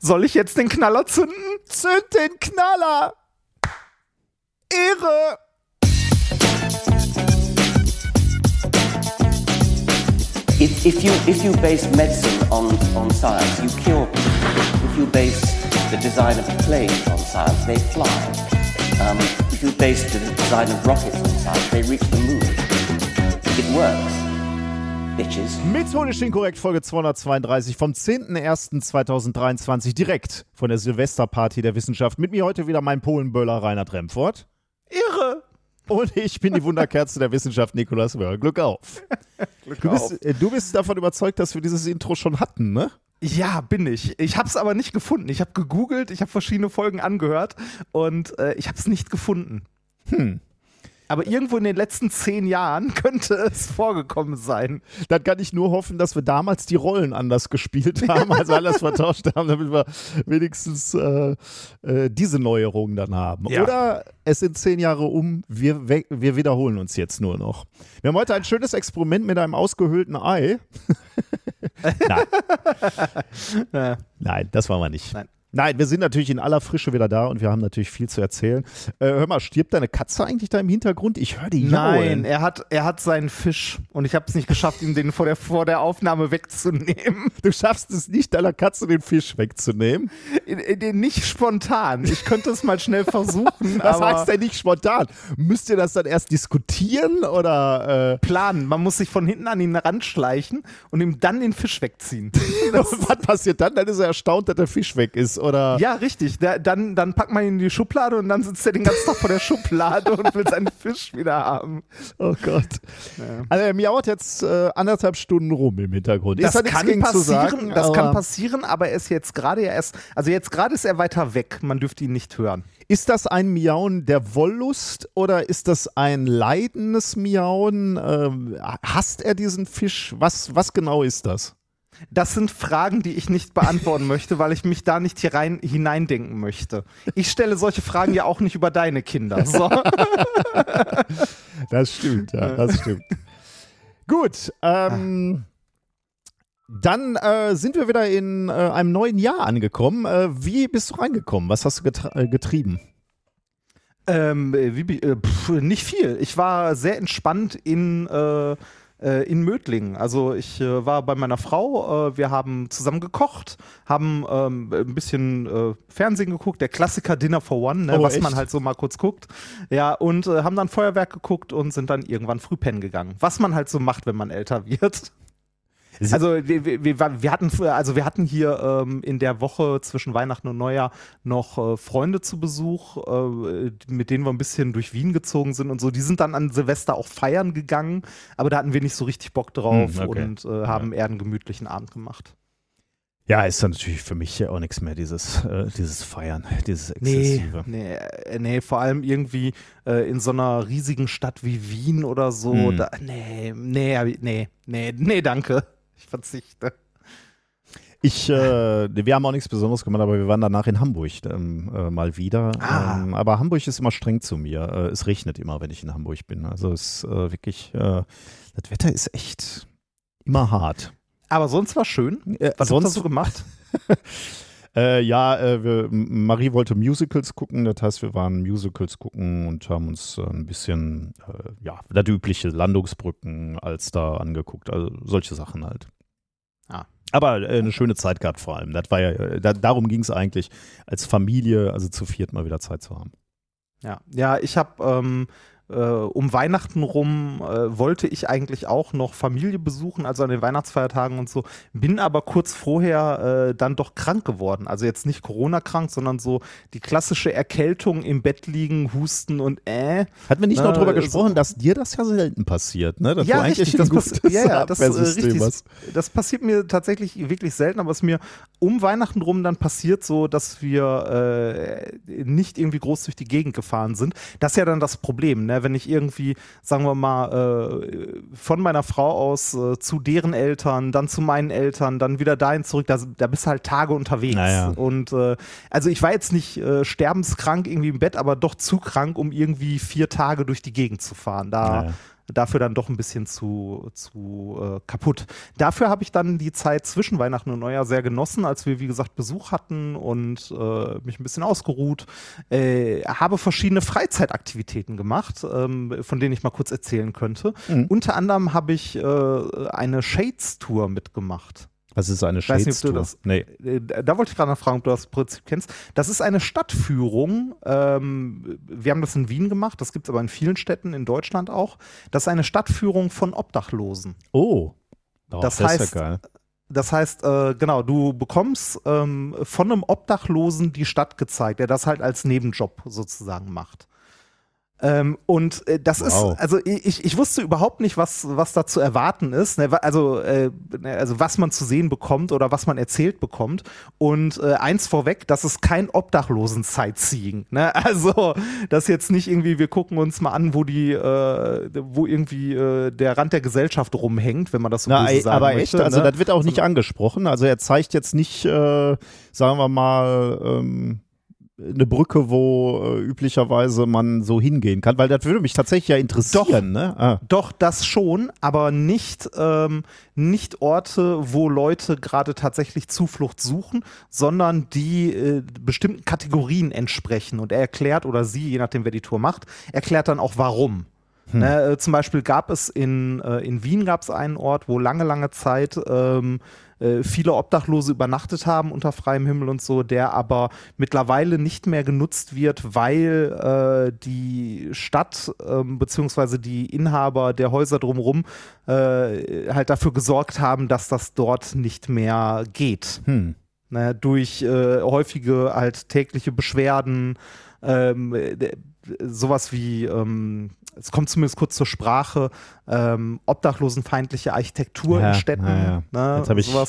Soll ich jetzt den Knaller zünden? Zünd den Knaller! Ehre! If, if, you, if you base medicine on, on science, you cure people. If you base the design of planes on science, they fly. Um, if you base the design of rockets on science, they reach the moon. It works. Bitches. Methodisch inkorrekt, Folge 232 vom 10.01.2023, direkt von der Silvesterparty der Wissenschaft. Mit mir heute wieder mein Polenböller Reinhard Remfort. Irre! Und ich bin die Wunderkerze der Wissenschaft, Nikolas Wörl. Glück auf. Glück Du auf. bist, äh, du bist davon überzeugt, dass wir dieses Intro schon hatten, ne? Ja, bin ich. Ich habe es aber nicht gefunden. Ich habe gegoogelt, ich habe verschiedene Folgen angehört und äh, ich habe es nicht gefunden. Hm. Aber irgendwo in den letzten zehn Jahren könnte es vorgekommen sein. Dann kann ich nur hoffen, dass wir damals die Rollen anders gespielt haben, also alles vertauscht haben, damit wir wenigstens äh, äh, diese Neuerungen dann haben. Ja. Oder es sind zehn Jahre um, wir, wir wiederholen uns jetzt nur noch. Wir haben heute ein schönes Experiment mit einem ausgehöhlten Ei. Nein. Nein, das waren wir nicht. Nein. Nein, wir sind natürlich in aller Frische wieder da und wir haben natürlich viel zu erzählen. Äh, hör mal, stirbt deine Katze eigentlich da im Hintergrund? Ich höre die Nein, jaulen. er hat, er hat seinen Fisch und ich habe es nicht geschafft, ihm den vor der, vor der Aufnahme wegzunehmen. Du schaffst es nicht, deiner Katze den Fisch wegzunehmen. In, in, nicht spontan. Ich könnte es mal schnell versuchen, Was heißt denn nicht spontan? Müsst ihr das dann erst diskutieren oder äh, planen. Man muss sich von hinten an ihn ranschleichen und ihm dann den Fisch wegziehen. was passiert dann? Dann ist er erstaunt, dass der Fisch weg ist oder Ja, richtig. Da, dann, dann packt man ihn in die Schublade und dann sitzt er den ganzen Tag vor der Schublade und will seinen Fisch wieder haben. oh Gott. Also er miauert jetzt äh, anderthalb Stunden rum im Hintergrund. Das ist da nichts kann passieren, sagen, das kann aber passieren, aber er ist jetzt gerade ja erst, also jetzt gerade ist er weiter weg. Man dürfte ihn nicht hören. Ist das ein Miauen der Wollust oder ist das ein leidendes Miauen? Ähm, hasst er diesen Fisch? Was, was genau ist das? Das sind Fragen, die ich nicht beantworten möchte, weil ich mich da nicht hier rein hineindenken möchte. Ich stelle solche Fragen ja auch nicht über deine Kinder. So. Das stimmt, ja, das stimmt. Gut, ähm, dann äh, sind wir wieder in äh, einem neuen Jahr angekommen. Äh, wie bist du reingekommen? Was hast du äh, getrieben? Ähm, wie, bi- äh, pf, nicht viel. Ich war sehr entspannt in, äh, äh, in Mödling. Also ich äh, war bei meiner Frau, äh, wir haben zusammen gekocht, haben ähm, ein bisschen äh, Fernsehen geguckt, der Klassiker Dinner for One, ne, Oh, was echt? man halt so mal kurz guckt. Ja, und äh, haben dann Feuerwerk geguckt und sind dann irgendwann früh pennen gegangen. Was man halt so macht, wenn man älter wird. Also wir, wir, wir, hatten also wir hatten hier ähm, in der Woche zwischen Weihnachten und Neujahr noch äh, Freunde zu Besuch, äh, mit denen wir ein bisschen durch Wien gezogen sind und so. Die sind dann an Silvester auch feiern gegangen, aber da hatten wir nicht so richtig Bock drauf Hm, okay. und äh, haben eher einen gemütlichen Abend gemacht. Ja, ist dann natürlich für mich ja auch nichts mehr, dieses, äh, dieses Feiern, dieses Nee, Exzessive. nee, äh, nee, vor allem irgendwie äh, in so einer riesigen Stadt wie Wien oder so. Hm. Da, nee, nee, nee, nee, nee, danke. Ich verzichte. Ich, äh, wir haben auch nichts Besonderes gemacht, aber wir waren danach in Hamburg ähm, äh, mal wieder. Ah. Ähm, aber Hamburg ist immer streng zu mir. Äh, es regnet immer, wenn ich in Hamburg bin. Also es ist äh, wirklich, äh, das Wetter ist echt immer hart. Aber sonst war schön. Äh, Was hast du sonst, gemacht? äh, ja, äh, wir, Marie wollte Musicals gucken, das heißt, wir waren Musicals gucken und haben uns äh, ein bisschen, äh, ja, das übliche Landungsbrücken, Alster angeguckt, also solche Sachen halt. Ah. Aber äh, eine schöne Zeit gehabt vor allem. Das war ja, äh, da, darum ging es eigentlich, als Familie, also zu viert mal wieder Zeit zu haben. Ja, ja ich habe ähm, äh, um Weihnachten rum äh, wollte ich eigentlich auch noch Familie besuchen, also an den Weihnachtsfeiertagen und so, bin aber kurz vorher äh, dann doch krank geworden. Also jetzt nicht Corona-krank, sondern so die klassische Erkältung im Bett liegen, husten und äh. Hatten wir nicht noch Äh, drüber so- gesprochen, dass dir das ja selten passiert, ne? Dass ja, du eigentlich richtig, das, ja, ja, das, äh, richtig, das passiert mir tatsächlich wirklich selten, aber es mir um Weihnachten rum dann passiert so, dass wir äh, nicht irgendwie groß durch die Gegend gefahren sind. Das ist ja dann das Problem, ne? wenn ich irgendwie, sagen wir mal, äh, von meiner Frau aus äh, zu deren Eltern, dann zu meinen Eltern, dann wieder dahin zurück, da, da bist du halt Tage unterwegs. Naja. Und äh, also ich war jetzt nicht äh, sterbenskrank irgendwie im Bett, aber doch zu krank, um irgendwie vier Tage durch die Gegend zu fahren. Da Naja. Dafür dann doch ein bisschen zu, zu äh, kaputt. Dafür habe ich dann die Zeit zwischen Weihnachten und Neujahr sehr genossen, als wir, wie gesagt, Besuch hatten und äh, mich ein bisschen ausgeruht. Äh, habe verschiedene Freizeitaktivitäten gemacht, ähm, von denen ich mal kurz erzählen könnte. Mhm. Unter anderem habe ich äh, eine Shades-Tour mitgemacht. Was ist eine? Das, nee. Äh, da wollte ich gerade noch fragen, ob du das Prinzip kennst. Das ist eine Stadtführung. Ähm, wir haben das in Wien gemacht, das gibt es aber in vielen Städten in Deutschland auch. Das ist eine Stadtführung von Obdachlosen. Oh, oh das, das heißt, ja das heißt, äh, genau, du bekommst ähm, von einem Obdachlosen die Stadt gezeigt, der das halt als Nebenjob sozusagen macht. Ähm, und äh, das wow. ist, also ich, ich wusste überhaupt nicht, was, was da zu erwarten ist, ne? also, äh, ne, also was man zu sehen bekommt oder was man erzählt bekommt. Und äh, eins vorweg, das ist kein Obdachlosen-Sightseeing. Ne? Also das jetzt nicht irgendwie, wir gucken uns mal an, wo die, äh, wo irgendwie äh, der Rand der Gesellschaft rumhängt, wenn man das so Na, sagen aber möchte, echt, also ne? das wird auch nicht angesprochen. Also er zeigt jetzt nicht, äh, sagen wir mal, ähm eine Brücke, wo äh, üblicherweise man so hingehen kann, weil das würde mich tatsächlich ja interessieren. Doch, ne? ah. doch das schon, aber nicht, ähm, nicht Orte, wo Leute gerade tatsächlich Zuflucht suchen, sondern die äh, bestimmten Kategorien entsprechen. Und er erklärt, oder sie, je nachdem wer die Tour macht, erklärt dann auch warum. Hm. Ne, äh, zum Beispiel gab es in, äh, in Wien gab es einen Ort, wo lange, lange Zeit ähm, äh, viele Obdachlose übernachtet haben unter freiem Himmel und so, der aber mittlerweile nicht mehr genutzt wird, weil äh, die Stadt äh, beziehungsweise die Inhaber der Häuser drumherum äh, halt dafür gesorgt haben, dass das dort nicht mehr geht. Hm. Naja, durch äh, häufige halt tägliche Beschwerden, ähm, sowas wie ähm, es kommt zumindest kurz zur Sprache, ähm, obdachlosenfeindliche Architektur ja, in Städten. Ja, ja. Ne, Jetzt habe ich, hab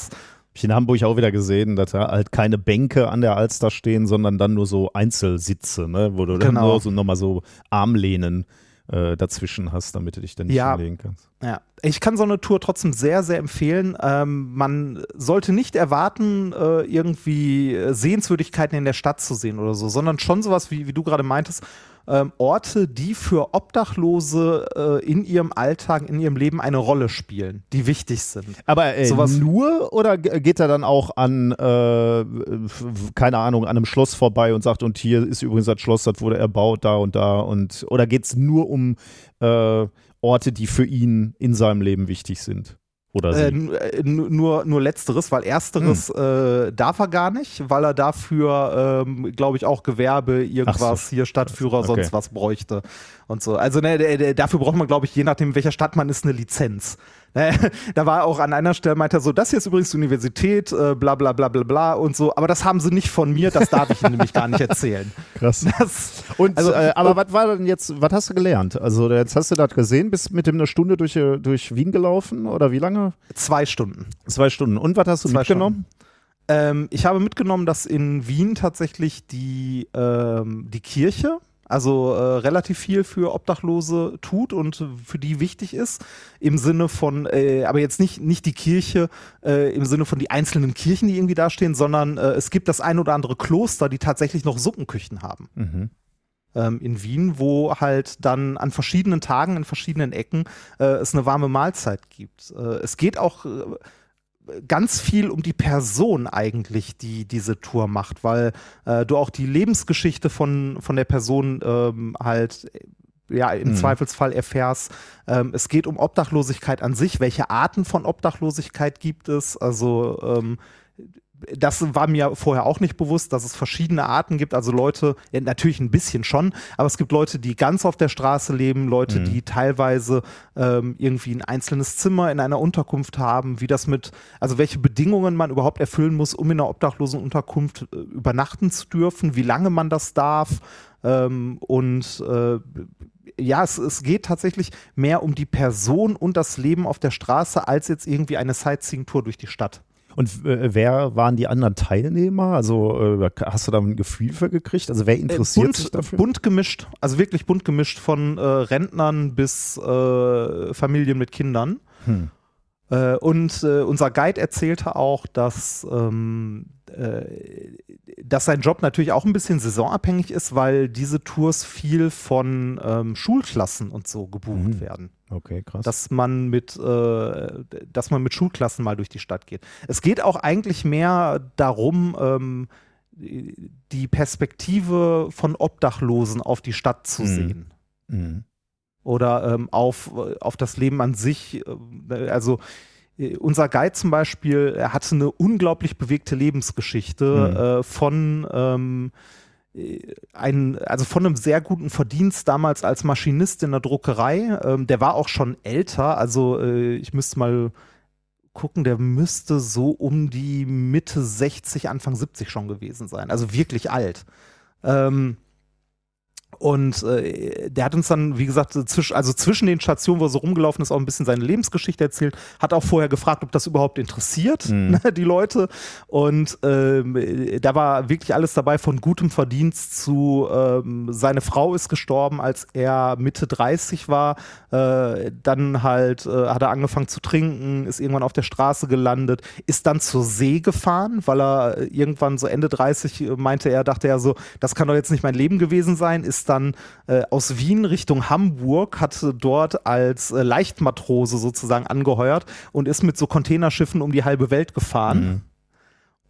ich in Hamburg auch wieder gesehen, dass da halt keine Bänke an der Alster stehen, sondern dann nur so Einzelsitze, ne, wo du genau. dann nur so nochmal so Armlehnen äh, dazwischen hast, damit du dich dann nicht ja, hinlegen kannst. Ja, ich kann so eine Tour trotzdem sehr, sehr empfehlen. Ähm, man sollte nicht erwarten, äh, irgendwie Sehenswürdigkeiten in der Stadt zu sehen oder so, sondern schon sowas, wie, wie du gerade meintest, ähm, Orte, die für Obdachlose äh, in ihrem Alltag, in ihrem Leben eine Rolle spielen, die wichtig sind. Aber äh, Sowas nur oder geht er dann auch an, äh, keine Ahnung, an einem Schloss vorbei und sagt, und hier ist übrigens das Schloss, das wurde erbaut, da und da und oder geht es nur um äh, Orte, die für ihn in seinem Leben wichtig sind? Oder äh, äh nur, nur letzteres, weil ersteres hm. äh, darf er gar nicht, weil er dafür, ähm, glaube ich, auch Gewerbe, irgendwas, so. hier Stadtführer, okay. sonst was bräuchte und so. Also ne, dafür braucht man, glaube ich, je nachdem, in welcher Stadt man ist, eine Lizenz. da war auch an einer Stelle, meinte er so, das hier ist übrigens die Universität, äh, bla bla bla bla bla und so, aber das haben sie nicht von mir, das darf ich ihnen nämlich gar nicht erzählen. Krass. Das, und, also, äh, aber was war denn jetzt, was hast du gelernt? Also jetzt hast du das gesehen, bist mit dem eine Stunde durch, äh, durch Wien gelaufen oder wie lange? Zwei Stunden. Zwei Stunden. Und was hast du Zwei mitgenommen? Ähm, ich habe mitgenommen, dass in Wien tatsächlich die, ähm, die Kirche also äh, relativ viel für Obdachlose tut und für die wichtig ist, im Sinne von, äh, aber jetzt nicht, nicht die Kirche äh, im Sinne von die einzelnen Kirchen, die irgendwie dastehen, sondern äh, es gibt das ein oder andere Kloster, die tatsächlich noch Suppenküchen haben. Mhm. Ähm, in Wien, wo halt dann an verschiedenen Tagen in verschiedenen Ecken äh, es eine warme Mahlzeit gibt. Äh, es geht auch ganz viel um die Person eigentlich, die diese Tour macht, weil äh, du auch die Lebensgeschichte von, von der Person ähm, halt ja, im mhm. Zweifelsfall erfährst. Ähm, es geht um Obdachlosigkeit an sich. Welche Arten von Obdachlosigkeit gibt es? Also ähm, das war mir vorher auch nicht bewusst, dass es verschiedene Arten gibt. Also Leute, natürlich ein bisschen schon, aber es gibt Leute, die ganz auf der Straße leben, Leute, mhm. die teilweise ähm, irgendwie ein einzelnes Zimmer in einer Unterkunft haben, wie das mit, also welche Bedingungen man überhaupt erfüllen muss, um in einer obdachlosen Unterkunft äh, übernachten zu dürfen, wie lange man das darf. Ähm, und äh, ja, es, es geht tatsächlich mehr um die Person und das Leben auf der Straße als jetzt irgendwie eine Sightseeing-Tour durch die Stadt. Und äh, wer waren die anderen Teilnehmer? Also äh, hast du da ein Gefühl für gekriegt? Also wer äh, interessiert bunt, sich dafür? Bunt gemischt, also wirklich bunt gemischt von äh, Rentnern bis äh, Familien mit Kindern. Hm. Und unser Guide erzählte auch, dass ähm, dass sein Job natürlich auch ein bisschen saisonabhängig ist, weil diese Tours viel von ähm, Schulklassen und so gebucht Mhm. werden. Okay, krass. Dass man mit, äh, dass man mit Schulklassen mal durch die Stadt geht. Es geht auch eigentlich mehr darum, ähm, die Perspektive von Obdachlosen auf die Stadt zu Mhm. sehen Mhm. Oder ähm, auf, auf das Leben an sich. äh, Also äh, unser Guide zum Beispiel, er hatte eine unglaublich bewegte Lebensgeschichte äh, von ähm, äh, ein, also von einem sehr guten Verdienst damals als Maschinist in der Druckerei. Ähm, der war auch schon älter, also äh, ich müsste mal gucken, der müsste so um die Mitte 60, Anfang 70 schon gewesen sein. Also wirklich alt. Ähm, und äh, der hat uns dann, wie gesagt, zwisch, also zwischen den Stationen, wo er so rumgelaufen ist, auch ein bisschen seine Lebensgeschichte erzählt. Hat auch vorher gefragt, ob das überhaupt interessiert, Mhm. ne, die Leute. Und ähm, äh, da war wirklich alles dabei, von gutem Verdienst zu ähm, seine Frau ist gestorben, als er Mitte 30 war. Äh, dann halt äh, hat er angefangen zu trinken, ist irgendwann auf der Straße gelandet, ist dann zur See gefahren, weil er äh, irgendwann so Ende 30 äh, meinte er, dachte er so, das kann doch jetzt nicht mein Leben gewesen sein, ist dann äh, aus Wien Richtung Hamburg, hat dort als äh, Leichtmatrose sozusagen angeheuert und ist mit so Containerschiffen um die halbe Welt gefahren. Mhm.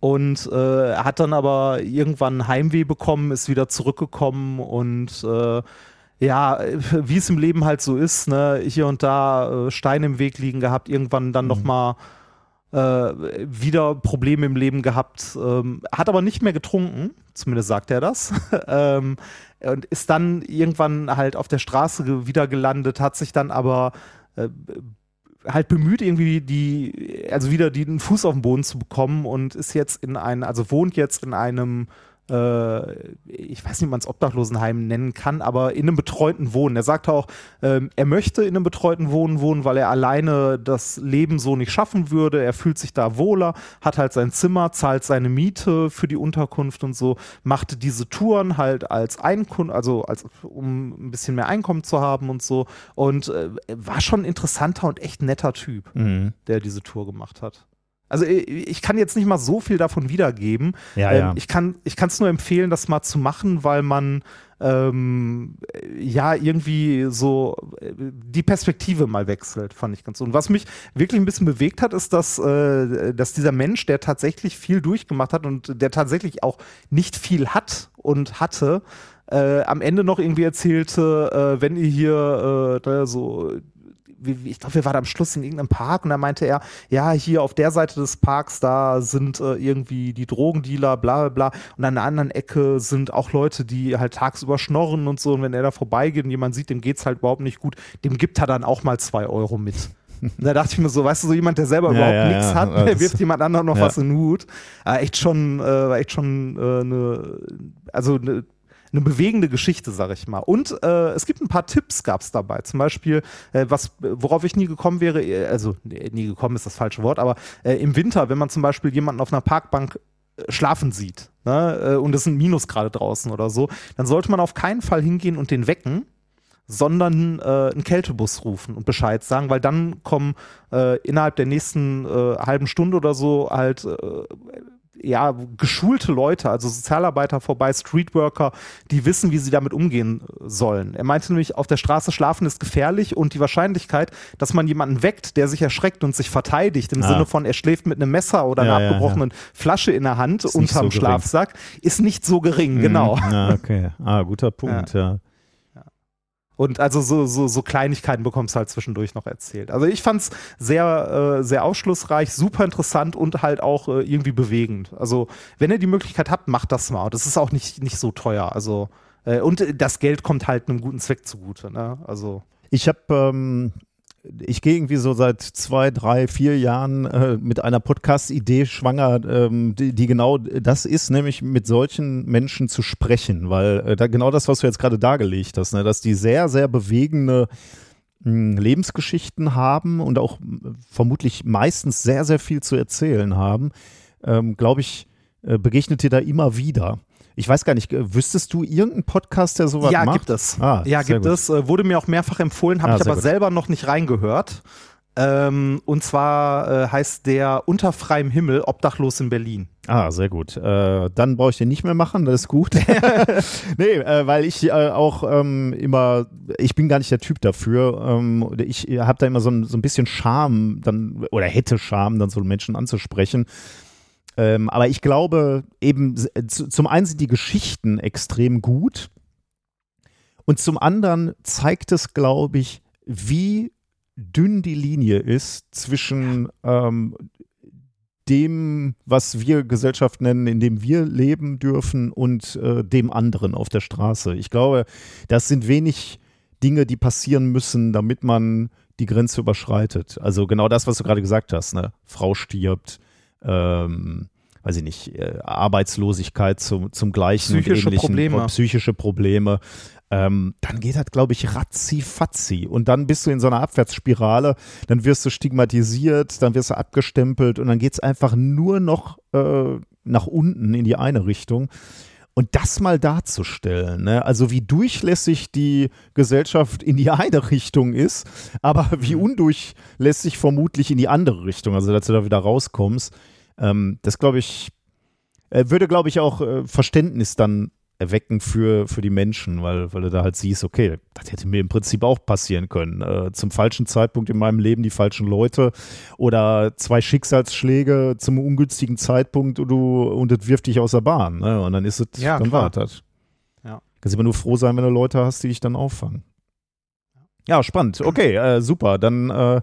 Und äh, hat dann aber irgendwann Heimweh bekommen, ist wieder zurückgekommen und äh, ja, wie es im Leben halt so ist, ne, hier und da äh, Steine im Weg liegen gehabt, irgendwann dann Mhm. noch mal äh, wieder Probleme im Leben gehabt, ähm, hat aber nicht mehr getrunken, zumindest sagt er das. ähm, und ist dann irgendwann halt auf der Straße wieder gelandet, hat sich dann aber äh, halt bemüht, irgendwie die, also wieder den Fuß auf den Boden zu bekommen und ist jetzt in ein, also wohnt jetzt in einem ich weiß nicht, ob man es Obdachlosenheim nennen kann, aber in einem betreuten Wohnen. Er sagte auch, ähm, er möchte in einem betreuten Wohnen wohnen, weil er alleine das Leben so nicht schaffen würde. Er fühlt sich da wohler, hat halt sein Zimmer, zahlt seine Miete für die Unterkunft und so, machte diese Touren halt als Einkunft, also als, um ein bisschen mehr Einkommen zu haben und so. Und äh, war schon ein interessanter und echt netter Typ Mhm. der diese Tour gemacht hat. Also ich, ich kann jetzt nicht mal so viel davon wiedergeben. Ja, ähm, ja. Ich kann es nur empfehlen, das mal zu machen, weil man ähm, ja irgendwie so äh, die Perspektive mal wechselt, fand ich ganz. Und was mich wirklich ein bisschen bewegt hat, ist, dass, äh, dass dieser Mensch, der tatsächlich viel durchgemacht hat und der tatsächlich auch nicht viel hat und hatte, äh, am Ende noch irgendwie erzählte, äh, wenn ihr hier äh, so wie, ich glaube, wir waren am Schluss in irgendeinem Park und da meinte er, ja, hier auf der Seite des Parks, da sind äh, irgendwie die Drogendealer, bla bla bla. Und an der anderen Ecke sind auch Leute, die halt tagsüber schnorren und so. Und wenn er da vorbeigeht und jemand sieht, dem geht's halt überhaupt nicht gut, dem gibt er dann auch mal zwei Euro mit. Da dachte ich mir so, weißt du, so jemand, der selber Ja, überhaupt ja, nichts ja. hat, der wirft jemand anderem noch was in den Hut. Äh, echt schon, äh, war echt schon äh, eine, also eine eine bewegende Geschichte, sag ich mal. Und äh, es gibt ein paar Tipps, gab es dabei. Zum Beispiel, äh, was, worauf ich nie gekommen wäre, äh, also nie gekommen ist das falsche Wort, aber äh, im Winter, wenn man zum Beispiel jemanden auf einer Parkbank äh, schlafen sieht ne, äh, und es sind Minusgrade draußen oder so, dann sollte man auf keinen Fall hingehen und den wecken, sondern äh, einen Kältebus rufen und Bescheid sagen, weil dann kommen äh, innerhalb der nächsten äh, halben Stunde oder so halt ja, geschulte Leute, also Sozialarbeiter vorbei, Streetworker, die wissen, wie sie damit umgehen sollen. Er meinte nämlich, auf der Straße schlafen ist gefährlich und die Wahrscheinlichkeit, dass man jemanden weckt, der sich erschreckt und sich verteidigt, im Ah. Sinne von, er schläft mit einem Messer oder Ja, einer ja, abgebrochenen Flasche in der Hand Ist unterm so. Schlafsack, ist nicht so gering, genau. Mhm. Ah, okay. Ah, guter Punkt, ja. Und also so, so, so Kleinigkeiten bekommst du halt zwischendurch noch erzählt. Also ich fand's sehr, äh, sehr aufschlussreich, super interessant und halt auch äh, irgendwie bewegend. Also wenn ihr die Möglichkeit habt, macht das mal. Das ist auch nicht, nicht so teuer. Also äh, und das Geld kommt halt einem guten Zweck zugute. Ne? Also Ich habe, ähm, ich gehe irgendwie so seit zwei, drei, vier Jahren äh, mit einer Podcast-Idee schwanger, ähm, die, die genau das ist, nämlich mit solchen Menschen zu sprechen, weil äh, da genau das, was du jetzt gerade dargelegt hast, ne, dass die sehr, sehr bewegende mh, Lebensgeschichten haben und auch mh, vermutlich meistens sehr, sehr viel zu erzählen haben, ähm, glaube ich, äh, begegnet dir da immer wieder. Ich weiß gar nicht, äh, wüsstest du irgendeinen Podcast, der sowas ja, macht? gibt es. Ah, ja, gibt gut. es. Äh, wurde mir auch mehrfach empfohlen, habe Ah, ich aber gut. selber noch nicht reingehört. Ähm, und zwar äh, heißt der Unter freiem Himmel Obdachlos in Berlin. Ah, sehr gut. Äh, dann brauche ich den nicht mehr machen, das ist gut. nee, äh, weil ich äh, auch ähm, immer, ich bin gar nicht der Typ dafür. Ähm, ich habe da immer so ein, so ein bisschen Scham, dann, oder hätte Scham, dann so Menschen anzusprechen. Ähm, aber ich glaube eben, zum einen sind die Geschichten extrem gut und zum anderen zeigt es, glaube ich, wie dünn die Linie ist zwischen ähm, dem, was wir Gesellschaft nennen, in dem wir leben dürfen und äh, dem anderen auf der Straße. Ich glaube, das sind wenig Dinge, die passieren müssen, damit man die Grenze überschreitet. Also genau das, was du gerade gesagt hast, ne? Frau stirbt, ähm, weiß ich nicht, äh, Arbeitslosigkeit zum, zum gleichen psychische ähnlichen, Probleme. psychische Probleme ähm, dann geht das, glaube ich, ratzi fatzi. Und dann bist du in so einer Abwärtsspirale, dann wirst du stigmatisiert, dann wirst du abgestempelt und dann geht es einfach nur noch äh, nach unten in die eine Richtung. Und das mal darzustellen, ne? also wie durchlässig die Gesellschaft in die eine Richtung ist, aber wie mhm. undurchlässig vermutlich in die andere Richtung, also dass du da wieder rauskommst, ähm, das glaube ich, äh, würde glaube ich auch äh, Verständnis dann erwecken für, für die Menschen, weil, weil du da halt siehst, okay, das hätte mir im Prinzip auch passieren können. Äh, zum falschen Zeitpunkt in meinem Leben die falschen Leute oder zwei Schicksalsschläge zum ungünstigen Zeitpunkt und, du, und das wirft dich aus der Bahn. Ne? Und dann ist es, ja, dann war das. Ja. Kannst immer nur froh sein, wenn du Leute hast, die dich dann auffangen. Ja, spannend. Okay, äh, super. Dann äh,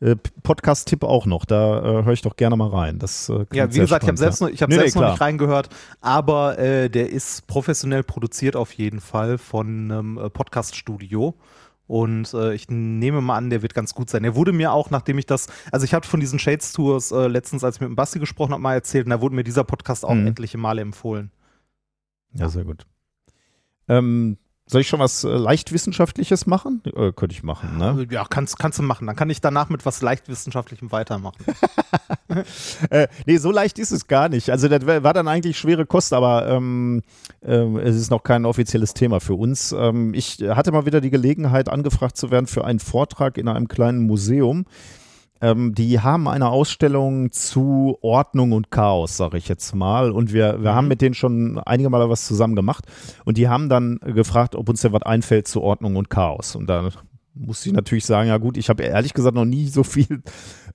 äh, Podcast-Tipp auch noch. Da äh, höre ich doch gerne mal rein. Das, äh, ja, wie gesagt, ich habe selbst, noch, ich hab nee, selbst nee, noch nicht reingehört, aber äh, der ist professionell produziert auf jeden Fall von einem Podcast-Studio. Und äh, ich nehme mal an, der wird ganz gut sein. Er wurde mir auch, nachdem ich das, also ich habe von diesen Shades Tours äh, letztens, als ich mit dem Basti gesprochen habe, mal erzählt, und da wurde mir dieser Podcast auch mhm. etliche Male empfohlen. Ja, sehr gut. Ähm, soll ich schon was äh, leicht wissenschaftliches machen? Äh, könnte ich machen, ne? Ja, kannst, kannst du machen. Dann kann ich danach mit was leicht wissenschaftlichem weitermachen. äh, nee, so leicht ist es gar nicht. Also das war dann eigentlich schwere Kost, aber ähm, äh, es ist noch kein offizielles Thema für uns. Ähm, ich hatte mal wieder die Gelegenheit, angefragt zu werden für einen Vortrag in einem kleinen Museum. Ähm, die haben eine Ausstellung zu Ordnung und Chaos, sage ich jetzt mal. Und wir, wir mhm. haben mit denen schon einige Mal was zusammen gemacht. Und die haben dann gefragt, ob uns denn was einfällt zu Ordnung und Chaos. Und da musste ich natürlich sagen, ja gut, ich habe ehrlich gesagt noch nie so viel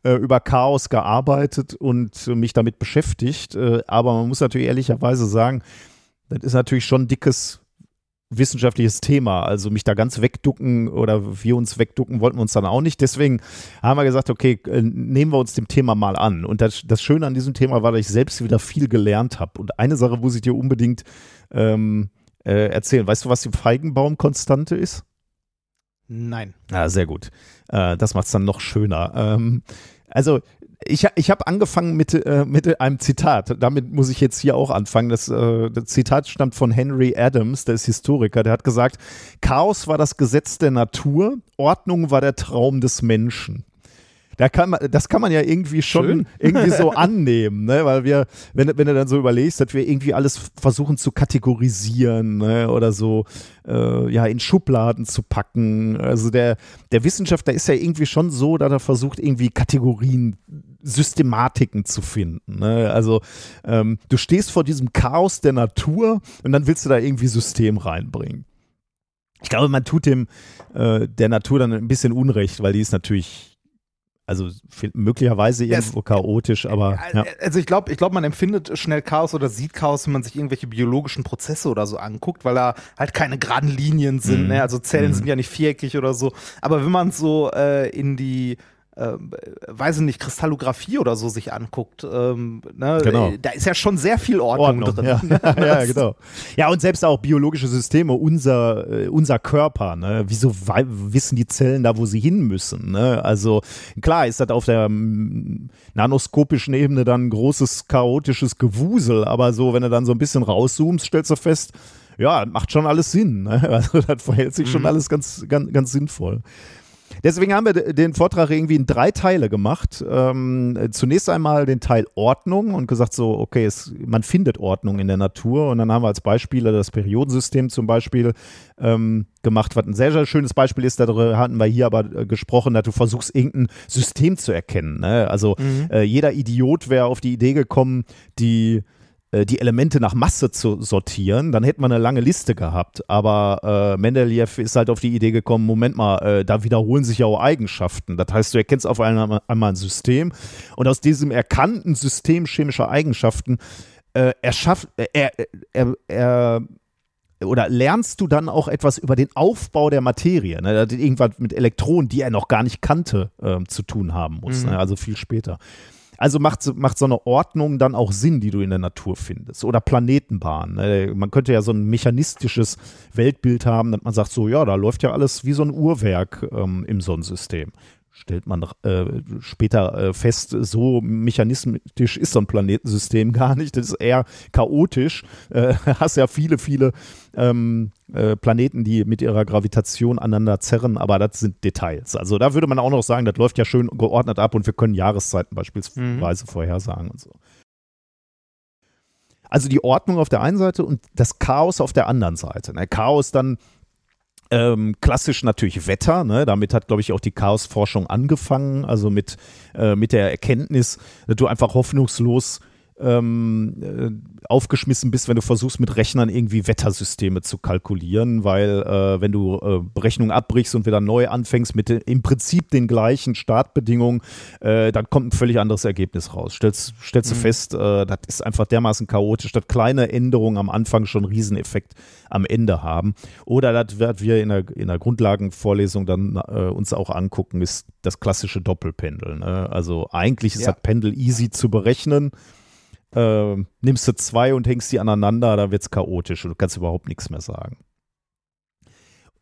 äh, über Chaos gearbeitet und äh, mich damit beschäftigt. Äh, aber man muss natürlich ehrlicherweise sagen, das ist natürlich schon ein dickes wissenschaftliches Thema. Also mich da ganz wegducken oder wir uns wegducken wollten wir uns dann auch nicht. Deswegen haben wir gesagt, okay, äh, nehmen wir uns dem Thema mal an. Und das, das Schöne an diesem Thema war, dass ich selbst wieder viel gelernt habe. Und eine Sache muss ich dir unbedingt ähm, äh, erzählen. Weißt du, was die Feigenbaumkonstante ist? Nein. Ah, sehr gut. Äh, das macht es dann noch schöner. Ähm, also ich, ich habe angefangen mit, äh, mit einem Zitat. Damit muss ich jetzt hier auch anfangen. Das, äh, das, Zitat stammt von Henry Adams, der ist Historiker. Der hat gesagt, Chaos war das Gesetz der Natur, Ordnung war der Traum des Menschen. Da kann man, das kann man ja irgendwie schon Schön. irgendwie so annehmen, ne? weil wir, wenn, wenn du dann so überlegst, dass wir irgendwie alles versuchen zu kategorisieren ne? oder so äh, ja, in Schubladen zu packen. Also der, der Wissenschaftler ist ja irgendwie schon so, dass er versucht, irgendwie Kategorien, Systematiken zu finden. Ne? Also ähm, du stehst vor diesem Chaos der Natur und dann willst du da irgendwie System reinbringen. Ich glaube, man tut dem äh, der Natur dann ein bisschen Unrecht, weil die ist natürlich also möglicherweise irgendwo das, chaotisch, aber. Äh, ja. Also ich glaube, ich glaube, man empfindet schnell Chaos oder sieht Chaos, wenn man sich irgendwelche biologischen Prozesse oder so anguckt, weil da halt keine geraden Linien sind. Mhm. Ne? Also Zellen mhm. sind ja nicht viereckig oder so. Aber wenn man so äh, in die äh, weiß ich nicht, Kristallographie oder so sich anguckt, ähm, ne, genau. da ist ja schon sehr viel Ordnung, Ordnung drin. Ja. ja, genau. Ja, und selbst auch biologische Systeme, unser, äh, unser Körper, ne? wieso wissen die Zellen da, wo sie hin müssen? Ne? Also klar ist das auf der mm, nanoskopischen Ebene dann ein großes chaotisches Gewusel, aber so, wenn du dann so ein bisschen rauszoomst, stellst du fest, ja, macht schon alles Sinn. Ne? Also das verhält sich mhm. schon alles ganz, ganz, ganz sinnvoll. Deswegen haben wir den Vortrag irgendwie in drei Teile gemacht. Ähm, zunächst einmal den Teil Ordnung und gesagt so, okay, es, man findet Ordnung in der Natur und dann haben wir als Beispiele das Periodensystem zum Beispiel ähm, gemacht, was ein sehr, sehr schönes Beispiel ist, darüber hatten wir hier aber äh, gesprochen, dass du versuchst, irgendein System zu erkennen. Ne? Also mhm. äh, jeder Idiot wäre auf die Idee gekommen, die die Elemente nach Masse zu sortieren, dann hätten wir eine lange Liste gehabt. Aber äh, Mendeleev ist halt auf die Idee gekommen, Moment mal, äh, da wiederholen sich ja auch Eigenschaften. Das heißt, du erkennst auf einmal, einmal ein System und aus diesem erkannten System chemischer Eigenschaften äh, erschafft, äh, er, er, er, oder lernst du dann auch etwas über den Aufbau der Materie, ne? Das hat irgendwas mit Elektronen, die er noch gar nicht kannte, ähm, zu tun haben muss, Mhm. ne? also viel später. Also macht, so- macht so eine Ordnung dann auch Sinn, die du in der Natur findest. Oder Planetenbahnen. Ne? Man könnte ja so ein mechanistisches Weltbild haben, dass man sagt, so ja, da läuft ja alles wie so ein Uhrwerk ähm, im Sonnensystem. Stellt man äh, später äh, fest, so mechanistisch ist so ein Planetensystem gar nicht. Das ist eher chaotisch. Äh, hast ja viele, viele ähm, äh, Planeten, die mit ihrer Gravitation aneinander zerren, aber das sind Details. Also da würde man auch noch sagen, das läuft ja schön geordnet ab und wir können Jahreszeiten beispielsweise vorhersagen und so. Also die Ordnung auf der einen Seite und das Chaos auf der anderen Seite. Ne? Chaos dann ähm, klassisch natürlich Wetter, ne? damit hat, glaube ich, auch die Chaosforschung angefangen, also mit, äh, mit der Erkenntnis, dass du einfach hoffnungslos ähm, äh, aufgeschmissen bist, wenn du versuchst, mit Rechnern irgendwie Wettersysteme zu kalkulieren, weil äh, wenn du äh, Berechnungen abbrichst und wieder neu anfängst mit den, im Prinzip den gleichen Startbedingungen, äh, dann kommt ein völlig anderes Ergebnis raus. Stellst, stellst du fest, äh, das ist einfach dermaßen chaotisch, dass kleine Änderungen am Anfang schon einen Rieseneffekt am Ende haben. Oder das werden wir in der, in der Grundlagenvorlesung dann äh, uns auch angucken, ist das klassische Doppelpendeln. Ne? Also eigentlich ist Ja. das Pendel easy zu berechnen. Ähm, nimmst du zwei und hängst die aneinander, da wird es chaotisch und du kannst überhaupt nichts mehr sagen.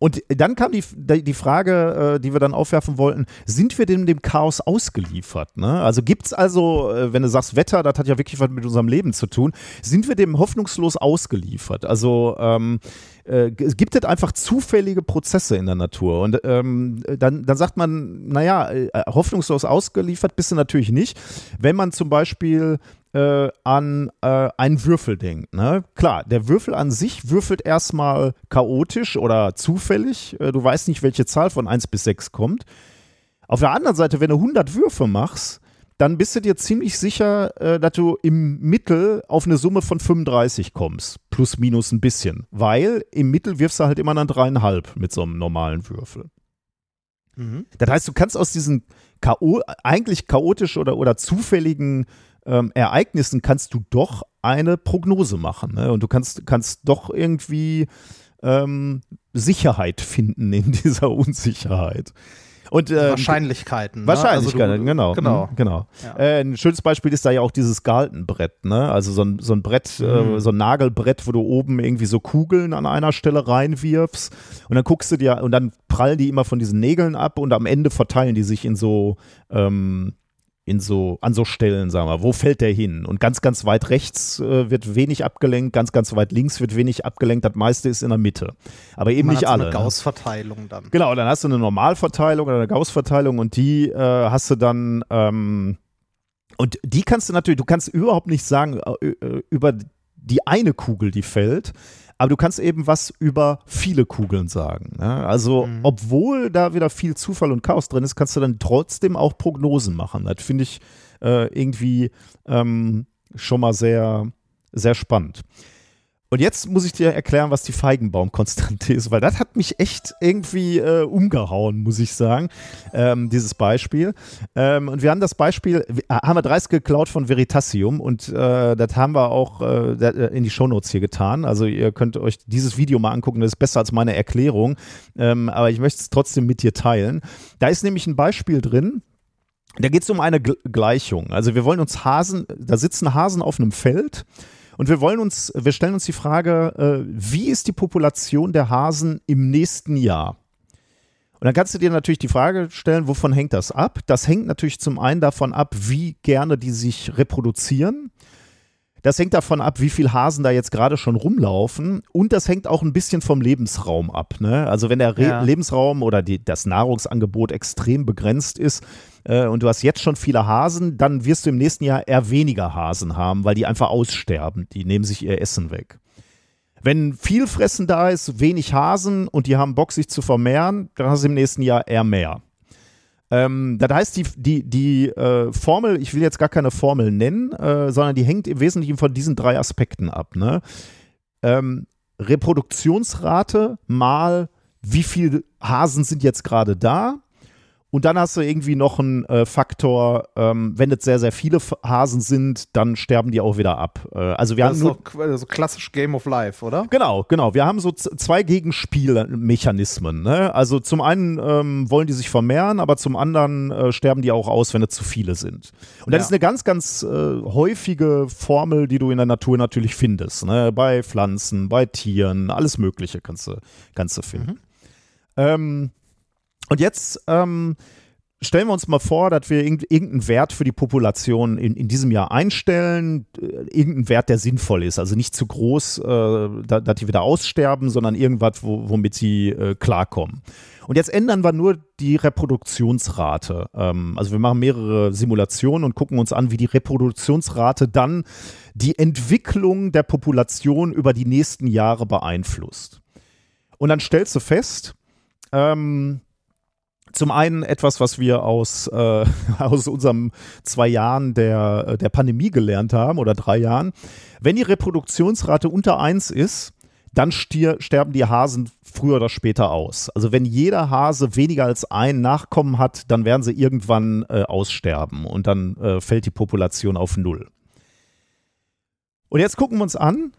Und dann kam die, die Frage, äh, die wir dann aufwerfen wollten, sind wir dem, dem Chaos ausgeliefert? Ne? Also gibt es also, äh, wenn du sagst Wetter, das hat ja wirklich was mit unserem Leben zu tun, sind wir dem hoffnungslos ausgeliefert? Also ähm, äh, gibt es einfach zufällige Prozesse in der Natur? Und ähm, dann, dann sagt man, naja, äh, hoffnungslos ausgeliefert bist du natürlich nicht, wenn man zum Beispiel äh, an äh, einen Würfel denkt. Ne? Klar, der Würfel an sich würfelt erstmal chaotisch oder zufällig. Äh, du weißt nicht, welche Zahl von 1 bis 6 kommt. Auf der anderen Seite, wenn du 100 Würfe machst, dann bist du dir ziemlich sicher, äh, dass du im Mittel auf eine Summe von 35 kommst. Plus, minus ein bisschen. Weil im Mittel wirfst du halt immer dann dreieinhalb mit so einem normalen Würfel. Mhm. Das heißt, du kannst aus diesen Chao eigentlich chaotisch oder, oder zufälligen ähm, Ereignissen kannst du doch eine Prognose machen. Ne? Und du kannst, kannst doch irgendwie ähm, Sicherheit finden in dieser Unsicherheit. Und, ähm, Wahrscheinlichkeiten. Ne? Wahrscheinlichkeiten, Also du- genau. Genau. Mhm, genau. Ja. Äh, ein schönes Beispiel ist da ja auch dieses Galtenbrett, ne? Also so ein, so ein Brett, äh, Mhm. so ein Nagelbrett, wo du oben irgendwie so Kugeln an einer Stelle reinwirfst und dann guckst du dir, und dann prallen die immer von diesen Nägeln ab und am Ende verteilen die sich in so, ähm, in so, an so Stellen, sagen wir, wo fällt der hin? Und ganz, ganz weit rechts äh, wird wenig abgelenkt, ganz, ganz weit links wird wenig abgelenkt, das meiste ist in der Mitte. Aber eben Man nicht hat so alle. Eine ne? Gauss-Verteilung dann. Genau, dann hast du eine Normalverteilung oder eine Gauss-Verteilung und die äh, hast du dann, ähm, und die kannst du natürlich, du kannst überhaupt nicht sagen äh, äh, über die eine Kugel, die fällt, aber du kannst eben was über viele Kugeln sagen. Ne? Also, Mhm. obwohl da wieder viel Zufall und Chaos drin ist, kannst du dann trotzdem auch Prognosen machen. Das finde ich äh, irgendwie ähm, schon mal sehr, sehr spannend. Und jetzt muss ich dir erklären, was die Feigenbaumkonstante ist, weil das hat mich echt irgendwie äh, umgehauen, muss ich sagen, ähm, dieses Beispiel. Ähm, und wir haben das Beispiel, wir- haben wir dreist geklaut von Veritasium und äh, das haben wir auch äh, äh, in die Shownotes hier getan. Also ihr könnt euch dieses Video mal angucken, das ist besser als meine Erklärung, ähm, aber ich möchte es trotzdem mit dir teilen. Da ist nämlich ein Beispiel drin, da geht es um eine G Gleichung. Also wir wollen uns Hasen, da sitzen Hasen auf einem Feld und wir wollen uns, wir stellen uns die Frage, äh, wie ist die Population der Hasen im nächsten Jahr? Und dann kannst du dir natürlich die Frage stellen, wovon hängt das ab? Das hängt natürlich zum einen davon ab, wie gerne die sich reproduzieren. Das hängt davon ab, wie viel Hasen da jetzt gerade schon rumlaufen. Und das hängt auch ein bisschen vom Lebensraum ab. Ne? Also wenn der Re Ja. Lebensraum oder die, das Nahrungsangebot extrem begrenzt ist äh, und du hast jetzt schon viele Hasen, dann wirst du im nächsten Jahr eher weniger Hasen haben, weil die einfach aussterben. Die nehmen sich ihr Essen weg. Wenn viel Fressen da ist, wenig Hasen und die haben Bock, sich zu vermehren, dann hast du im nächsten Jahr eher mehr. Ähm, das heißt, die, die, die äh, Formel, ich will jetzt gar keine Formel nennen, äh, sondern die hängt im Wesentlichen von diesen drei Aspekten ab. Ne? Ähm, Reproduktionsrate mal wie viele Hasen sind jetzt gerade da und dann hast du irgendwie noch einen äh, Faktor, ähm, wenn es sehr, sehr viele Hasen sind, dann sterben die auch wieder ab. Äh, also wir das haben nur, ist so, so klassisch Game of Life, oder? Genau, genau. Wir haben so zwei Gegenspielmechanismen. Ne? Also zum einen ähm, wollen die sich vermehren, aber zum anderen äh, sterben die auch aus, wenn es zu viele sind. Und das Ja. ist eine ganz, ganz äh, häufige Formel, die du in der Natur natürlich findest. Ne? Bei Pflanzen, bei Tieren, alles Mögliche kannst du, kannst du finden. Ähm, und jetzt ähm, stellen wir uns mal vor, dass wir irgend- irgendeinen Wert für die Population in, in diesem Jahr einstellen, äh, irgendeinen Wert, der sinnvoll ist, also nicht zu groß, äh, da, dass die wieder aussterben, sondern irgendwas, wo, womit sie äh, klarkommen. Und jetzt ändern wir nur die Reproduktionsrate. Ähm, also wir machen mehrere Simulationen und gucken uns an, wie die Reproduktionsrate dann die Entwicklung der Population über die nächsten Jahre beeinflusst. Und dann stellst du fest, ähm, zum einen etwas, was wir aus, äh, aus unserem zwei Jahren der, der Pandemie gelernt haben oder drei Jahren. Wenn die Reproduktionsrate unter eins ist, dann stier, sterben die Hasen früher oder später aus. Also wenn jeder Hase weniger als ein Nachkommen hat, dann werden sie irgendwann äh, aussterben und dann äh, fällt die Population auf null. Und jetzt gucken wir uns an,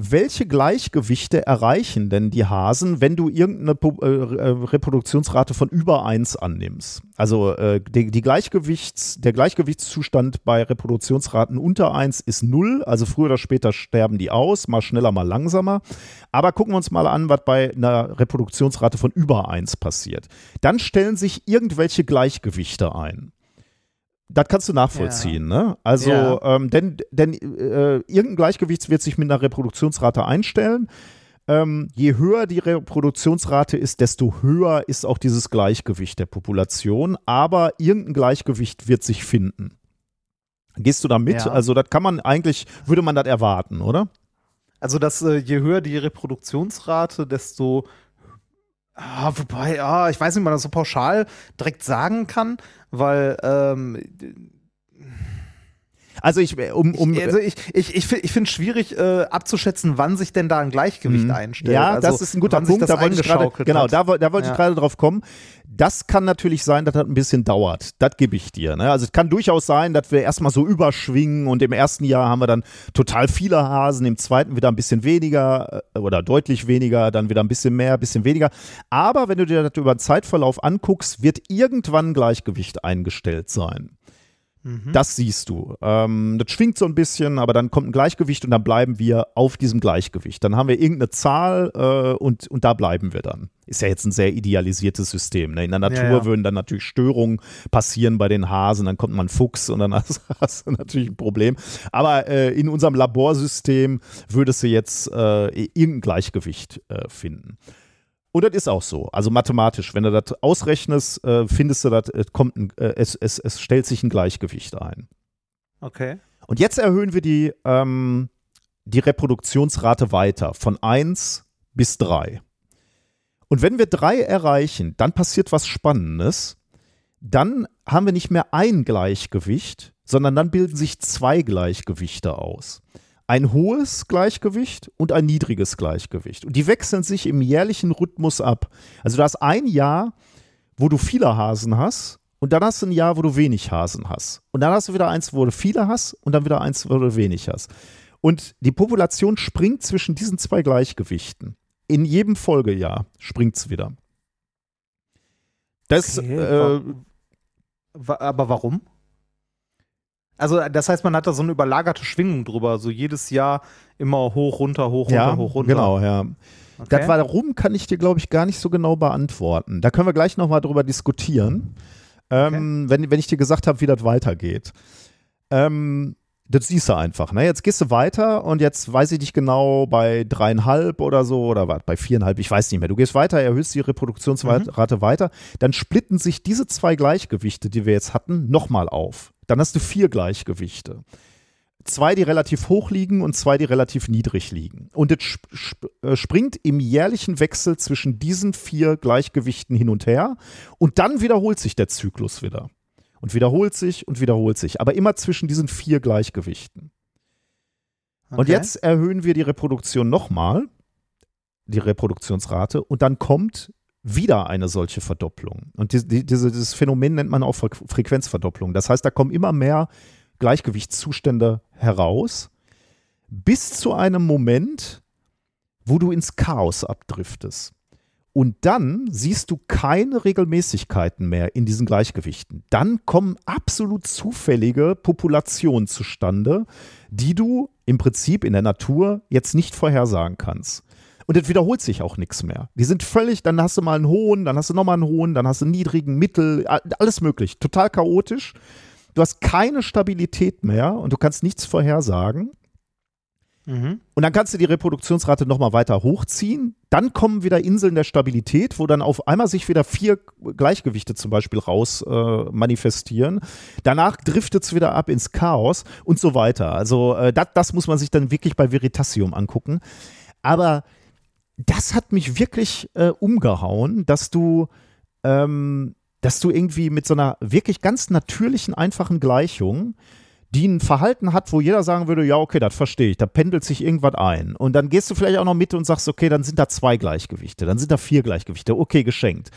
welche Gleichgewichte erreichen denn die Hasen, wenn du irgendeine äh, äh, Reproduktionsrate von über 1 annimmst? Also äh, die, die Gleichgewichts, der Gleichgewichtszustand bei Reproduktionsraten unter 1 ist 0, also früher oder später sterben die aus, mal schneller, mal langsamer. Aber gucken wir uns mal an, was bei einer Reproduktionsrate von über 1 passiert. Dann stellen sich irgendwelche Gleichgewichte ein. Das kannst du nachvollziehen, ne? Also, Ja. ähm, denn, denn äh, irgendein Gleichgewicht wird sich mit einer Reproduktionsrate einstellen. Ähm, je höher die Reproduktionsrate ist, desto höher ist auch dieses Gleichgewicht der Population. Aber irgendein Gleichgewicht wird sich finden. Gehst du da mit? Ja. Also, das kann man eigentlich, würde man das erwarten, oder? Also, dass äh, je höher die Reproduktionsrate, desto. Ah, wobei, ah, ich weiß nicht, ob man das so pauschal direkt sagen kann, weil ähm, Also, ich, um, um, ich, also ich, ich, ich, ich finde es schwierig äh, abzuschätzen, wann sich denn da ein Gleichgewicht Mhm. einstellt. Ja, also, das ist ein guter Punkt. Da wollte ich gerade, eingeschaukelt genau, da, da wollte Ja. ich gerade drauf kommen. Das kann natürlich sein, dass das ein bisschen dauert. Das gebe ich dir. Ne? Also es kann durchaus sein, dass wir erstmal so überschwingen und im ersten Jahr haben wir dann total viele Hasen, im zweiten wieder ein bisschen weniger äh, oder deutlich weniger, dann wieder ein bisschen mehr, ein bisschen weniger. Aber wenn du dir das über den Zeitverlauf anguckst, wird irgendwann ein Gleichgewicht eingestellt sein. Mhm. Das siehst du. Ähm, das schwingt so ein bisschen, aber dann kommt ein Gleichgewicht und dann bleiben wir auf diesem Gleichgewicht. Dann haben wir irgendeine Zahl äh, und, und da bleiben wir dann. Ist ja jetzt ein sehr idealisiertes System. Ne? In der Natur Ja, ja. würden dann natürlich Störungen passieren bei den Hasen, dann kommt mal ein Fuchs und dann hast, hast du natürlich ein Problem. Aber äh, in unserem Laborsystem würdest du jetzt äh, irgendein Gleichgewicht äh, finden. Und das ist auch so. Also mathematisch, wenn du das ausrechnest, äh, findest du, das, es, kommt ein, äh, es, es, es stellt sich ein Gleichgewicht ein. Okay. Und jetzt erhöhen wir die, ähm, die Reproduktionsrate weiter von 1 bis 3. Und wenn wir 3 erreichen, dann passiert was Spannendes. Dann haben wir nicht mehr ein Gleichgewicht, sondern dann bilden sich zwei Gleichgewichte aus. Ein hohes Gleichgewicht und ein niedriges Gleichgewicht. Und die wechseln sich im jährlichen Rhythmus ab. Also du hast ein Jahr, wo du viele Hasen hast und dann hast du ein Jahr, wo du wenig Hasen hast. Und dann hast du wieder eins, wo du viele hast und dann wieder eins, wo du wenig hast. Und die Population springt zwischen diesen zwei Gleichgewichten. In jedem Folgejahr springt es wieder. Das, Okay, äh, Aber warum? Also, das heißt, man hat da so eine überlagerte Schwingung drüber. So jedes Jahr immer hoch, runter, hoch, runter, ja, hoch, runter. genau, ja. Okay. Das warum kann ich dir, glaube ich, gar nicht so genau beantworten. Da können wir gleich nochmal drüber diskutieren, ähm, wenn, wenn ich dir gesagt habe, wie das weitergeht. Ähm, das siehst du einfach. Ne? Jetzt gehst du weiter und jetzt weiß ich nicht genau bei dreieinhalb oder so oder was, bei viereinhalb, ich weiß nicht mehr. Du gehst weiter, erhöhst die Reproduktionsrate weiter, dann splitten sich diese zwei Gleichgewichte, die wir jetzt hatten, nochmal auf. Dann hast du vier Gleichgewichte zwei, die relativ hoch liegen und zwei, die relativ niedrig liegen. und es sp sp äh, springt im jährlichen Wechsel zwischen diesen vier Gleichgewichten hin und her und dann wiederholt sich der Zyklus wieder. Und wiederholt sich und wiederholt sich, aber immer zwischen diesen vier Gleichgewichten. Okay. Und jetzt erhöhen wir die Reproduktion nochmal, die Reproduktionsrate, und dann kommt wieder eine solche Verdopplung. Und die, die, diese, dieses Phänomen nennt man auch Fre Frequenzverdopplung. Das heißt, da kommen immer mehr Gleichgewichtszustände heraus, bis zu einem Moment, wo du ins Chaos abdriftest. Und dann siehst du keine Regelmäßigkeiten mehr in diesen Gleichgewichten. Dann kommen absolut zufällige Populationen zustande, die du im Prinzip in der Natur jetzt nicht vorhersagen kannst. Und es wiederholt sich auch nichts mehr. Die sind völlig, dann hast du mal einen hohen, dann hast du nochmal einen hohen, dann hast du einen niedrigen, mittel, alles möglich. Total chaotisch. Du hast keine Stabilität mehr und du kannst nichts vorhersagen. Mhm. Und dann kannst du die Reproduktionsrate nochmal weiter hochziehen. Dann kommen wieder Inseln der Stabilität, wo dann auf einmal sich wieder vier Gleichgewichte zum Beispiel raus äh, manifestieren. Danach driftet es wieder ab ins Chaos und so weiter. Also äh, das, das muss man sich dann wirklich bei Veritasium angucken. Aber das hat mich wirklich äh, umgehauen, dass du, ähm, dass du irgendwie mit so einer wirklich ganz natürlichen, einfachen Gleichung die ein Verhalten hat, wo jeder sagen würde, ja, okay, das verstehe ich, da pendelt sich irgendwas ein. Und dann gehst du vielleicht auch noch mit und sagst, okay, dann sind da zwei Gleichgewichte, dann sind da vier Gleichgewichte, okay, geschenkt.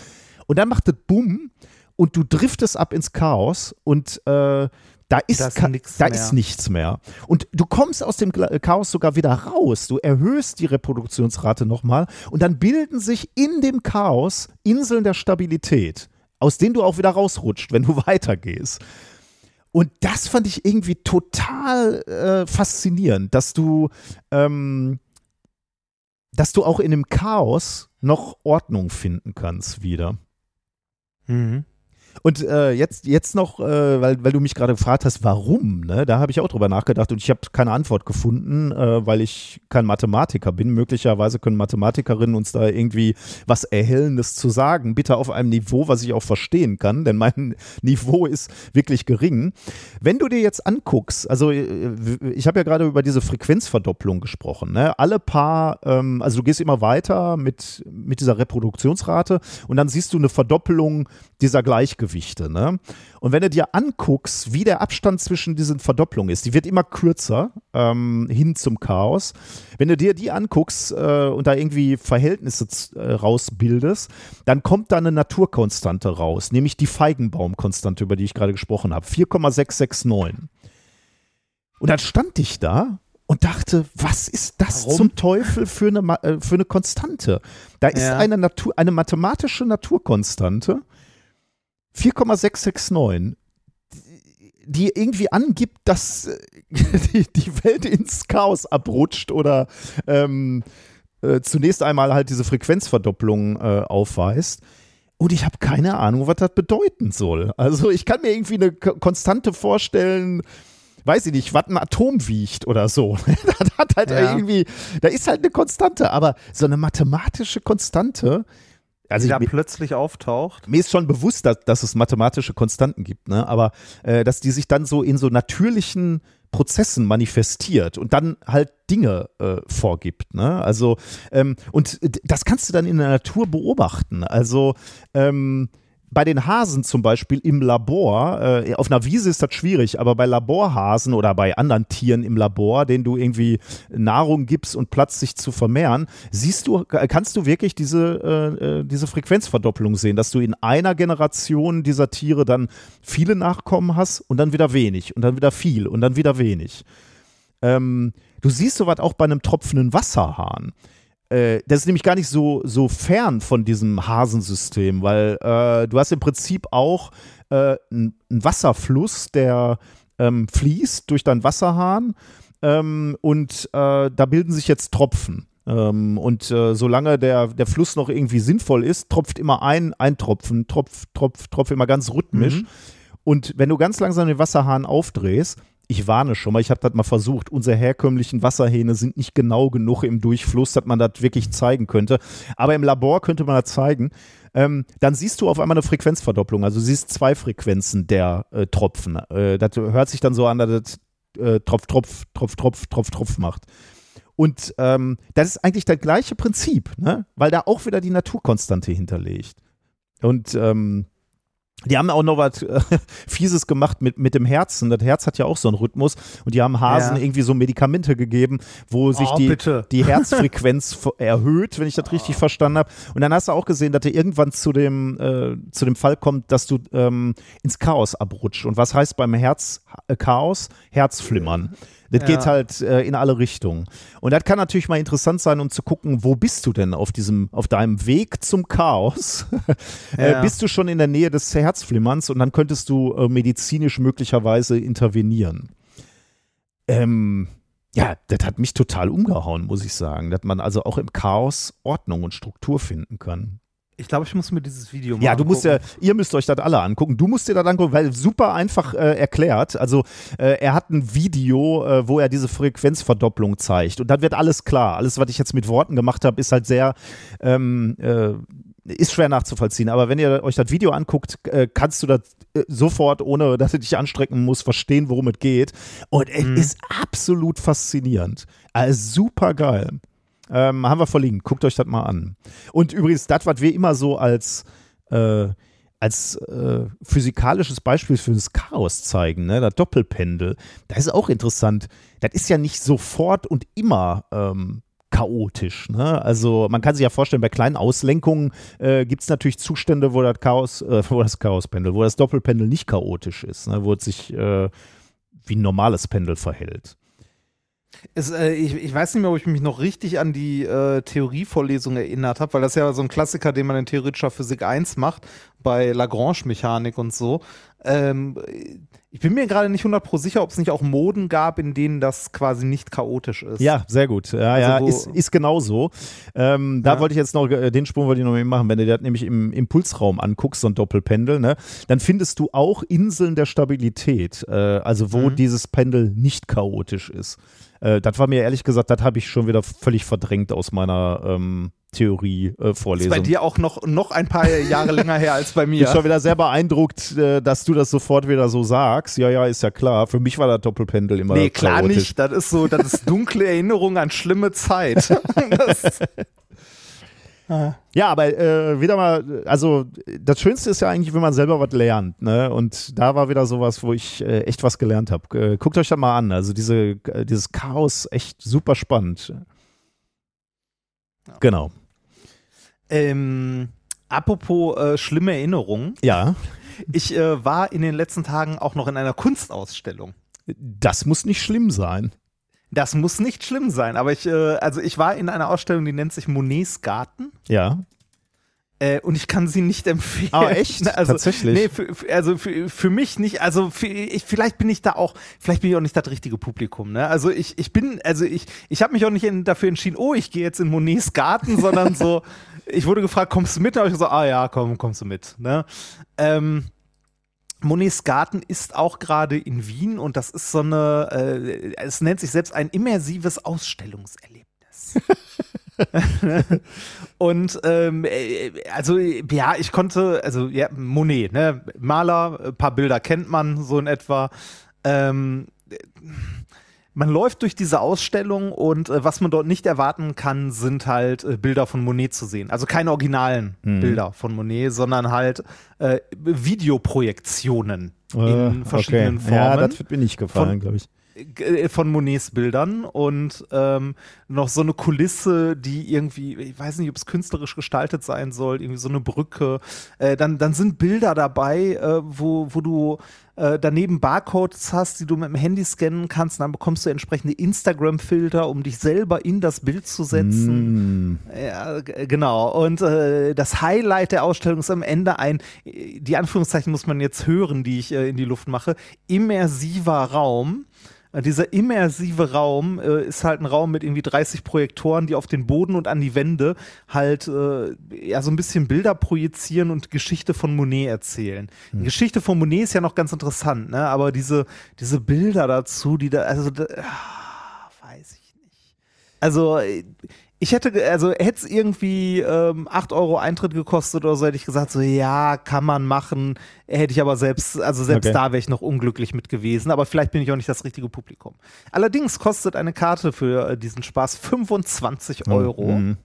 Und dann macht es Bumm und du driftest ab ins Chaos und äh, da ist, Da mehr. ist nichts mehr. Und du kommst aus dem Chaos sogar wieder raus. Du erhöhst die Reproduktionsrate nochmal und dann bilden sich in dem Chaos Inseln der Stabilität, aus denen du auch wieder rausrutscht, wenn du weitergehst. Und das fand ich irgendwie total äh, faszinierend, dass du, ähm, dass du auch in dem Chaos noch Ordnung finden kannst wieder. Mhm. Und äh, jetzt, jetzt noch, äh, weil, weil du mich gerade gefragt hast, warum, ne? da habe ich auch drüber nachgedacht und ich habe keine Antwort gefunden, äh, weil ich kein Mathematiker bin. Möglicherweise können Mathematikerinnen uns da irgendwie was Erhellendes zu sagen. Bitte auf einem Niveau, was ich auch verstehen kann, denn mein Niveau ist wirklich gering. Wenn du dir jetzt anguckst, also äh, ich habe ja gerade über diese Frequenzverdopplung gesprochen, ne? alle paar, ähm, also du gehst immer weiter mit, mit dieser Reproduktionsrate und dann siehst du eine Verdoppelung dieser Gleichgewichte. Ne? Und wenn du dir anguckst, wie der Abstand zwischen diesen Verdopplungen ist, die wird immer kürzer ähm, hin zum Chaos. Wenn du dir die anguckst äh, und da irgendwie Verhältnisse äh, rausbildest, dann kommt da eine Naturkonstante raus, nämlich die Feigenbaumkonstante, über die ich gerade gesprochen habe, 4,669. Und dann stand ich da und dachte, was ist das Warum? zum Teufel für eine, äh, für eine Konstante? Da ist Ja. eine, Natur, eine mathematische Naturkonstante, 4,669, die irgendwie angibt, dass äh, die, die Welt ins Chaos abrutscht oder ähm, äh, zunächst einmal halt diese Frequenzverdopplung äh, aufweist. Und ich habe keine Ahnung, was das bedeuten soll. Also ich kann mir irgendwie eine Ko- Konstante vorstellen, weiß ich nicht, was ein Atom wiegt oder so. das hat halt Ja. irgendwie, da ist halt eine Konstante, aber so eine mathematische Konstante, also Die da ich, plötzlich auftaucht. mir ist schon bewusst, dass, dass es mathematische Konstanten gibt, ne? aber äh, dass die sich dann so in so natürlichen Prozessen manifestiert und dann halt Dinge äh, vorgibt. Ne? Also, ähm, und das kannst du dann in der Natur beobachten. Also, ähm, bei den Hasen zum Beispiel im Labor, äh, auf einer Wiese ist das schwierig, aber bei Laborhasen oder bei anderen Tieren im Labor, denen du irgendwie Nahrung gibst und Platz sich zu vermehren, siehst du, kannst du wirklich diese, äh, äh, diese Frequenzverdopplung sehen, dass du in einer Generation dieser Tiere dann viele Nachkommen hast und dann wieder wenig und dann wieder viel und dann wieder wenig. Ähm, du siehst sowas auch bei einem tropfenden Wasserhahn. Äh, das ist nämlich gar nicht so, so fern von diesem Hasensystem, weil äh, du hast im Prinzip auch äh, einen Wasserfluss, der ähm, fließt durch deinen Wasserhahn ähm, und äh, da bilden sich jetzt Tropfen. Ähm, und äh, solange der, der Fluss noch irgendwie sinnvoll ist, tropft immer ein, ein Tropfen, Tropf, Tropf, Tropf immer ganz rhythmisch. Mhm. Und wenn du ganz langsam den Wasserhahn aufdrehst, ich warne schon mal, ich habe das mal versucht, unsere herkömmlichen Wasserhähne sind nicht genau genug im Durchfluss, dass man das wirklich zeigen könnte. Aber im Labor könnte man das zeigen. Ähm, dann siehst du auf einmal eine Frequenzverdopplung. Also du siehst zwei Frequenzen der äh, Tropfen. Äh, das hört sich dann so an, dass das äh, Tropf, Tropf, Tropf, Tropf, Tropf, Tropf macht. Und ähm, das ist eigentlich das gleiche Prinzip, ne? weil da auch wieder die Naturkonstante hinterlegt. Und ähm, die haben auch noch was äh, Fieses gemacht mit, mit dem Herzen. Das Herz hat ja auch so einen Rhythmus. Und die haben Hasen Ja. irgendwie so Medikamente gegeben, wo sich Oh, die, bitte. die Herzfrequenz erhöht, wenn ich das richtig verstanden habe. Und dann hast du auch gesehen, dass du irgendwann zu dem, äh, zu dem Fall kommt, dass du ähm, ins Chaos abrutscht. Und was heißt beim Herz äh, Chaos? Herzflimmern. Das Ja. geht halt äh, in alle Richtungen. Und das kann natürlich mal interessant sein, um zu gucken, wo bist du denn auf diesem, auf deinem Weg zum Chaos? äh, Ja. bist du schon in der Nähe des Herzflimmerns und dann könntest du äh, medizinisch möglicherweise intervenieren. Ähm, ja, das hat mich total umgehauen, muss ich sagen, dass man also auch im Chaos Ordnung und Struktur finden kann. Ich glaube, ich muss mir dieses Video mal Ja, du musst ja, angucken. ihr müsst euch das alle angucken. Du musst dir das angucken, weil super einfach äh, erklärt. Also äh, er hat ein Video, äh, wo er diese Frequenzverdopplung zeigt und dann wird alles klar. Alles, was ich jetzt mit Worten gemacht habe, ist halt sehr ähm, äh, ist schwer nachzuvollziehen. Aber wenn ihr euch das Video anguckt, äh, kannst du das äh, sofort, ohne dass du dich anstrengen musst, verstehen, worum es geht. Und es Mhm. ist absolut faszinierend. Also super geil. Ähm, haben wir verlinkt. Guckt euch das mal an. Und übrigens, das, was wir immer so als, äh, als äh, physikalisches Beispiel für das Chaos zeigen, ne? das Doppelpendel, das ist auch interessant. Das ist ja nicht sofort und immer ähm, chaotisch. Ne? Also man kann sich ja vorstellen, bei kleinen Auslenkungen äh, gibt es natürlich Zustände, wo das Chaos, äh, wo das Chaospendel, wo das Doppelpendel nicht chaotisch ist, ne? wo es sich äh, wie ein normales Pendel verhält. Es, äh, ich, ich weiß nicht mehr, ob ich mich noch richtig an die äh, Theorievorlesung erinnert habe, weil das ist ja so ein Klassiker, den man in theoretischer Physik 1 macht, bei Lagrange-Mechanik und so. Ähm, ich bin mir gerade nicht 100% sicher, ob es nicht auch Moden gab, in denen das quasi nicht chaotisch ist. Ja, sehr gut. Ja, Also ja, ist, ist genau so. Ähm, da Ja. wollte ich jetzt noch, äh, den Sprung wollte ich noch machen. Wenn du dir das nämlich im Impulsraum anguckst, so ein Doppelpendel, ne, dann findest du auch Inseln der Stabilität, äh, also wo Mhm. dieses Pendel nicht chaotisch ist. Äh, das war mir ehrlich gesagt, das habe ich schon wieder völlig verdrängt aus meiner ähm, ist Theorie-Vorlesung. bei dir auch noch, noch ein paar Jahre länger her als bei Ich bin schon mir. wieder sehr beeindruckt, äh, dass du das sofort wieder so sagst. Ja, ja, ist ja klar. Für mich war das Doppelpendel immer Nee, klar chaotisch. nicht. Das ist so, das ist dunkle Erinnerung an schlimme Zeit. das, Ja, aber äh, wieder mal, also das Schönste ist ja eigentlich, wenn man selber was lernt, ne? Und da war wieder sowas, wo ich äh, echt was gelernt habe. Äh, guckt euch das mal an. Also diese, äh, dieses Chaos echt super spannend. Genau. ähm, apropos äh, schlimme Erinnerungen. Ja, Ich äh, war in den letzten Tagen auch noch in einer Kunstausstellung. das muss nicht schlimm sein. Das muss nicht schlimm sein, aber ich, äh, also ich war in einer Ausstellung, die nennt sich Monets Garten. Ja. Äh, und ich kann sie nicht empfehlen. Ah, echt? Also, Tatsächlich? Nee, für, für, also für, für mich nicht. Also für, ich, vielleicht bin ich da auch, vielleicht bin ich auch nicht das richtige Publikum. Ne? Also ich, ich bin, also ich, ich habe mich auch nicht in, dafür entschieden, oh, ich gehe jetzt in Monets Garten, sondern so, ich wurde gefragt, kommst du mit? Da habe ich gesagt, ah ja, komm, kommst du mit. Ne? Ähm, Monets Garten ist auch gerade in Wien und das ist so eine, äh, es nennt sich selbst ein immersives Ausstellungserlebnis. und ähm, äh, also ja, ich konnte, also ja, Monet, ne, Maler, ein paar Bilder kennt man so in etwa. Ähm, man läuft durch diese Ausstellung und äh, was man dort nicht erwarten kann, sind halt äh, Bilder von Monet zu sehen. Also keine originalen Mhm. Bilder von Monet, sondern halt äh, Videoprojektionen Äh, in verschiedenen okay. Ja, Formen das wird mir nicht gefallen, glaube ich. Äh, von Monets Bildern und ähm, noch so eine Kulisse, die irgendwie, ich weiß nicht, ob es künstlerisch gestaltet sein soll, irgendwie so eine Brücke. Äh, dann, dann sind Bilder dabei, äh, wo, wo du äh, daneben Barcodes hast, die du mit dem Handy scannen kannst. Dann bekommst du entsprechende Instagram-Filter, um dich selber in das Bild zu setzen. Mm. Ja, genau. Und äh, das Highlight der Ausstellung ist am Ende ein, äh, die Anführungszeichen muss man jetzt hören, die ich in die Luft mache, immersiver Raum. Äh, Dieser immersive Raum äh, ist halt ein Raum mit irgendwie 30 Projektoren, die auf den Boden und an die Wände halt äh, ja so ein bisschen Bilder projizieren und Geschichte von Monet erzählen. Die Geschichte von Monet ist ja noch ganz interessant, ne? Aber diese, diese Bilder dazu, die da, also da, ah, weiß ich nicht. Also äh, Ich hätte, also hätte es irgendwie ähm, 8 Euro Eintritt gekostet oder so, hätte ich gesagt, so ja, kann man machen. Hätte ich aber selbst, also selbst Okay. da wäre ich noch unglücklich mit gewesen. Aber vielleicht bin ich auch nicht das richtige Publikum. Allerdings kostet eine Karte für äh, diesen Spaß 25 Euro. Mhm.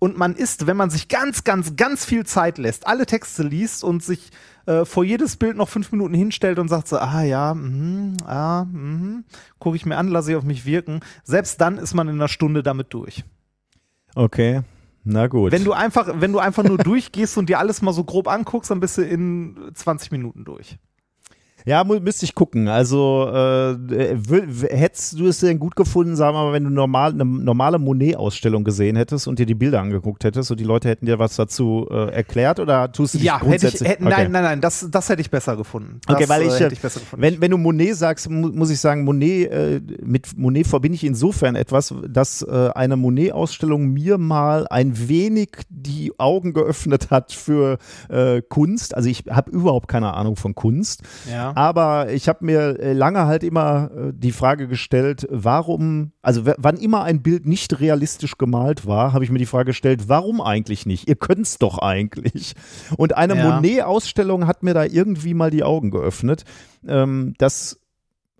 Und man ist, wenn man sich ganz, ganz, ganz viel Zeit lässt, alle Texte liest und sich äh, vor jedes Bild noch fünf Minuten hinstellt und sagt so, ah ja, mhm, ah, mhm, gucke ich mir an, lasse ich auf mich wirken. Selbst dann ist man in einer Stunde damit durch. Okay, na gut. Wenn du einfach, wenn du einfach nur durchgehst und dir alles mal so grob anguckst, dann bist du in 20 Minuten durch. Ja, müsste ich gucken. Also, äh, w- hättest du es denn gut gefunden, sagen wir mal, wenn du normal, eine normale Monet-Ausstellung gesehen hättest und dir die Bilder angeguckt hättest und die Leute hätten dir was dazu äh, erklärt oder tust du dich Ja, hätte ich, grundsätzlich... hätte, Okay. nein, nein, nein, das, das hätte ich besser gefunden. Das, Okay, weil ich, äh, äh, ich besser gefunden. Wenn, wenn du Monet sagst, mu muss ich sagen, Monet, äh, mit Monet verbinde ich insofern etwas, dass äh, eine Monet-Ausstellung mir mal ein wenig die Augen geöffnet hat für äh, Kunst. Also ich habe überhaupt keine Ahnung von Kunst. ja. Aber ich habe mir äh, lange halt immer äh, die Frage gestellt, warum, also wann immer ein Bild nicht realistisch gemalt war, habe ich mir die Frage gestellt, warum eigentlich nicht? Ihr könnt es doch eigentlich. Und eine Ja. Monet-Ausstellung hat mir da irgendwie mal die Augen geöffnet. Ähm, das,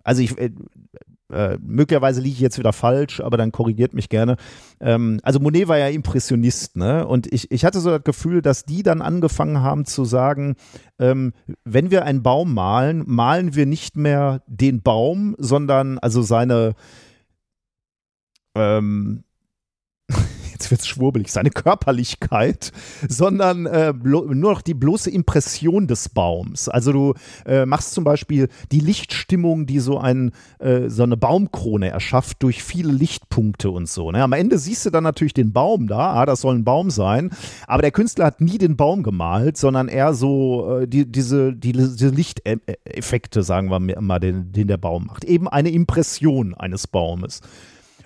also ich, äh, möglicherweise liege ich jetzt wieder falsch, aber dann korrigiert mich gerne. Ähm, also Monet war ja Impressionist, ne? Und ich, ich hatte so das Gefühl, dass die dann angefangen haben zu sagen, ähm, wenn wir einen Baum malen, malen wir nicht mehr den Baum, sondern also seine ähm, jetzt wird's schwurbelig, seine Körperlichkeit, sondern äh, nur noch die bloße Impression des Baums. Also du äh, machst zum Beispiel die Lichtstimmung, die so, ein, äh, so eine Baumkrone erschafft durch viele Lichtpunkte und so. Ne? Am Ende siehst du dann natürlich den Baum da, ah, das soll ein Baum sein, aber der Künstler hat nie den Baum gemalt, sondern eher so äh, die, diese, die, diese Lichteffekte, sagen wir mal, den, den der Baum macht. Eben eine Impression eines Baumes.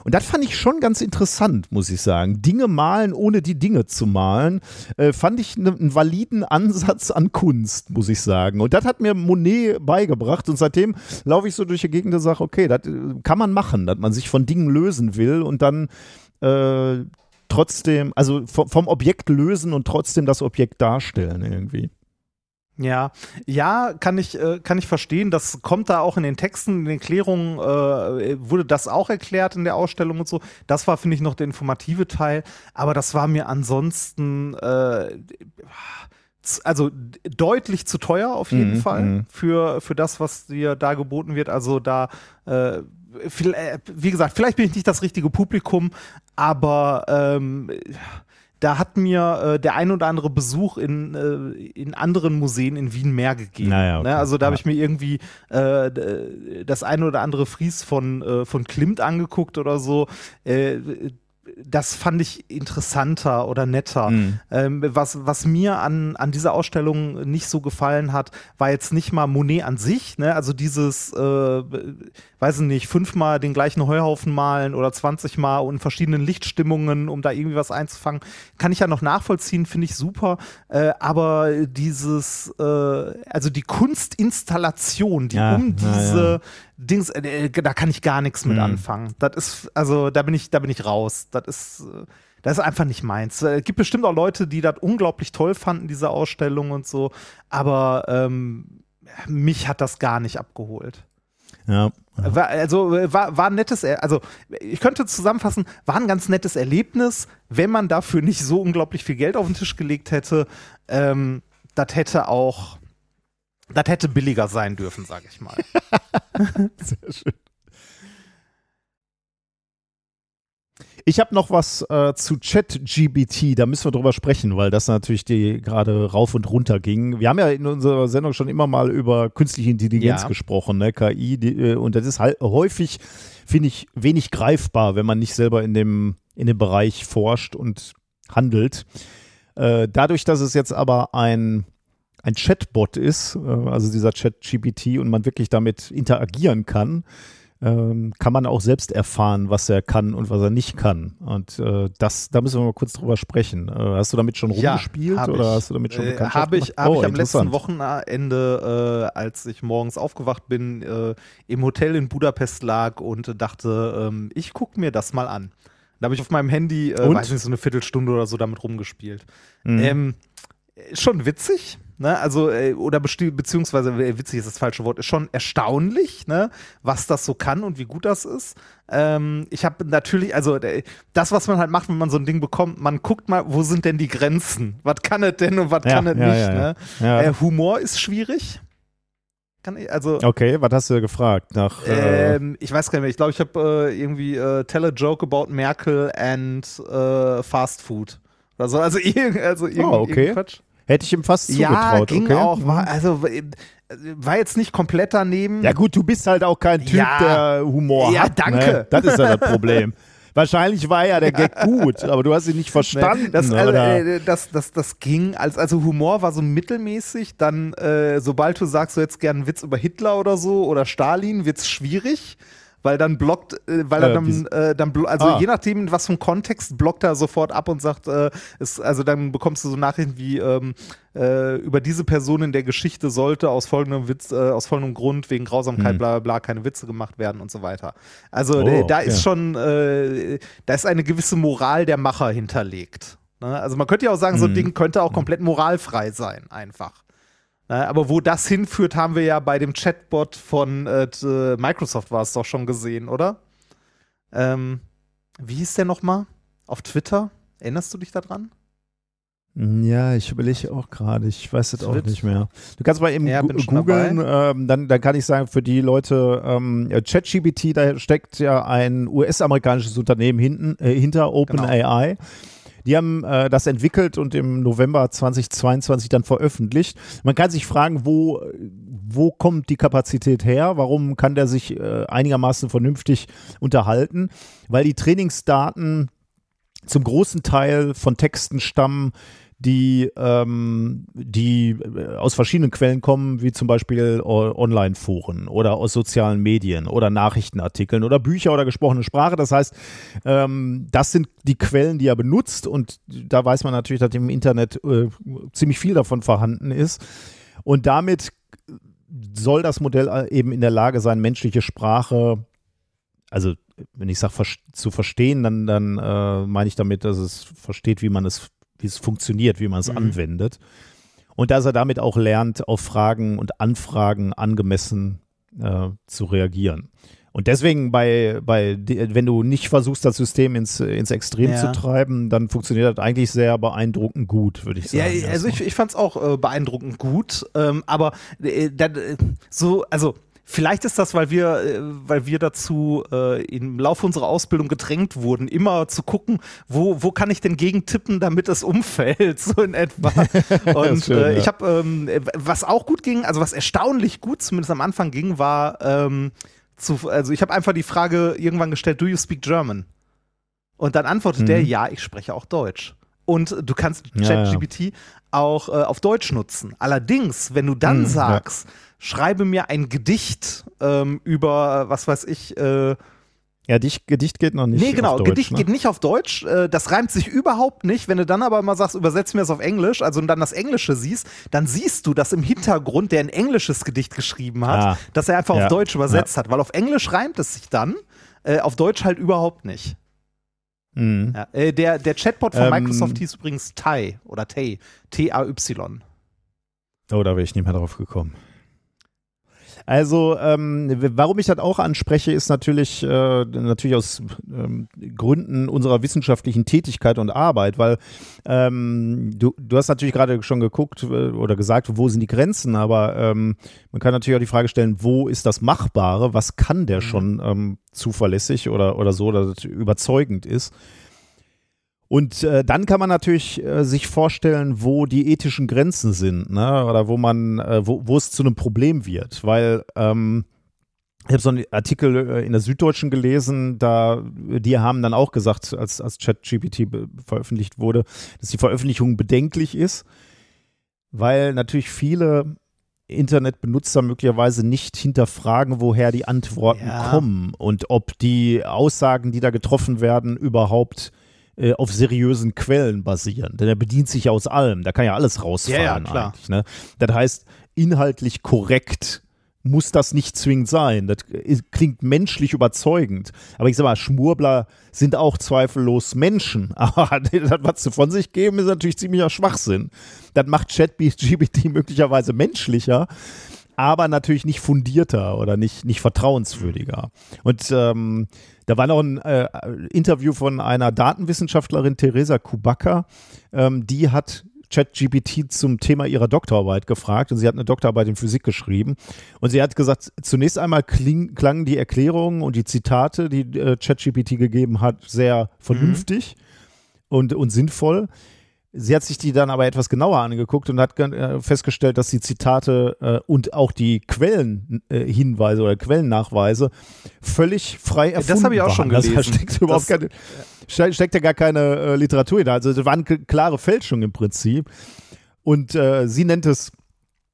Und das fand ich schon ganz interessant, muss ich sagen. Dinge malen, ohne die Dinge zu malen, äh, fand ich ne, einen validen Ansatz an Kunst, muss ich sagen. Und das hat mir Monet beigebracht. Und seitdem laufe ich so durch die Gegend und sage, okay, das äh, kann man machen, dass man sich von Dingen lösen will und dann äh, trotzdem, also vom, vom Objekt lösen und trotzdem das Objekt darstellen irgendwie. Ja, ja, kann ich, äh, kann ich verstehen. Das kommt da auch in den Texten, in den Klärungen, äh, wurde das auch erklärt in der Ausstellung und so. Das war, finde ich, noch der informative Teil. Aber das war mir ansonsten, äh, also deutlich zu teuer auf jeden Mhm, Fall mhm. für, für das, was dir da geboten wird. Also da, äh, äh, wie gesagt, vielleicht bin ich nicht das richtige Publikum, aber ähm, da hat mir äh, der ein oder andere Besuch in, äh, in anderen Museen in Wien mehr gegeben. Naja, okay. ne? Also da habe ich mir irgendwie äh, d- das ein oder andere Fries von, äh, von Klimt angeguckt oder so. Äh, das fand ich interessanter oder netter. Mhm. Ähm, was, was mir an, an dieser Ausstellung nicht so gefallen hat, war jetzt nicht mal Monet an sich, ne? also dieses, äh, weiß ich nicht, fünfmal den gleichen Heuhaufen malen oder 20 Mal und in verschiedenen Lichtstimmungen, um da irgendwie was einzufangen, kann ich ja noch nachvollziehen, finde ich super. Äh, aber dieses, äh, also die Kunstinstallation, die Ja, um diese ja. Dings, äh, da kann ich gar nichts mit Mhm. anfangen. Das ist, also da bin ich, da bin ich raus. Das ist, äh, das ist einfach nicht meins. Es gibt bestimmt auch Leute, die das unglaublich toll fanden, diese Ausstellung und so, aber ähm, mich hat das gar nicht abgeholt. Ja. War, also äh, war, war ein nettes, also ich könnte zusammenfassen, war ein ganz nettes Erlebnis, wenn man dafür nicht so unglaublich viel Geld auf den Tisch gelegt hätte. Ähm, das hätte auch, das hätte billiger sein dürfen, sage ich mal. Sehr schön. Ich habe noch was äh, zu ChatGBT, da müssen wir drüber sprechen, weil das natürlich die gerade rauf und runter ging. Wir haben ja in unserer Sendung schon immer mal über künstliche Intelligenz Ja. gesprochen, ne, KI, die, äh, und das ist halt häufig, finde ich, wenig greifbar, wenn man nicht selber in dem, in dem Bereich forscht und handelt. Äh, dadurch, dass es jetzt aber ein ein Chatbot ist, äh, also dieser ChatGPT und man wirklich damit interagieren kann, ähm, kann man auch selbst erfahren, was er kann und was er nicht kann. Und äh, das, da müssen wir mal kurz drüber sprechen. Äh, hast du damit schon Ja, rumgespielt hab oder ich. hast du damit schon Äh, Bekanntschaft Habe ich, hab Oh, ich am letzten. Wochenende, äh, als ich morgens aufgewacht bin, äh, im Hotel in Budapest lag und dachte, ähm, ich gucke mir das mal an. Da habe ich auf meinem Handy, äh, weiß nicht, so eine Viertelstunde oder so damit rumgespielt. Mhm. Ähm, ist schon witzig, ne? Also, äh, oder beziehungsweise äh, witzig ist das falsche Wort, ist schon erstaunlich, ne? Was das so kann und wie gut das ist. Ähm, ich habe natürlich, also äh, das, was man halt macht, wenn man so ein Ding bekommt, man guckt mal, wo sind denn die Grenzen? Was kann es denn und was Ja, kann es ja, nicht, ja, ne? Äh, Humor ist schwierig. Ich, also. okay, was hast du gefragt? Nach, äh, Ähm, ich weiß gar nicht mehr. Ich glaube, ich habe äh, irgendwie äh, Tell a Joke about Merkel and äh, Fast Food. Oder so. Also, irgend, also irgend, Oh, okay. Quatsch. Hätte ich ihm fast Ja, zugetraut. ging okay. auch. Mhm. War, also, äh, war jetzt nicht komplett daneben. Ja gut, du bist halt auch kein Typ, Ja. der Humor Ja, hat. danke. Ne? Das ist ja das Problem. Wahrscheinlich war ja der Gag gut, aber du hast ihn nicht verstanden. Ne, Das, also, äh, das, das, das ging, als, also Humor war so mittelmäßig, dann äh, sobald du sagst, du hättest gern einen Witz über Hitler oder so oder Stalin, wird's schwierig, weil dann blockt, äh, weil er Äh, dann, äh, dann blo- also Ah. je nachdem, was für ein Kontext, blockt er sofort ab und sagt, äh, ist, also dann bekommst du so Nachrichten wie ähm, äh, über diese Person in der Geschichte sollte aus folgendem Witz, äh, aus folgendem Grund wegen Grausamkeit, Hm. bla bla bla, keine Witze gemacht werden und so weiter. Also Oh, äh, da ist schon, äh, da ist eine gewisse Moral der Macher hinterlegt. Ne? Also man könnte ja auch sagen, so ein Mhm. Ding könnte auch komplett moralfrei sein, einfach. Ne? Aber wo das hinführt, haben wir ja bei dem Chatbot von äh, t- Microsoft war es doch schon gesehen, oder? Ähm, wie hieß der nochmal? Auf Twitter? Erinnerst du dich daran? Ja, ich überlege auch gerade, ich weiß es auch nicht mehr. Du kannst mal eben Ja, googeln, ähm, dann, dann kann ich sagen, für die Leute, ähm, ja, ChatGPT, da steckt ja ein US-amerikanisches Unternehmen hinten, äh, hinter OpenAI. Die haben äh, das entwickelt und im November 2022 dann veröffentlicht. Man kann sich fragen, wo, wo kommt die Kapazität her? Warum kann der sich äh, einigermaßen vernünftig unterhalten? Weil die Trainingsdaten zum großen Teil von Texten stammen, die, ähm, die äh, aus verschiedenen Quellen kommen, wie zum Beispiel o- Online-Foren oder aus sozialen Medien oder Nachrichtenartikeln oder Bücher oder gesprochene Sprache. Das heißt, ähm, das sind die Quellen, die er benutzt und da weiß man natürlich, dass im Internet äh, ziemlich viel davon vorhanden ist. Und damit soll das Modell äh, eben in der Lage sein, menschliche Sprache, also wenn ich sage zu verstehen, dann, dann äh, meine ich damit, dass es versteht, wie man es, wie es funktioniert, wie man es Mhm. anwendet. Und dass er damit auch lernt, auf Fragen und Anfragen angemessen äh, zu reagieren. Und deswegen bei, bei, wenn du nicht versuchst, das System ins, ins Extrem Ja. zu treiben, dann funktioniert das eigentlich sehr beeindruckend gut, würde ich Ja, sagen. also ich, ich fand es auch äh, beeindruckend gut, ähm, aber äh, dann, äh, so, also vielleicht ist das, weil wir, äh, weil wir dazu äh, im Laufe unserer Ausbildung gedrängt wurden, immer zu gucken, wo, wo kann ich denn gegen tippen, damit es umfällt, so in etwa. Und schön, äh, ja. ich habe, ähm, äh, was auch gut ging, also was erstaunlich gut zumindest am Anfang ging, war, ähm, zu, also ich habe einfach die Frage irgendwann gestellt, do you speak German? Und dann antwortet Mhm. der, ja, ich spreche auch Deutsch. Und du kannst Ja, ja. ChatGPT auch äh, auf Deutsch nutzen. Allerdings, wenn du dann Mhm, ja. Schreibe mir ein Gedicht ähm, über, was weiß ich, äh, ja, dich, Gedicht geht noch nicht. nee, genau, Deutsch, Gedicht ne? geht nicht auf Deutsch, äh, das reimt sich überhaupt nicht. Wenn du dann aber mal sagst, übersetz mir das auf Englisch, also und dann das Englische siehst, dann siehst du, dass im Hintergrund der ein englisches Gedicht geschrieben hat, Ah. dass er einfach Ja. auf Deutsch übersetzt hat, weil auf Englisch reimt es sich dann, äh, auf Deutsch halt überhaupt nicht. Mhm. Ja, äh, der, der Chatbot von Ähm, Microsoft hieß übrigens Tai oder Tay, T-A-Y. Oh, da wäre ich nicht mehr drauf gekommen. Also, ähm, warum ich das auch anspreche, ist natürlich, äh, natürlich aus ähm, Gründen unserer wissenschaftlichen Tätigkeit und Arbeit, weil ähm, du, du hast natürlich gerade schon geguckt oder gesagt, wo sind die Grenzen, aber ähm, man kann natürlich auch die Frage stellen, wo ist das Machbare, was kann der schon ähm, zuverlässig oder, oder so, dass es überzeugend ist. Und äh, dann kann man natürlich äh, sich vorstellen, wo die ethischen Grenzen sind, ne? oder wo man, äh, wo, wo es zu einem Problem wird, weil ähm, ich habe so einen Artikel äh, in der Süddeutschen gelesen, da die haben dann auch gesagt, als, als ChatGPT veröffentlicht wurde, dass die Veröffentlichung bedenklich ist, weil natürlich viele Internetbenutzer möglicherweise nicht hinterfragen, woher die Antworten Ja. kommen und ob die Aussagen, die da getroffen werden, überhaupt äh, auf seriösen Quellen basieren. Denn er bedient sich ja aus allem. Da kann ja alles rausfallen Ja, ja, klar. eigentlich. Ne? Das heißt, inhaltlich korrekt muss das nicht zwingend sein. Das klingt menschlich überzeugend. Aber ich sag mal, Schmurbler sind auch zweifellos Menschen. Aber das, was sie von sich geben, ist natürlich ziemlicher Schwachsinn. Das macht ChatGPT möglicherweise menschlicher, aber natürlich nicht fundierter oder nicht, nicht vertrauenswürdiger. Und ähm, da war noch ein äh, Interview von einer Datenwissenschaftlerin, Teresa Kubaka, ähm, die hat ChatGPT zum Thema ihrer Doktorarbeit gefragt und sie hat eine Doktorarbeit in Physik geschrieben. Und sie hat gesagt, zunächst einmal kling, klangen die Erklärungen und die Zitate, die äh, ChatGPT gegeben hat, sehr vernünftig mhm. und, und sinnvoll. Sie hat sich die dann aber etwas genauer angeguckt und hat äh, festgestellt, dass die Zitate äh, und auch die Quellenhinweise äh, oder Quellennachweise völlig frei erfunden Das habe ich auch schon gelesen. Also, da steckt überhaupt das, keine, steckt ja gar keine äh, Literatur hinter. Also das war eine klare Fälschung im Prinzip. Und äh, sie nennt es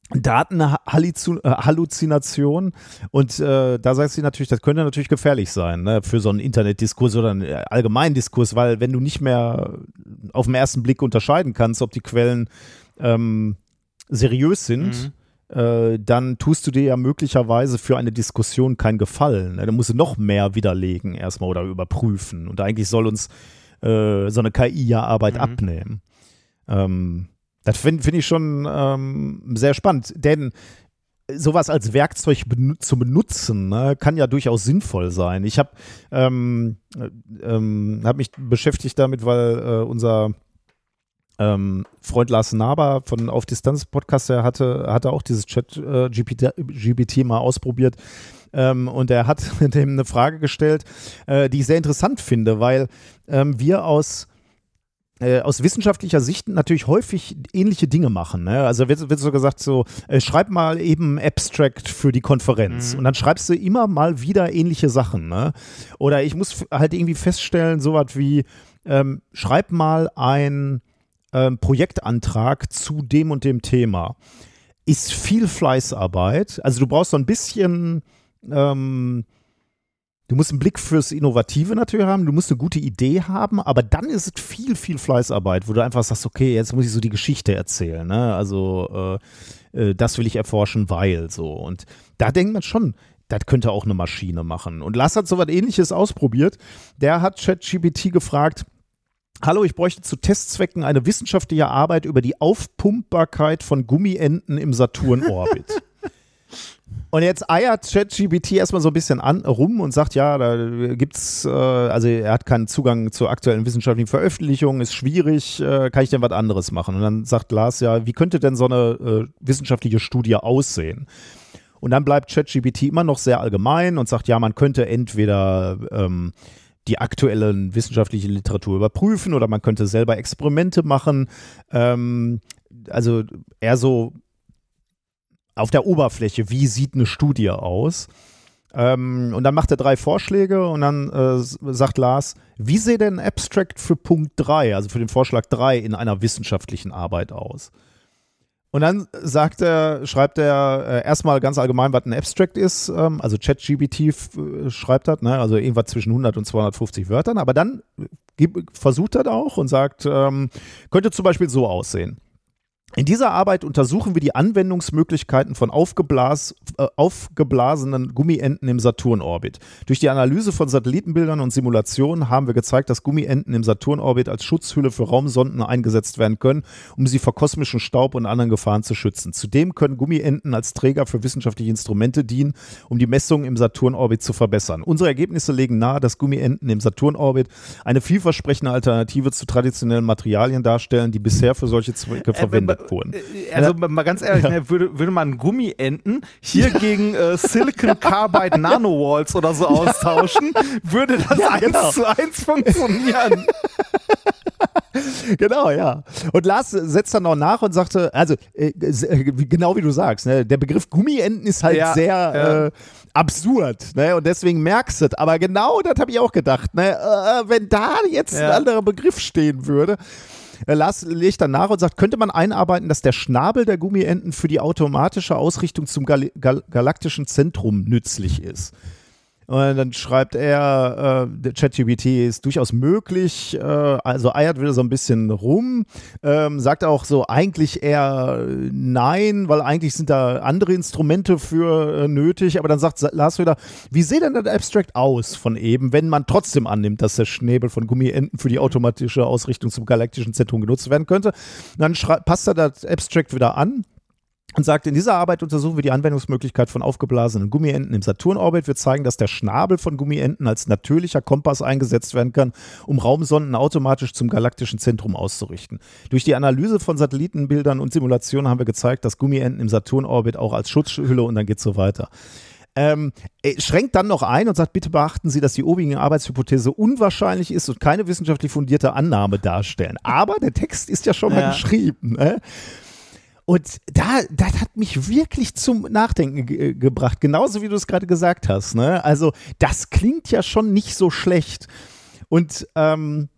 Datenhalluzination und äh, da sagt sie natürlich, das könnte natürlich gefährlich sein ne, für so einen Internetdiskurs oder einen äh, allgemeinen Diskurs, weil wenn du nicht mehr auf den ersten Blick unterscheiden kannst, ob die Quellen ähm, seriös sind, mhm. äh, dann tust du dir ja möglicherweise für eine Diskussion keinen Gefallen. Ne? Da musst du noch mehr widerlegen erstmal oder überprüfen und eigentlich soll uns äh, so eine KI ja Arbeit mhm. abnehmen. Ähm, das finde find ich schon ähm, sehr spannend, denn sowas als Werkzeug zu benutzen, ne, kann ja durchaus sinnvoll sein. Ich habe ähm, ähm, hab mich beschäftigt damit, weil äh, unser ähm, Freund Lars Naber von Auf Distanz Podcast, der hatte, hatte auch dieses Chat äh, GPT, GPT mal ausprobiert. Ähm, und er hat dem eine Frage gestellt, äh, die ich sehr interessant finde, weil ähm, wir aus äh, aus wissenschaftlicher Sicht natürlich häufig ähnliche Dinge machen. Ne? Also wird, wird so gesagt, so, äh, schreib mal eben Abstract für die Konferenz mhm. und dann schreibst du immer mal wieder ähnliche Sachen. Ne? Oder ich muss halt irgendwie feststellen, sowas wie, ähm, schreib mal ein ähm, Projektantrag zu dem und dem Thema. Ist viel Fleißarbeit. Also du brauchst so ein bisschen ähm, Du musst einen Blick fürs Innovative natürlich haben, du musst eine gute Idee haben, aber dann ist es viel, viel Fleißarbeit, wo du einfach sagst, okay, jetzt muss ich so die Geschichte erzählen. Ne? Also äh, äh, das will ich erforschen, weil so. Und da denkt man schon, das könnte auch eine Maschine machen. Und Lass hat so was ähnliches ausprobiert. Der hat ChatGPT gefragt, Hallo, ich bräuchte zu Testzwecken eine wissenschaftliche Arbeit über die Aufpumpbarkeit von Gummienten im Saturnorbit. Und jetzt eiert ChatGPT erstmal so ein bisschen an, rum und sagt, ja, da gibt's, äh, also er hat keinen Zugang zur aktuellen wissenschaftlichen Veröffentlichung, ist schwierig, äh, kann ich denn was anderes machen? Und dann sagt Lars, ja, wie könnte denn so eine äh, wissenschaftliche Studie aussehen? Und dann bleibt ChatGPT immer noch sehr allgemein und sagt, ja, man könnte entweder ähm, die aktuelle wissenschaftliche Literatur überprüfen oder man könnte selber Experimente machen. Ähm, also eher so auf der Oberfläche, wie sieht eine Studie aus? Ähm, und dann macht er drei Vorschläge und dann äh, sagt Lars, wie sehe denn Abstract für Punkt 3, also für den Vorschlag 3 in einer wissenschaftlichen Arbeit aus? Und dann sagt er, schreibt er äh, erstmal ganz allgemein, was ein Abstract ist. Ähm, also ChatGPT äh, schreibt das, ne? also irgendwas zwischen 100 und 250 Wörtern. Aber dann versucht er auch und sagt, ähm, könnte zum Beispiel so aussehen. In dieser Arbeit untersuchen wir die Anwendungsmöglichkeiten von aufgeblas, äh, aufgeblasenen Gummienten im Saturnorbit. Durch die Analyse von Satellitenbildern und Simulationen haben wir gezeigt, dass Gummienten im Saturnorbit als Schutzhülle für Raumsonden eingesetzt werden können, um sie vor kosmischem Staub und anderen Gefahren zu schützen. Zudem können Gummienten als Träger für wissenschaftliche Instrumente dienen, um die Messungen im Saturnorbit zu verbessern. Unsere Ergebnisse legen nahe, dass Gummienten im Saturnorbit eine vielversprechende Alternative zu traditionellen Materialien darstellen, die bisher für solche Zwecke äh, verwendet wurden. Äh, also mal ganz ehrlich, ja. ne, würde, würde man Gummienten hier gegen äh, Silicon Carbide Nanowalls oder so austauschen, würde das ja, eins genau. zu eins funktionieren. genau, ja. Und Lars setzt dann noch nach und sagte, also äh, äh genau wie du sagst, ne, der Begriff Gummienten ist halt ja, sehr ja. Äh, absurd, ne? Und deswegen merkst du es. Aber genau das habe ich auch gedacht, ne? Äh, wenn da jetzt ein anderer Begriff stehen würde. Äh, Lars legt dann nach und sagt, könnte man einarbeiten, dass der Schnabel der Gummienten für die automatische Ausrichtung zum Gal Gal galaktischen Zentrum nützlich ist. Und dann schreibt er, äh, der ChatGPT ist durchaus möglich, äh, also eiert wieder so ein bisschen rum, ähm, sagt auch so eigentlich eher nein, weil eigentlich sind da andere Instrumente für äh, nötig, aber dann sagt Lars wieder, wie sieht denn das Abstract aus von eben, wenn man trotzdem annimmt, dass der Schnäbel von Gummienten für die automatische Ausrichtung zum galaktischen Zentrum genutzt werden könnte? dann passt er das Abstract wieder an und sagt, in dieser Arbeit untersuchen wir die Anwendungsmöglichkeit von aufgeblasenen Gummienten im Saturnorbit. Wir zeigen, dass der Schnabel von Gummienten als natürlicher Kompass eingesetzt werden kann, um Raumsonden automatisch zum galaktischen Zentrum auszurichten. Durch die Analyse von Satellitenbildern und Simulationen haben wir gezeigt, dass Gummienten im Saturnorbit auch als Schutzhülle und dann geht es so weiter. Ähm, schränkt dann noch ein und sagt, bitte beachten Sie, dass die obige Arbeitshypothese unwahrscheinlich ist und keine wissenschaftlich fundierte Annahme darstellen. Aber der Text ist ja schon mal geschrieben. Ne? Und da, das hat mich wirklich zum Nachdenken ge gebracht, genauso wie du es gerade gesagt hast. Ne? Also, das klingt ja schon nicht so schlecht. Und ähm,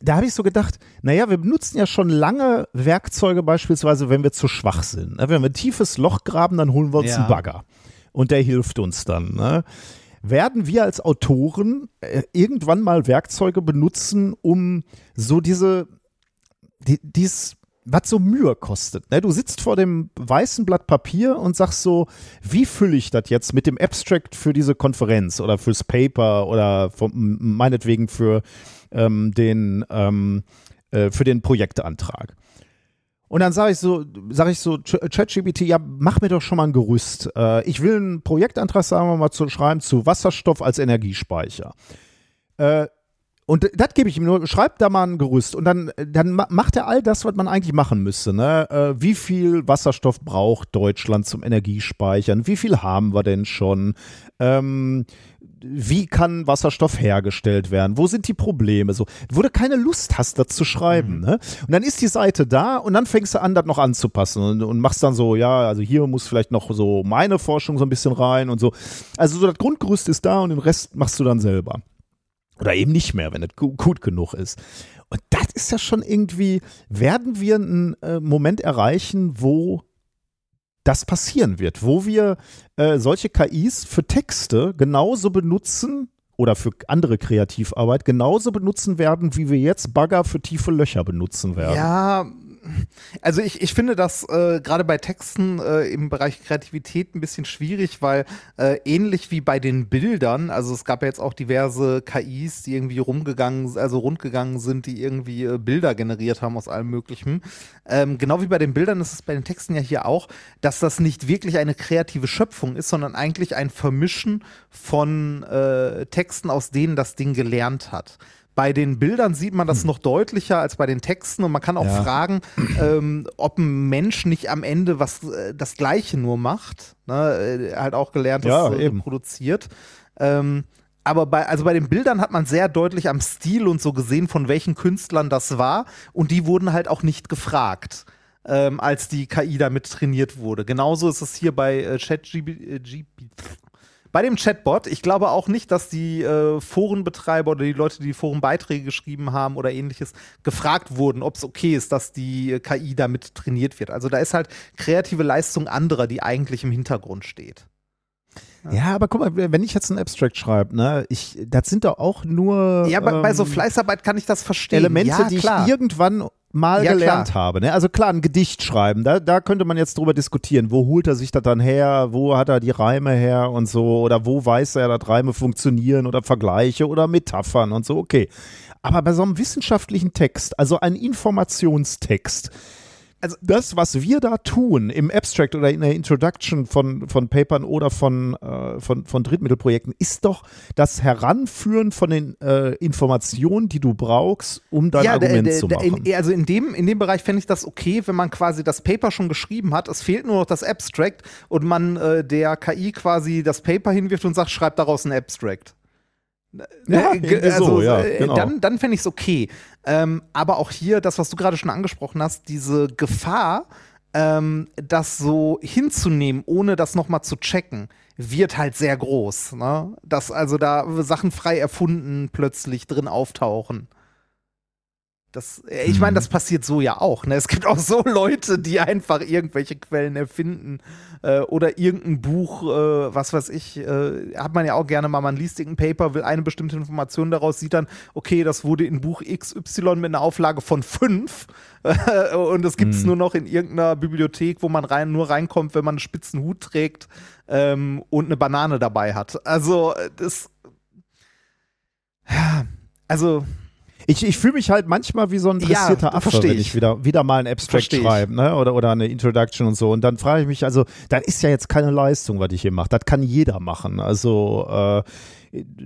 da habe ich so gedacht, naja, wir benutzen ja schon lange Werkzeuge, beispielsweise, wenn wir zu schwach sind. Ne? Wenn wir ein tiefes Loch graben, dann holen wir uns ja. einen Bagger. Und der hilft uns dann. Ne? Werden wir als Autoren äh, irgendwann mal Werkzeuge benutzen, um so diese, die, dies was so Mühe kostet. Ne? Du sitzt vor dem weißen Blatt Papier und sagst so, wie fülle ich das jetzt mit dem Abstract für diese Konferenz oder fürs Paper oder vom, meinetwegen für ähm, den ähm, äh, für den Projektantrag. Und dann sage ich so, sage ich so, ChatGPT, ja, mach mir doch schon mal ein Gerüst. Äh, ich will einen Projektantrag, sagen wir mal, zu schreiben zu Wasserstoff als Energiespeicher. Äh, und das gebe ich ihm nur, schreibt da mal ein Gerüst und dann, dann macht er all das, was man eigentlich machen müsste. Ne? Äh, wie viel Wasserstoff braucht Deutschland zum Energiespeichern? Wie viel haben wir denn schon? Ähm, wie kann Wasserstoff hergestellt werden? Wo sind die Probleme? So, wo du keine Lust hast, das zu schreiben. Mhm. Ne? Und dann ist die Seite da und dann fängst du an, das noch anzupassen und, und, machst dann so, ja, also hier muss vielleicht noch so meine Forschung so ein bisschen rein und so. Also so das Grundgerüst ist da und den Rest machst du dann selber. Oder eben nicht mehr, wenn es gut genug ist. Und das ist ja schon irgendwie, werden wir einen äh, Moment erreichen, wo das passieren wird, wo wir äh, solche KIs für Texte genauso benutzen oder für andere Kreativarbeit genauso benutzen werden, wie wir jetzt Bagger für tiefe Löcher benutzen werden. Ja, also ich, ich finde das äh, gerade bei Texten äh, im Bereich Kreativität ein bisschen schwierig, weil äh, ähnlich wie bei den Bildern, also es gab ja jetzt auch diverse KIs, die irgendwie rumgegangen, also rundgegangen sind, die irgendwie äh, Bilder generiert haben aus allem Möglichen. Ähm, genau wie bei den Bildern ist es bei den Texten ja hier auch, dass das nicht wirklich eine kreative Schöpfung ist, sondern eigentlich ein Vermischen von äh, Texten, aus denen das Ding gelernt hat. Bei den Bildern sieht man das hm. noch deutlicher als bei den Texten und man kann auch ja. fragen, ähm, ob ein Mensch nicht am Ende was äh, das Gleiche nur macht. Ne? Hat auch gelernt, ja, das äh, produziert. Ähm, aber bei, also bei den Bildern hat man sehr deutlich am Stil und so gesehen, von welchen Künstlern das war. Und die wurden halt auch nicht gefragt, ähm, als die KI damit trainiert wurde. Genauso ist es hier bei äh, ChatGPT. Bei dem Chatbot, ich glaube auch nicht, dass die äh, Forenbetreiber oder die Leute, die Forenbeiträge geschrieben haben oder ähnliches, gefragt wurden, ob es okay ist, dass die KI damit trainiert wird. Also da ist halt kreative Leistung anderer, die eigentlich im Hintergrund steht. Ja. ja, aber guck mal, wenn ich jetzt ein Abstract schreibe, ne, ich, das sind doch auch nur. Ja, bei, ähm, bei so ähm, Fleißarbeit kann ich das verstehen. Elemente, ja, die ich irgendwann mal ja, gelernt klar. habe. Ne? Also klar, ein Gedicht schreiben, da, da könnte man jetzt drüber diskutieren. Wo holt er sich das dann her? Wo hat er die Reime her und so? Oder wo weiß er, dass Reime funktionieren oder Vergleiche oder Metaphern und so? Okay. Aber bei so einem wissenschaftlichen Text, also ein Informationstext, also das, was wir da tun im Abstract oder in der Introduction von, von Papern oder von, äh, von, von Drittmittelprojekten, ist doch das Heranführen von den äh, Informationen, die du brauchst, um dein ja, Argument der, der, zu machen. In, also in dem, in dem Bereich fände ich das okay, wenn man quasi das Paper schon geschrieben hat, es fehlt nur noch das Abstract und man äh, der KI quasi das Paper hinwirft und sagt, schreib daraus ein Abstract. Ja, äh, also, so, ja, äh, genau. Dann, dann fände ich es okay. Ähm, aber auch hier, das, was du gerade schon angesprochen hast, diese Gefahr, ähm, das so hinzunehmen, ohne das nochmal zu checken, wird halt sehr groß. Ne? Dass also da Sachen frei erfunden plötzlich drin auftauchen. Das, äh, ich meine, das passiert so ja auch. Ne? Es gibt auch so Leute, die einfach irgendwelche Quellen erfinden äh, oder irgendein Buch, äh, was weiß ich, äh, hat man ja auch gerne mal, man liest irgendein Paper, will eine bestimmte Information daraus, sieht dann, okay, das wurde in Buch XY mit einer Auflage von fünf und das gibt es mhm. nur noch in irgendeiner Bibliothek, wo man rein, nur reinkommt, wenn man einen spitzen Hut trägt ähm, und eine Banane dabei hat. Also das, ja, also ich, ich fühle mich halt manchmal wie so ein dressierter ja, Affe, wenn ich wieder, wieder mal ein Abstract schreibe ne? oder, oder eine Introduction und so. Und dann frage ich mich, also, das ist ja jetzt keine Leistung, was ich hier mache. Das kann jeder machen. Also, äh,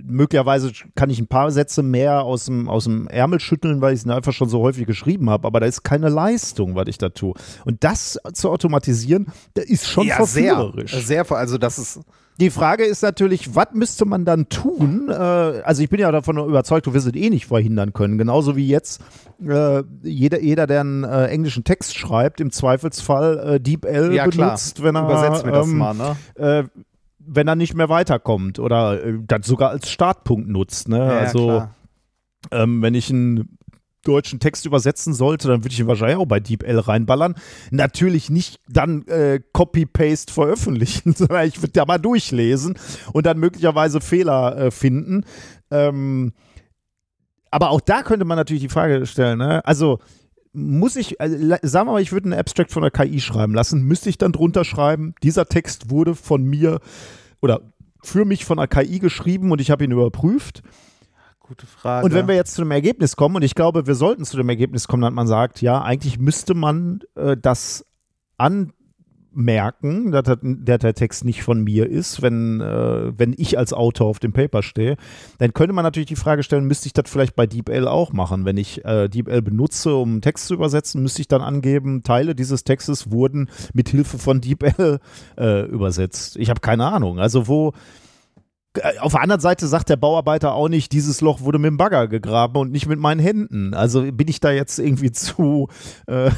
möglicherweise kann ich ein paar Sätze mehr aus dem, aus dem Ärmel schütteln, weil ich es einfach schon so häufig geschrieben habe, aber da ist keine Leistung, was ich da tue. Und das zu automatisieren, das ist schon ja, verführerisch. Sehr, sehr, also das ist die Frage ist natürlich, was müsste man dann tun? Äh, also ich bin ja davon überzeugt, du wirst es eh nicht verhindern können. Genauso wie jetzt äh, jeder, jeder, der einen äh, englischen Text schreibt, im Zweifelsfall äh, DeepL ja, benutzt, klar. wenn er Übersetzt mir das ähm, mal, ne? Äh, wenn er nicht mehr weiterkommt oder äh, das sogar als Startpunkt nutzt. Ne? Ja, also ähm, wenn ich einen deutschen Text übersetzen sollte, dann würde ich ihn wahrscheinlich auch bei DeepL reinballern. Natürlich nicht dann äh, Copy-Paste veröffentlichen, sondern ich würde da mal durchlesen und dann möglicherweise Fehler äh, finden. Ähm, aber auch da könnte man natürlich die Frage stellen, ne? also muss ich, also, sagen wir mal, ich würde einen Abstract von der KI schreiben lassen, müsste ich dann drunter schreiben, dieser Text wurde von mir oder für mich von der KI geschrieben und ich habe ihn überprüft. Gute Frage. Und wenn wir jetzt zu dem Ergebnis kommen, und ich glaube, wir sollten zu dem Ergebnis kommen, dass man sagt, ja, eigentlich müsste man äh, das anmerken, dass der, Text nicht von mir ist, wenn, äh, wenn ich als Autor auf dem Paper stehe, dann könnte man natürlich die Frage stellen, müsste ich das vielleicht bei DeepL auch machen? Wenn ich äh, DeepL benutze, um einen Text zu übersetzen, müsste ich dann angeben, Teile dieses Textes wurden mit Hilfe von DeepL äh, übersetzt. Ich habe keine Ahnung. Also wo auf der anderen Seite sagt der Bauarbeiter auch nicht, dieses Loch wurde mit dem Bagger gegraben und nicht mit meinen Händen. Also bin ich da jetzt irgendwie zu. Äh,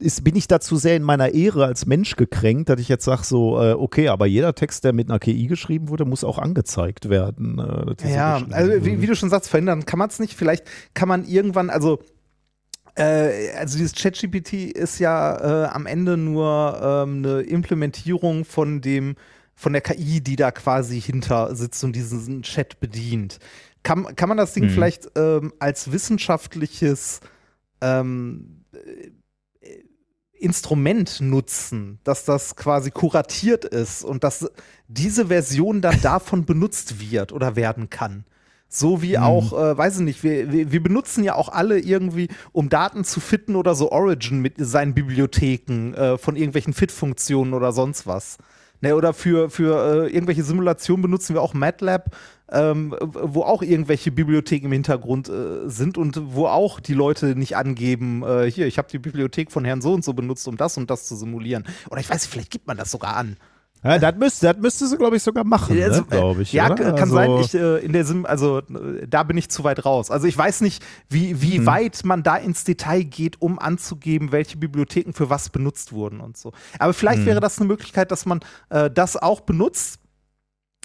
ist, bin ich da zu sehr in meiner Ehre als Mensch gekränkt, dass ich jetzt sage, so, äh, okay, aber jeder Text, der mit einer KI geschrieben wurde, muss auch angezeigt werden. Äh, ja, also wie, wie, du schon sagst, verhindern kann man es nicht. Vielleicht kann man irgendwann, also äh, also dieses ChatGPT ist ja äh, am Ende nur ähm, eine Implementierung von dem von der KI, die da quasi hinter sitzt und diesen Chat bedient. Kann, kann man das Ding mhm. vielleicht ähm, als wissenschaftliches ähm, äh, Instrument nutzen, dass das quasi kuratiert ist und dass diese Version dann davon benutzt wird oder werden kann? So wie mhm. auch, äh, weiß ich nicht, wir, wir, wir, benutzen ja auch alle irgendwie, um Daten zu fitten oder so Origin mit seinen Bibliotheken äh, von irgendwelchen Fit-Funktionen oder sonst was. Ne, oder für, für äh, irgendwelche Simulationen benutzen wir auch MATLAB, ähm, wo auch irgendwelche Bibliotheken im Hintergrund äh, sind und wo auch die Leute nicht angeben, äh, hier, ich habe die Bibliothek von Herrn so und so benutzt, um das und das zu simulieren. Oder ich weiß, vielleicht gibt man das sogar an. Ja, das müsste, das müsste sie, glaube ich, sogar machen, also, ne, glaube ich. Ja, oder? kann also sein. Ich, äh, in der Sim, also äh, da bin ich zu weit raus. Also ich weiß nicht, wie, wie hm. weit man da ins Detail geht, um anzugeben, welche Bibliotheken für was benutzt wurden und so. Aber vielleicht hm. wäre das eine Möglichkeit, dass man äh, das auch benutzt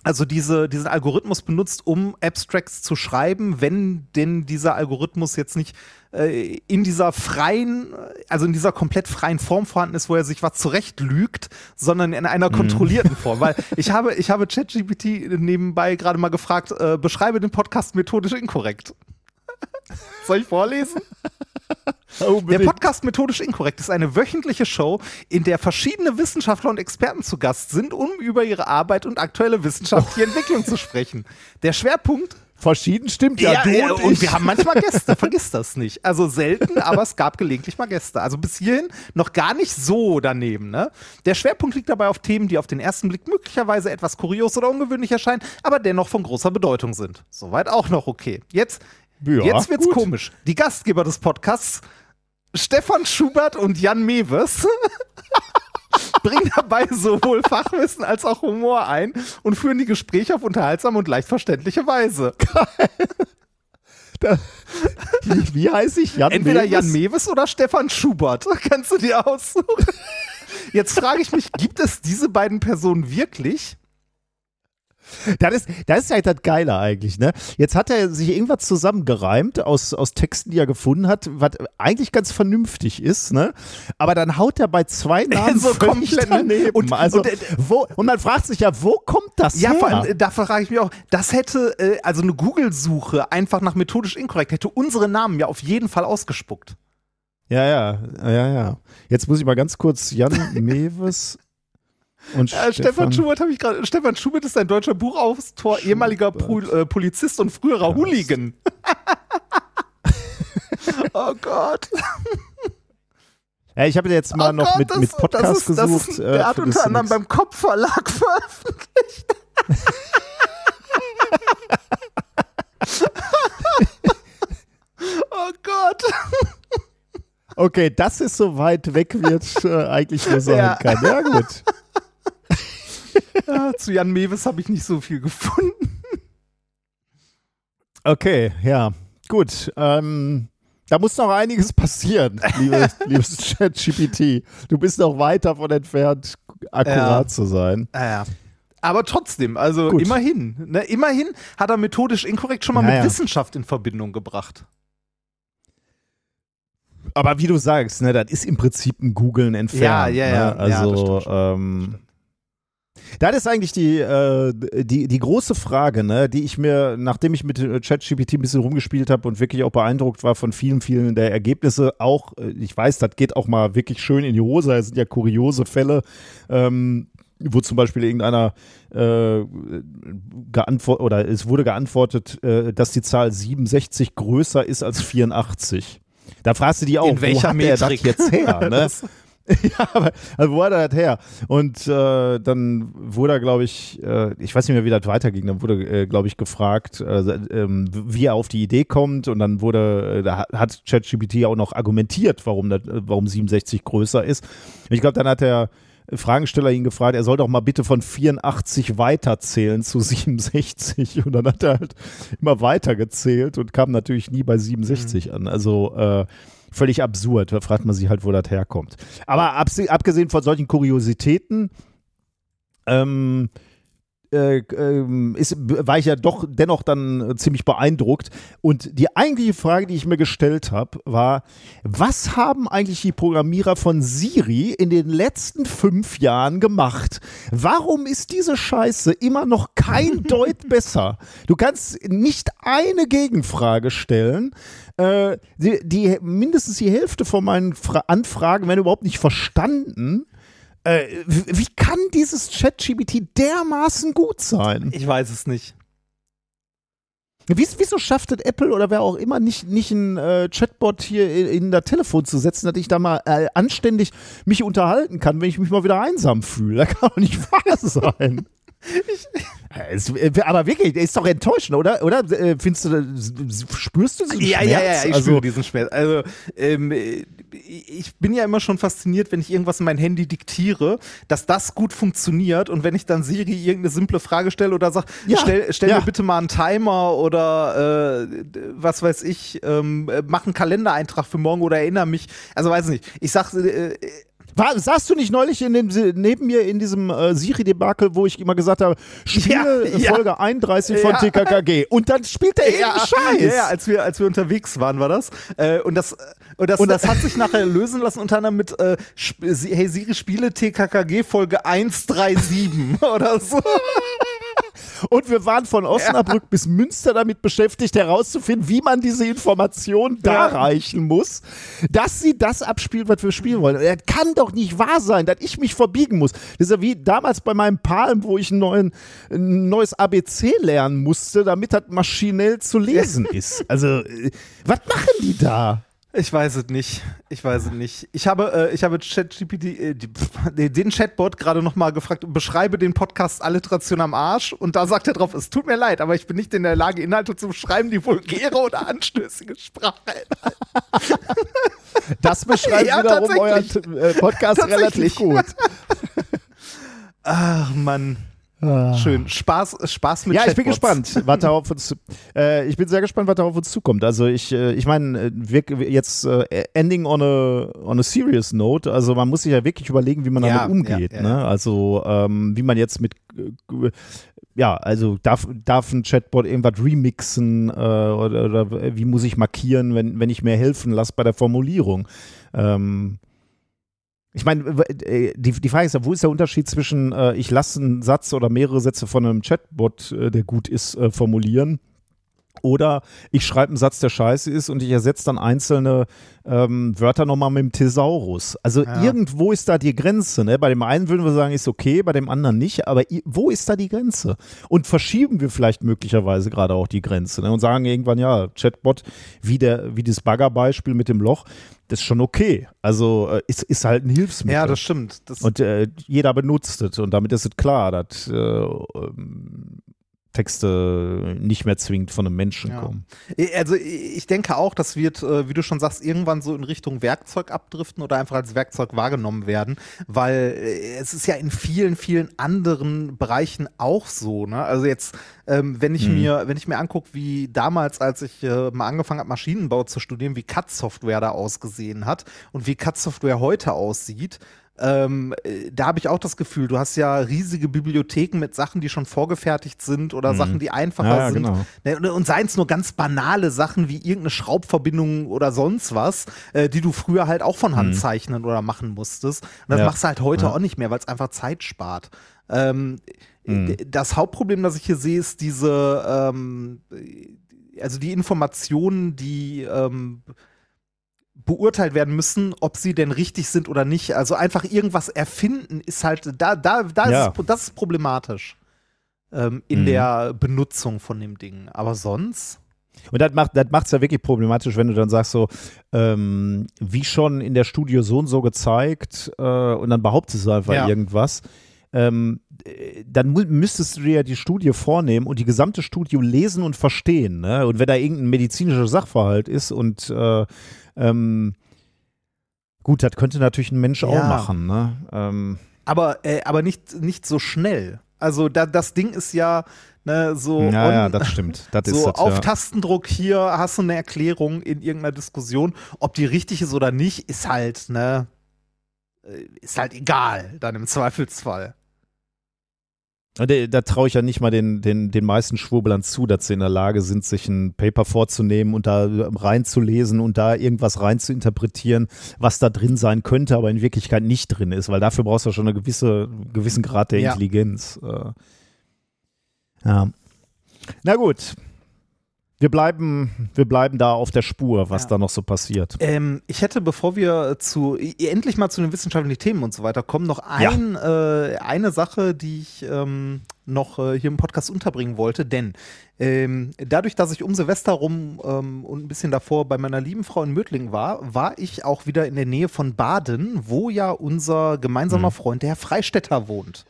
also diese, diesen Algorithmus benutzt, um Abstracts zu schreiben, wenn denn dieser Algorithmus jetzt nicht äh, in dieser freien, also in dieser komplett freien Form vorhanden ist, wo er sich was zurecht lügt, sondern in einer mhm. kontrollierten Form. Weil ich habe, ich habe ChatGPT nebenbei gerade mal gefragt, äh, beschreibe den Podcast methodisch inkorrekt. Soll ich vorlesen? Der Podcast Methodisch Inkorrekt ist eine wöchentliche Show, in der verschiedene Wissenschaftler und Experten zu Gast sind, um über ihre Arbeit und aktuelle wissenschaftliche Entwicklung zu sprechen. Der Schwerpunkt Verschieden stimmt ja. ja, ja und, und wir haben manchmal Gäste, vergiss das nicht. Also selten, aber es gab gelegentlich mal Gäste. Also bis hierhin noch gar nicht so daneben. Ne? Der Schwerpunkt liegt dabei auf Themen, die auf den ersten Blick möglicherweise etwas kurios oder ungewöhnlich erscheinen, aber dennoch von großer Bedeutung sind. Soweit auch noch okay. Jetzt, ja, jetzt wird's gut. komisch. Die Gastgeber des Podcasts Stefan Schubert und Jan Mewes bringen dabei sowohl Fachwissen als auch Humor ein und führen die Gespräche auf unterhaltsame und leicht verständliche Weise. Da, wie, wie heiße ich? Jan Entweder Mewes? Jan Mewes oder Stefan Schubert. Kannst du dir aussuchen. Jetzt frage ich mich, gibt es diese beiden Personen wirklich? Das ist, das ist halt das Geile eigentlich, ne? Jetzt hat er sich irgendwas zusammengereimt aus, aus Texten, die er gefunden hat, was eigentlich ganz vernünftig ist, ne? Aber dann haut er bei zwei Namen So komplett, ne? daneben. Und- also, und, wo, und man fragt sich ja, wo kommt das Ja, her? vor allem, äh, da frage ich mich auch, das hätte, äh, also eine Google-Suche einfach nach methodisch inkorrekt, hätte unsere Namen ja auf jeden Fall ausgespuckt. ja, ja, ja, ja. Jetzt muss ich mal ganz kurz Jan Mewes und Äh, Stefan Schubert habe ich gerade. Stefan Schubert ist ein deutscher Buchautor, ehemaliger Pro, äh, Polizist und früherer Hooligan. oh Gott. Ja, ich habe jetzt mal oh noch Gott, mit, das- mit Podcast das ist, das gesucht. Ist, äh, der hat findest unter anderem beim Kopfverlag veröffentlicht. oh Gott. Okay, das ist so weit weg, wie es äh, eigentlich nur sein Ja. kann. Ja, gut. Ja, zu Jan Mewes habe ich nicht so viel gefunden. Okay, ja, gut. Ähm, da muss noch einiges passieren, liebe, liebes ChatGPT. Du bist noch weit davon entfernt, akkurat Ja. zu sein. Ja. Aber trotzdem, also Gut. immerhin. Ne, immerhin hat er methodisch inkorrekt schon mal Ja, mit. Wissenschaft in Verbindung gebracht. Aber wie du sagst, ne, das ist im Prinzip ein Googlen entfernt. Ja, ja, ja. Ne? Ja, das Also, stimmt ähm, das ist eigentlich die, äh, die, die große Frage, ne, die ich mir, nachdem ich mit äh, ChatGPT ein bisschen rumgespielt habe und wirklich auch beeindruckt war von vielen, vielen der Ergebnisse, auch, äh, ich weiß, das geht auch mal wirklich schön in die Hose, es sind ja kuriose Fälle, ähm, wo zum Beispiel irgendeiner äh, geantwortet oder es wurde geantwortet, äh, dass die Zahl 67 größer ist als 84. Da fragst du die auch, In welcher wo hat der das Metrik? jetzt her? Ne? Ja, aber also wo hat er das her? Und äh, dann wurde er, glaube ich, äh, ich weiß nicht mehr, wie das weiterging, dann wurde, äh, glaube ich, gefragt, äh, ähm, wie er auf die Idee kommt und dann wurde, äh, da hat- hat ChatGPT auch noch argumentiert, warum, das, äh, warum 67 größer ist. Und ich glaube, dann hat der Fragensteller ihn gefragt, er soll doch mal bitte von 84 weiterzählen zu 67 und dann hat er halt immer weiter gezählt und kam natürlich nie bei 67 an. Also äh, völlig absurd. Da fragt man sich halt, wo das herkommt. Aber abgesehen von solchen Kuriositäten, ähm, äh, ähm, ist, war ich ja doch dennoch dann ziemlich beeindruckt. Und die eigentliche Frage, die ich mir gestellt habe, war, was haben eigentlich die Programmierer von Siri in den letzten fünf Jahren gemacht? Warum ist diese Scheiße immer noch kein Deut besser? Du kannst nicht eine Gegenfrage stellen. Äh, die, die mindestens die Hälfte von meinen Fra Anfragen werden überhaupt nicht verstanden. Äh, wie, kann dieses ChatGPT dermaßen gut sein? Ich weiß es nicht. Wie, wieso schafft es Apple oder wer auch immer nicht, nicht ein äh, Chatbot hier in, in das Telefon zu setzen, dass ich da mal äh, anständig mich unterhalten kann, wenn ich mich mal wieder einsam fühle? Das kann doch nicht wahr sein. Äh, äh, aber wirklich, der ist doch enttäuschend, oder? Oder äh, findest du, das- spürst du diesen Ja, Schmerz? ja, ja, ich also, spüre diesen Schmerz. Also, ähm, äh, ich bin ja immer schon fasziniert, wenn ich irgendwas in mein Handy diktiere, dass das gut funktioniert und wenn ich dann Siri irgendeine simple Frage stelle oder sage, Ja, stell, stell ja. mir bitte mal einen Timer oder äh, was weiß ich, ähm, äh, mach einen Kalendereintrag für morgen oder erinnere mich. Also weiß nicht. Ich sag, äh, War, saßt du nicht neulich in dem, neben mir in diesem äh, Siri-Debakel, wo ich immer gesagt habe, spiele Ja, äh, ja. Folge 31 von Ja. TKKG und dann spielt er ja, irgendeinen Scheiß. Ja, ja, als wir, als wir unterwegs waren, war das. Äh, und das, und das, und das hat sich nachher lösen lassen, unter anderem mit äh, Hey Siri, spiele TKKG Folge 137 oder so. Und wir waren von Osnabrück bis Münster damit beschäftigt, herauszufinden, wie man diese Information Ja. darreichen muss, dass sie das abspielt, was wir spielen wollen. Das kann doch nicht wahr sein, dass ich mich verbiegen muss. Das ist ja wie damals bei meinem Palm, wo ich neuen, ein neues ABC lernen musste, damit das maschinell zu lesen ist. Also, äh, was machen die da? Ich weiß es nicht. Ich weiß es nicht. Ich habe, äh, ich habe ChatGPT, äh, nee, den Chatbot gerade noch mal gefragt, beschreibe den Podcast Alliteration am Arsch. Und da sagt er drauf, es tut mir leid, aber ich bin nicht in der Lage, Inhalte zu beschreiben, die vulgäre oder anstößige Sprache Das beschreibt Ja, wiederum euren äh, Podcast relativ gut. Ach Mann. Schön. Spaß, Spaß mit Ja, ich bin Chatbots. gespannt, was da auf uns äh, ich bin sehr gespannt, was da auf uns zukommt. Also ich, äh, ich meine, äh, jetzt äh, ending on a, on a serious note, also man muss sich ja wirklich überlegen, wie man Ja, damit umgeht. ja, ja, ne? Also ähm, wie man jetzt mit äh, ja, also darf, darf ein Chatbot irgendwas remixen äh, oder, oder wie muss ich markieren, wenn, wenn ich mir helfen lasse bei der Formulierung? Ähm, ich meine, äh, die, die Frage ist ja, wo ist der Unterschied zwischen, äh, ich lasse einen Satz oder mehrere Sätze von einem Chatbot, äh, der gut ist, äh, formulieren oder ich schreibe einen Satz, der scheiße ist und ich ersetze dann einzelne ähm, Wörter nochmal mit dem Thesaurus. Also Ja. irgendwo ist da die Grenze. Ne? Bei dem einen würden wir sagen, ist okay, bei dem anderen nicht. Aber wo ist da die Grenze? Und verschieben wir vielleicht möglicherweise gerade auch die Grenze ne? und sagen irgendwann, ja, Chatbot, wie, der, wie das Baggerbeispiel mit dem Loch, das ist schon okay. Also äh, ist, ist halt ein Hilfsmittel. Ja, das stimmt. Das, Und äh, jeder benutzt es und damit ist es klar, dass äh, ähm, Texte nicht mehr zwingend von einem Menschen Ja. kommen. Also ich denke auch, das wird, äh, wie du schon sagst, irgendwann so in Richtung Werkzeug abdriften oder einfach als Werkzeug wahrgenommen werden, weil äh, es ist ja in vielen, vielen anderen Bereichen auch so. Ne? Also jetzt, ähm, wenn ich Mhm. mir, wenn ich mir angucke, wie damals, als ich äh, mal angefangen habe, Maschinenbau zu studieren, wie CAD-Software da ausgesehen hat und wie CAD-Software heute aussieht, ähm, äh, da habe ich auch das Gefühl, du hast ja riesige Bibliotheken mit Sachen, die schon vorgefertigt sind oder Mhm. Sachen, die einfacher Ja, sind. genau. Ne, Und, seien es nur ganz banale Sachen wie irgendeine Schraubverbindung oder sonst was, äh, die du früher halt auch von Hand Mhm. zeichnen oder machen musstest. Und das Ja. machst du halt heute Ja. auch nicht mehr, weil es einfach Zeit spart. Ähm, Mhm. d- Das Hauptproblem, das ich hier sehe, ist diese, ähm, also die Informationen, die ähm, beurteilt werden müssen, ob sie denn richtig sind oder nicht. Also einfach irgendwas erfinden ist halt, da, da, da Ja. ist es, das ist problematisch ähm, in Mhm. der Benutzung von dem Ding. Aber sonst. Und das macht das macht's ja wirklich problematisch, wenn du dann sagst so, ähm, wie schon in der Studie so und so gezeigt äh, und dann behauptest du einfach Ja. irgendwas. Ähm, äh, dann müsstest du dir ja die Studie vornehmen und die gesamte Studie lesen und verstehen. Ne? Und wenn da irgendein medizinischer Sachverhalt ist und äh, ähm, gut, das könnte natürlich ein Mensch auch Ja. machen. Ne? Ähm, Aber, äh, aber nicht, nicht so schnell. Also da, das Ding ist ja ne, so, ja, ja, on- das stimmt. Das so das, auf ja. Tastendruck hier hast du eine Erklärung in irgendeiner Diskussion. Ob die richtig ist oder nicht, ist halt, ne, äh, ist halt egal, dann im Zweifelsfall. Und Da, da traue ich ja nicht mal den, den, den meisten Schwurblern zu, dass sie in der Lage sind, sich ein Paper vorzunehmen und da reinzulesen und da irgendwas reinzuinterpretieren, was da drin sein könnte, aber in Wirklichkeit nicht drin ist, weil dafür brauchst du schon einen gewisse, gewissen Grad der Ja. Intelligenz. Äh, ja. Na gut. Wir bleiben, wir bleiben da auf der Spur, was Ja. da noch so passiert. Ähm, ich hätte, bevor wir zu endlich mal zu den wissenschaftlichen Themen und so weiter kommen, noch Ja. ein, äh, eine Sache, die ich ähm, noch äh, hier im Podcast unterbringen wollte. Denn ähm, dadurch, dass ich um Silvester rum ähm, und ein bisschen davor bei meiner lieben Frau in Mödling war, war ich auch wieder in der Nähe von Baden, wo ja unser gemeinsamer Mhm. Freund, der Herr Freistetter, wohnt.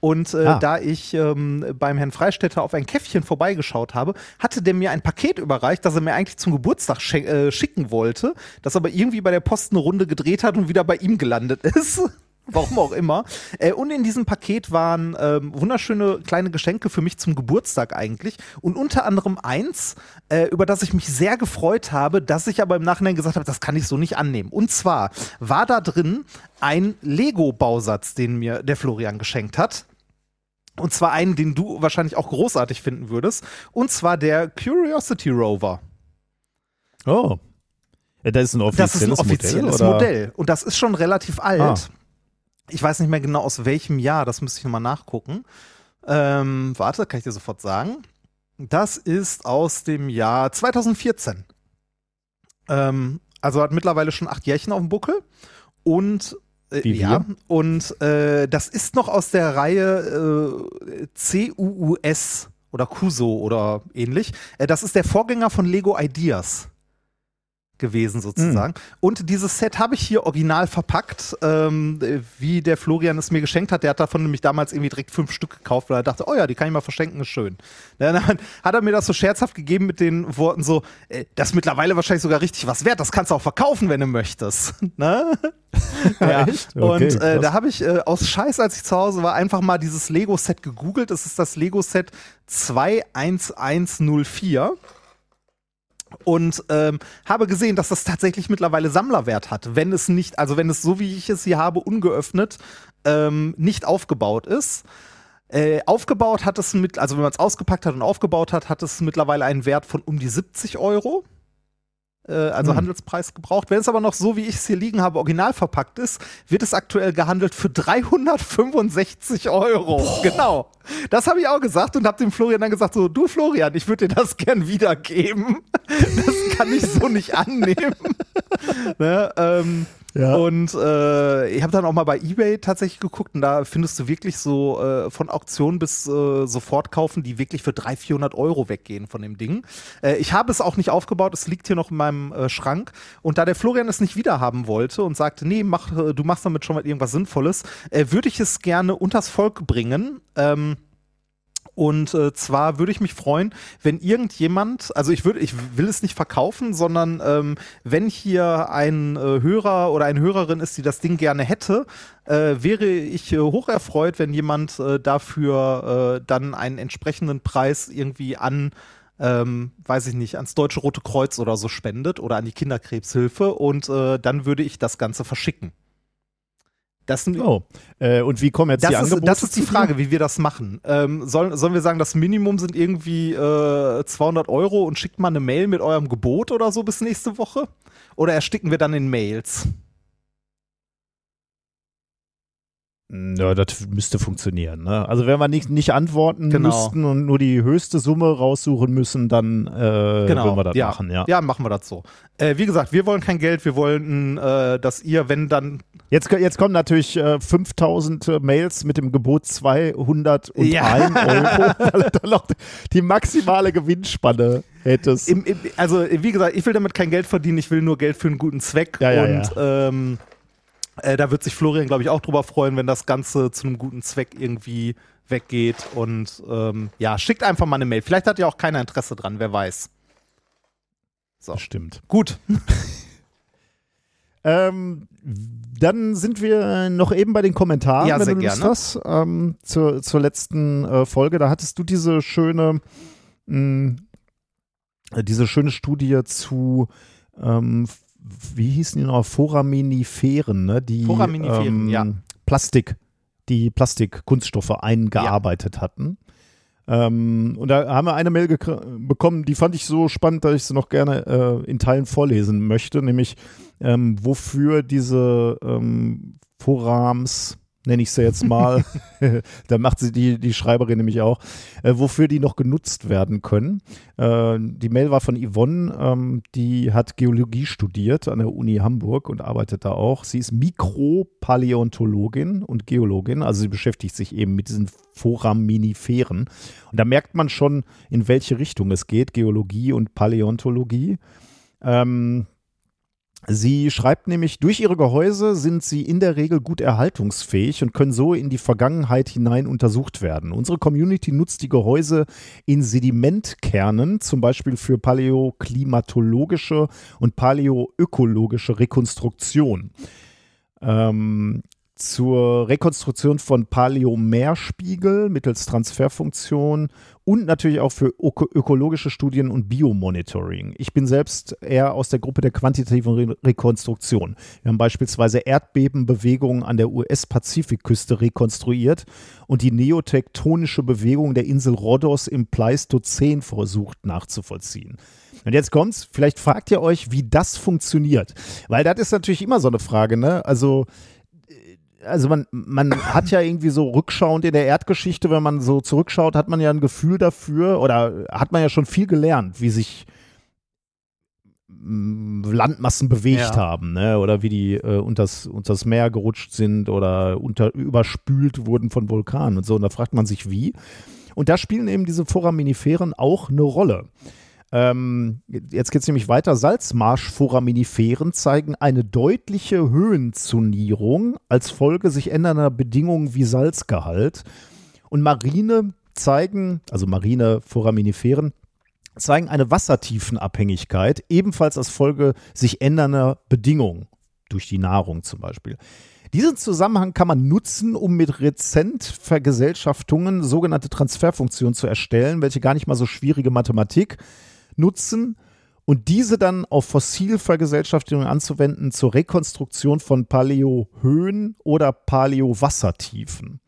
Und äh, Ah. da ich ähm, beim Herrn Freistetter auf ein Käffchen vorbeigeschaut habe, hatte der mir ein Paket überreicht, das er mir eigentlich zum Geburtstag schen- äh, schicken wollte, das aber irgendwie bei der Post eine Runde gedreht hat und wieder bei ihm gelandet ist. Warum auch immer. Äh, und in diesem Paket waren ähm, wunderschöne kleine Geschenke für mich zum Geburtstag eigentlich. Und unter anderem eins, äh, über das ich mich sehr gefreut habe, das ich aber im Nachhinein gesagt habe, das kann ich so nicht annehmen. Und zwar war da drin ein Lego-Bausatz, den mir der Florian geschenkt hat. Und zwar einen, den du wahrscheinlich auch großartig finden würdest. Und zwar der Curiosity Rover. Oh. Ja, das ist ein offizielles, Das ist ein offizielles Modell. Modell? Und das ist schon relativ alt. Ah. Ich weiß nicht mehr genau aus welchem Jahr, das müsste ich nochmal nachgucken. Ähm, warte, kann ich dir sofort sagen. Das ist aus dem Jahr 2014. Ähm, also hat mittlerweile schon acht Jährchen auf dem Buckel. Und äh, ja, und äh, das ist noch aus der Reihe äh, CUUS oder CUSO oder ähnlich. Äh, das ist der Vorgänger von Lego Ideas. Gewesen sozusagen. Mm. Und dieses Set habe ich hier original verpackt, ähm, wie der Florian es mir geschenkt hat. Der hat davon nämlich damals irgendwie direkt fünf Stück gekauft, weil er dachte, oh ja, die kann ich mal verschenken, ist schön. Dann hat er mir das so scherzhaft gegeben mit den Worten so, äh, das ist mittlerweile wahrscheinlich sogar richtig was wert, das kannst du auch verkaufen, wenn du möchtest. ne? ja. Okay, und äh, da habe ich äh, aus Scheiß, als ich zu Hause war, einfach mal dieses Lego-Set gegoogelt. Das ist das Lego-Set 21104 und ähm, habe gesehen, dass das tatsächlich mittlerweile Sammlerwert hat, wenn es nicht, also wenn es so wie ich es hier habe, ungeöffnet, ähm, nicht aufgebaut ist. Äh, aufgebaut hat es mit, also wenn man es ausgepackt hat und aufgebaut hat, hat es mittlerweile einen Wert von um die 70 Euro. Äh, also hm. Handelspreis gebraucht. Wenn es aber noch so, wie ich es hier liegen habe, original verpackt ist, wird es aktuell gehandelt für 365 Euro. Boah. Genau. Das habe ich auch gesagt und habe dem Florian dann gesagt, so, du Florian, ich würde dir das gern wiedergeben. Das kann ich so nicht annehmen. ne, ähm, ja. Und äh, ich habe dann auch mal bei eBay tatsächlich geguckt und da findest du wirklich so äh, von Auktion bis äh, sofort kaufen, die wirklich für 300, 400 Euro weggehen von dem Ding. Äh, ich habe es auch nicht aufgebaut, es liegt hier noch in meinem äh, Schrank. Und da der Florian es nicht wiederhaben wollte und sagte, nee, mach, äh, du machst damit schon mal irgendwas Sinnvolles, würde ich es gerne unters Volk bringen. Ähm, und äh, zwar würde ich mich freuen, wenn irgendjemand, also ich würde, ich will es nicht verkaufen, sondern ähm, wenn hier ein äh, Hörer oder eine Hörerin ist, die das Ding gerne hätte, äh, wäre ich äh, hoch erfreut, wenn jemand äh, dafür äh, dann einen entsprechenden Preis irgendwie an ähm, weiß ich nicht, ans Deutsche Rote Kreuz oder so spendet oder an die Kinderkrebshilfe und äh, dann würde ich das Ganze verschicken. Das oh. Äh, und wie kommen jetzt das die ist, Angebote? Das ist die Frage, wie wir das machen. Ähm, sollen, sollen wir sagen, das Minimum sind irgendwie äh, 200 Euro und schickt mal eine Mail mit eurem Gebot oder so bis nächste Woche? Oder ersticken wir dann in Mails? Ja, das müsste funktionieren. Ne? Also wenn wir nicht, nicht antworten genau. müssten und nur die höchste Summe raussuchen müssen, dann äh, genau. würden wir das ja. machen. Ja. ja, machen wir das so. Äh, wie gesagt, wir wollen kein Geld, wir wollen, äh, dass ihr, wenn dann... Jetzt, jetzt kommen natürlich äh, 5000 äh, Mails mit dem Gebot 201 ja. Euro, weil du dann noch die maximale Gewinnspanne hättest. Im, im, also wie gesagt, ich will damit kein Geld verdienen, ich will nur Geld für einen guten Zweck. Ja, und ähm, äh, da wird sich Florian, glaube ich, auch drüber freuen, wenn das Ganze zu einem guten Zweck irgendwie weggeht. Und ähm, ja, schickt einfach mal eine Mail. Vielleicht hat ja auch keiner Interesse dran, wer weiß. So. Stimmt. Gut. ähm, dann sind wir noch eben bei den Kommentaren, ja, wenn sehr du gerne. hast, ähm, zur, zur letzten äh, Folge. Da hattest du diese schöne, mh, diese schöne Studie zu ähm, wie hießen die noch? Foraminiferen, ne? Die Foraminiferen, ähm, ja. Plastik, die Plastikkunststoffe eingearbeitet ja. hatten. Ähm, und da haben wir eine Mail bekommen, die fand ich so spannend, dass ich sie noch gerne äh, in Teilen vorlesen möchte, nämlich ähm, wofür diese ähm, Forams nenne ich sie jetzt mal. da macht sie die, die Schreiberin nämlich auch, äh, wofür die noch genutzt werden können. Äh, die Mail war von Yvonne, ähm, die hat Geologie studiert an der Uni Hamburg und arbeitet da auch. Sie ist Mikropaläontologin und Geologin, also sie beschäftigt sich eben mit diesen Foraminiferen. Und da merkt man schon, in welche Richtung es geht, Geologie und Paläontologie. Ähm, Sie schreibt nämlich, durch ihre Gehäuse sind sie in der Regel gut erhaltungsfähig und können so in die Vergangenheit hinein untersucht werden. Unsere Community nutzt die Gehäuse in Sedimentkernen, zum Beispiel für paläoklimatologische und paläoökologische Rekonstruktion. Ähm, zur Rekonstruktion von Paleomerspiegel mittels Transferfunktion und natürlich auch für ökologische Studien und Biomonitoring. Ich bin selbst eher aus der Gruppe der quantitativen Re Rekonstruktion. Wir haben beispielsweise Erdbebenbewegungen an der US-Pazifikküste rekonstruiert und die neotektonische Bewegung der Insel Rhodos im Pleistozän versucht nachzuvollziehen. Und jetzt kommt's, vielleicht fragt ihr euch, wie das funktioniert. Weil das ist natürlich immer so eine Frage, ne? Also also man, man hat ja irgendwie so rückschauend in der Erdgeschichte, wenn man so zurückschaut, hat man ja ein Gefühl dafür oder hat man ja schon viel gelernt, wie sich mm, Landmassen bewegt ja. haben, ne? oder wie die äh, unters, unters Meer gerutscht sind oder unter, überspült wurden von Vulkanen und so. Und da fragt man sich, wie. Und da spielen eben diese Foraminiferen auch eine Rolle. Ähm, jetzt geht es nämlich weiter. Salzmarschforaminiferen zeigen eine deutliche Höhenzonierung als Folge sich ändernder Bedingungen wie Salzgehalt. Und Marine zeigen, also marine Foraminiferen, zeigen eine Wassertiefenabhängigkeit, ebenfalls als Folge sich ändernder Bedingungen, durch die Nahrung zum Beispiel. Diesen Zusammenhang kann man nutzen, um mit Rezentvergesellschaftungen sogenannte Transferfunktionen zu erstellen, welche gar nicht mal so schwierige Mathematik nutzen und diese dann auf Fossilvergesellschaftungen anzuwenden zur Rekonstruktion von Paläohöhen oder Paläowassertiefen.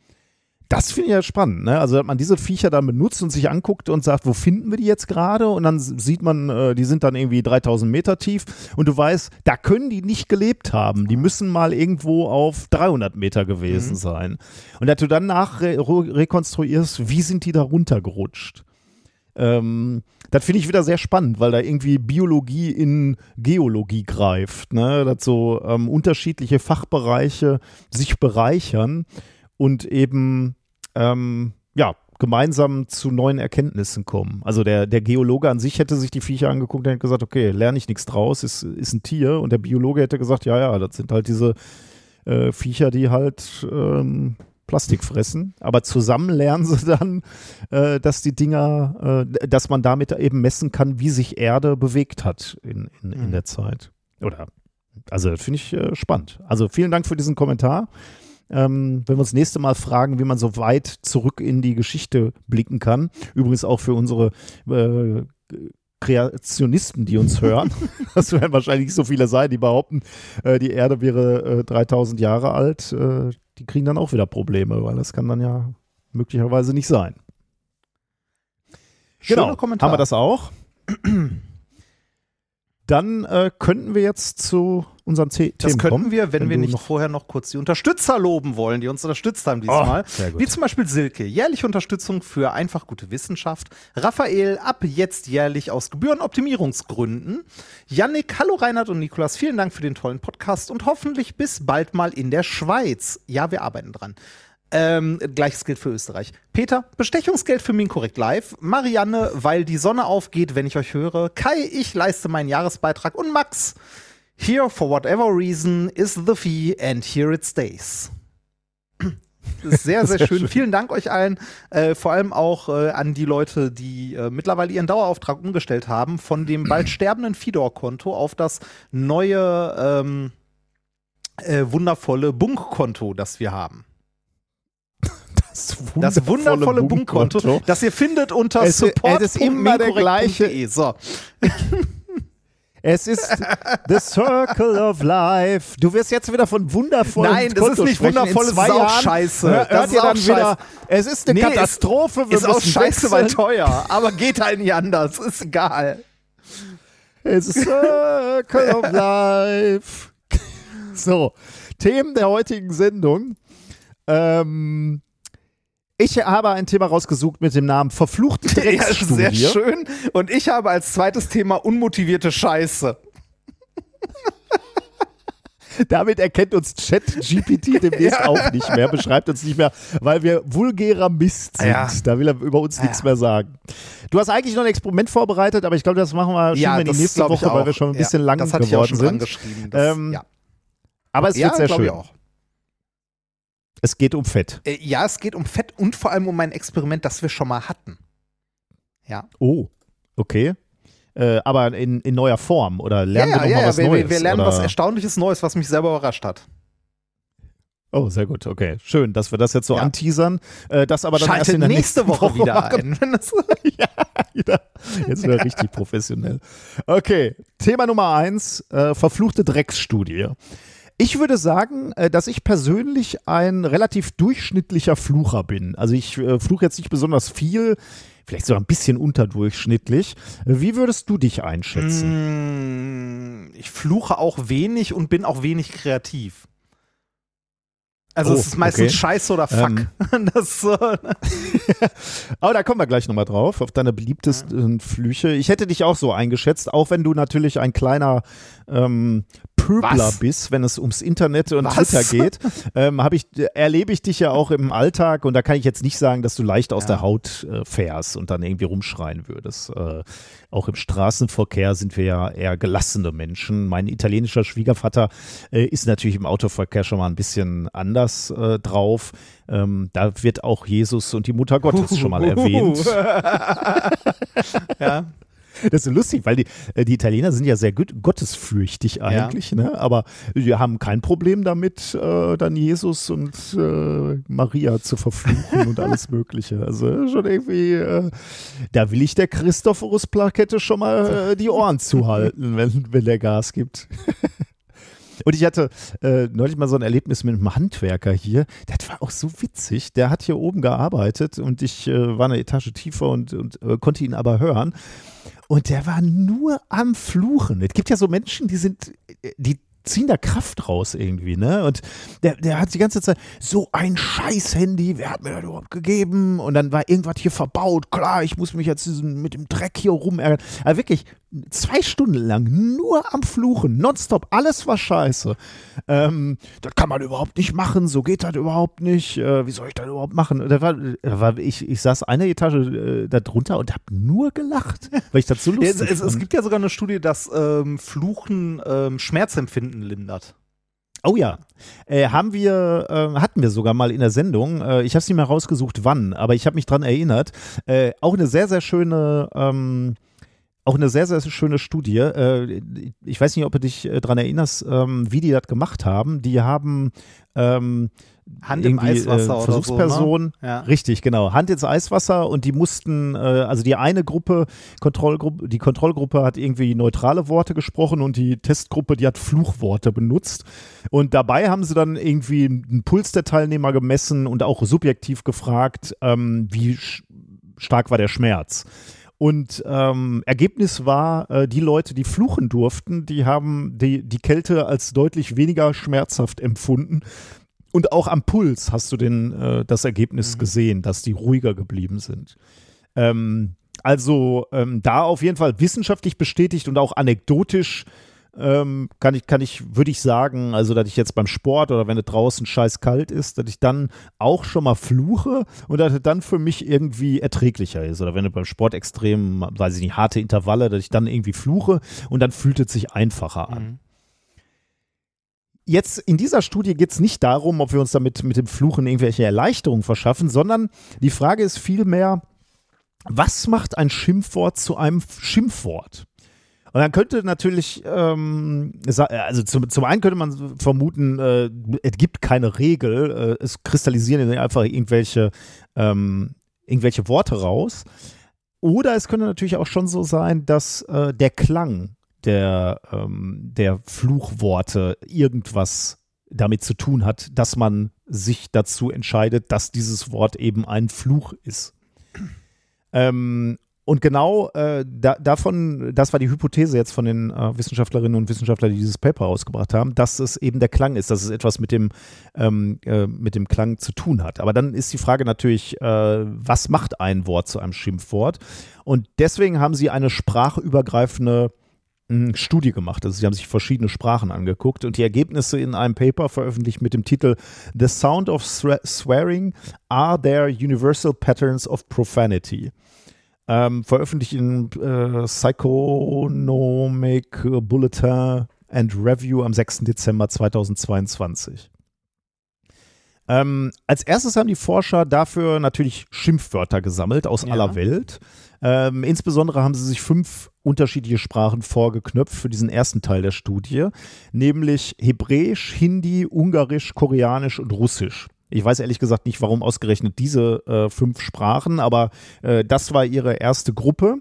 Das finde ich ja spannend. Ne? Also, dass man diese Viecher dann benutzt und sich anguckt und sagt, wo finden wir die jetzt gerade? Und dann sieht man, äh, die sind dann irgendwie 3000 Meter tief. Und du weißt, da können die nicht gelebt haben. Die müssen mal irgendwo auf 300 Meter gewesen mhm. sein. Und dass du dann nachrekonstruierst, wie sind die da runtergerutscht? Ähm, das finde ich wieder sehr spannend, weil da irgendwie Biologie in Geologie greift. Ne? Dass so ähm, unterschiedliche Fachbereiche sich bereichern und eben ähm, ja, gemeinsam zu neuen Erkenntnissen kommen. Also der, der Geologe an sich hätte sich die Viecher angeguckt und hätte gesagt, okay, lerne ich nichts draus, ist, ist ein Tier. Und der Biologe hätte gesagt, ja, ja, das sind halt diese äh, Viecher, die halt ähm, Plastik fressen. Aber zusammen lernen sie dann, äh, dass die Dinger, äh, dass man damit eben messen kann, wie sich Erde bewegt hat in, in, in mhm. der Zeit. Oder, also finde ich äh, spannend. Also vielen Dank für diesen Kommentar. Ähm, wenn wir uns das nächste Mal fragen, wie man so weit zurück in die Geschichte blicken kann. Übrigens auch für unsere äh, Kreationisten, die uns hören. das werden wahrscheinlich so viele sein, die behaupten, äh, die Erde wäre äh, 3000 Jahre alt. Äh, die kriegen dann auch wieder Probleme, weil das kann dann ja möglicherweise nicht sein. Schöner genau, Kommentar. haben wir das auch? Dann äh, könnten wir jetzt zu unseren C das Themen könnten wir, wenn, wenn wir nicht noch vorher noch kurz die Unterstützer loben wollen, die uns unterstützt haben diesmal. Oh, Wie zum Beispiel Silke. Jährliche Unterstützung für einfach gute Wissenschaft. Raphael, ab jetzt jährlich aus Gebührenoptimierungsgründen. Yannick, hallo Reinhard und Nikolas, vielen Dank für den tollen Podcast und hoffentlich bis bald mal in der Schweiz. Ja, wir arbeiten dran. Ähm, gleiches gilt für Österreich. Peter, Bestechungsgeld für Minkorrekt Live. Marianne, weil die Sonne aufgeht, wenn ich euch höre. Kai, ich leiste meinen Jahresbeitrag. Und Max, here for whatever reason is the fee and here it stays. Das ist sehr, sehr, sehr schön. schön. Vielen Dank euch allen. Äh, vor allem auch äh, an die Leute, die äh, mittlerweile ihren Dauerauftrag umgestellt haben von dem bald sterbenden Fidor-Konto auf das neue ähm, äh, wundervolle Bunk-Konto, das wir haben. Das wundervolle, das wundervolle Bunkkonto, das ihr findet unter es, support. Es ist immer der gleiche. So. Es ist The Circle of Life. Du wirst jetzt wieder von wundervollen Nein, das ist nicht wundervoll, es ist auch scheiße. Hör, hört ihr dann scheiße. wieder, es ist eine nee, Katastrophe. Wir ist auch scheiße, weil teuer. Aber geht halt nicht anders. Ist egal. Es ist Circle of Life. So, Themen der heutigen Sendung. Ähm, ich habe ein Thema rausgesucht mit dem Namen Verfluchte Drecksstudie. Ja, sehr schön. Und ich habe als zweites Thema unmotivierte Scheiße. Damit erkennt uns ChatGPT demnächst ja. auch nicht mehr, beschreibt uns nicht mehr, weil wir vulgärer Mist sind. Ja. Da will er über uns ja. nichts mehr sagen. Du hast eigentlich noch ein Experiment vorbereitet, aber ich glaube, das machen wir, ja, wir die nächste Woche, weil wir schon ein bisschen lang geworden sind. Das, ähm, aber es wird sehr schön. auch. Es geht um Fett. Äh, ja, es geht um Fett und vor allem um ein Experiment, das wir schon mal hatten. Ja. Oh, okay. Äh, aber in, in neuer Form oder lernen ja, wir nochmal ja, was wir, Neues? Wir lernen oder? was Erstaunliches Neues, was mich selber überrascht hat. Oh, sehr gut, okay. Schön, dass wir das jetzt so ja. anteasern. Äh, das aber dann Schaltet erst in der nächste Woche, Woche wieder ein. ja, wieder. Jetzt wieder richtig professionell. Okay, Thema Nummer eins, äh, verfluchte Drecksstudie. Ich würde sagen, äh, dass ich persönlich ein relativ durchschnittlicher Flucher bin. Also ich äh, fluche jetzt nicht besonders viel, vielleicht sogar ein bisschen unterdurchschnittlich. Wie würdest du dich einschätzen? Mm, ich fluche auch wenig und bin auch wenig kreativ. Also Oh, es ist meistens okay. Scheiße oder Fuck. das, äh, Aber da kommen wir gleich nochmal drauf, auf deine beliebtesten Flüche. Ich hätte dich auch so eingeschätzt, auch wenn du natürlich ein kleiner ähm, Pöbler Was? bist, wenn es ums Internet und Was? Twitter geht, ähm, ich, erlebe ich dich ja auch im Alltag und da kann ich jetzt nicht sagen, dass du leicht aus Ja. der Haut äh, fährst und dann irgendwie rumschreien würdest. Äh, auch im Straßenverkehr sind wir ja eher gelassene Menschen. Mein italienischer Schwiegervater äh, ist natürlich im Autoverkehr schon mal ein bisschen anders äh, drauf. Ähm, da wird auch Jesus und die Mutter Gottes schon mal erwähnt. ja. Das ist lustig, weil die, äh, die Italiener sind ja sehr gut, gottesfürchtig eigentlich, ne? aber die haben kein Problem damit, äh, dann Jesus und äh, Maria zu verfluchen und alles Mögliche. Also schon irgendwie, äh, da will ich der Christophorus-Plakette schon mal äh, die Ohren zuhalten, wenn, wenn der Gas gibt. Und ich hatte äh, neulich mal so ein Erlebnis mit einem Handwerker hier. Das war auch so witzig. Der hat hier oben gearbeitet und ich äh, war eine Etage tiefer und, und äh, konnte ihn aber hören. Und der war nur am Fluchen. Es gibt ja so Menschen, die sind, äh, die ziehen da Kraft raus irgendwie, ne? Und der, der hat die ganze Zeit so ein scheiß Handy, wer hat mir das überhaupt gegeben? Und dann war irgendwas hier verbaut. Klar, ich muss mich jetzt mit dem Dreck hier rumärgern. Aber wirklich zwei Stunden lang nur am Fluchen, nonstop, alles war scheiße. Ähm, das kann man überhaupt nicht machen, so geht das überhaupt nicht. Äh, wie soll ich das überhaupt machen? Da war, da war ich, ich saß eine Etage äh, da drunter und habe nur gelacht, weil ich das so Ja, lustig es, es, es fand. gibt ja sogar eine Studie, dass ähm, Fluchen ähm, Schmerzempfinden lindert. Oh ja, äh, haben wir, äh, hatten wir sogar mal in der Sendung. Äh, ich habe es nicht mehr rausgesucht, wann, aber ich habe mich dran erinnert. Äh, auch eine sehr, sehr schöne, ähm, auch eine sehr, sehr schöne Studie. Äh, ich weiß nicht, ob du dich äh, dran erinnerst, ähm, wie die das gemacht haben. Die haben ähm, Hand im irgendwie, Eiswasser äh, oder so, Versuchspersonen, ne? Ja. Richtig, genau. Hand ins Eiswasser und die mussten, äh, also die eine Gruppe, Kontrollgruppe, die Kontrollgruppe hat irgendwie neutrale Worte gesprochen und die Testgruppe, die hat Fluchworte benutzt. Und dabei haben sie dann irgendwie einen Puls der Teilnehmer gemessen und auch subjektiv gefragt, ähm, wie stark war der Schmerz. Und ähm, Ergebnis war, äh, die Leute, die fluchen durften, die haben die, die Kälte als deutlich weniger schmerzhaft empfunden. Und auch am Puls hast du den, äh, das Ergebnis gesehen, dass die ruhiger geblieben sind. Ähm, also ähm, da auf jeden Fall wissenschaftlich bestätigt und auch anekdotisch ähm, kann ich, kann ich, würde ich sagen, also dass ich jetzt beim Sport oder wenn es draußen scheiß kalt ist, dass ich dann auch schon mal fluche und dass es dann für mich irgendwie erträglicher ist. Oder wenn es beim Sport extrem, weiß ich nicht, harte Intervalle, dass ich dann irgendwie fluche und dann fühlt es sich einfacher an. Mhm. Jetzt in dieser Studie geht es nicht darum, ob wir uns damit mit dem Fluchen irgendwelche Erleichterungen verschaffen, sondern die Frage ist vielmehr, was macht ein Schimpfwort zu einem Schimpfwort? Und dann könnte natürlich, ähm, also zum, zum einen könnte man vermuten, äh, es gibt keine Regel, äh, es kristallisieren einfach irgendwelche, ähm, irgendwelche Worte raus. Oder es könnte natürlich auch schon so sein, dass äh, der Klang der, ähm, der Fluchworte irgendwas damit zu tun hat, dass man sich dazu entscheidet, dass dieses Wort eben ein Fluch ist. Ähm, und genau äh, da, davon, das war die Hypothese jetzt von den äh, Wissenschaftlerinnen und Wissenschaftlern, die dieses Paper rausgebracht haben, dass es eben der Klang ist, dass es etwas mit dem, ähm, äh, mit dem Klang zu tun hat. Aber dann ist die Frage natürlich, äh, was macht ein Wort zu einem Schimpfwort? Und deswegen haben sie eine sprachübergreifende mh, Studie gemacht. Also sie haben sich verschiedene Sprachen angeguckt und die Ergebnisse in einem Paper veröffentlicht mit dem Titel The Sound of Swe- Swearing Are There Universal Patterns of Profanity? Ähm, veröffentlicht in äh, Psychonomic Bulletin and Review am 6. Dezember 2022. Ähm, als erstes haben die Forscher dafür natürlich Schimpfwörter gesammelt aus Ja. aller Welt. Ähm, insbesondere haben sie sich fünf unterschiedliche Sprachen vorgeknöpft für diesen ersten Teil der Studie, nämlich Hebräisch, Hindi, Ungarisch, Koreanisch und Russisch. Ich weiß ehrlich gesagt nicht, warum ausgerechnet diese äh, fünf Sprachen, aber äh, das war ihre erste Gruppe.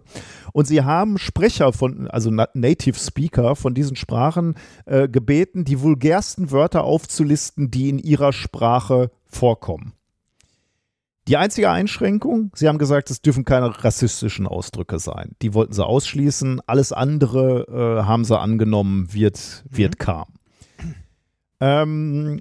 Und sie haben Sprecher von, also Na- Native Speaker von diesen Sprachen äh, gebeten, die vulgärsten Wörter aufzulisten, die in ihrer Sprache vorkommen. Die einzige Einschränkung, sie haben gesagt, es dürfen keine rassistischen Ausdrücke sein. Die wollten sie ausschließen. Alles andere äh, haben sie angenommen, wird, wird kam. Ähm,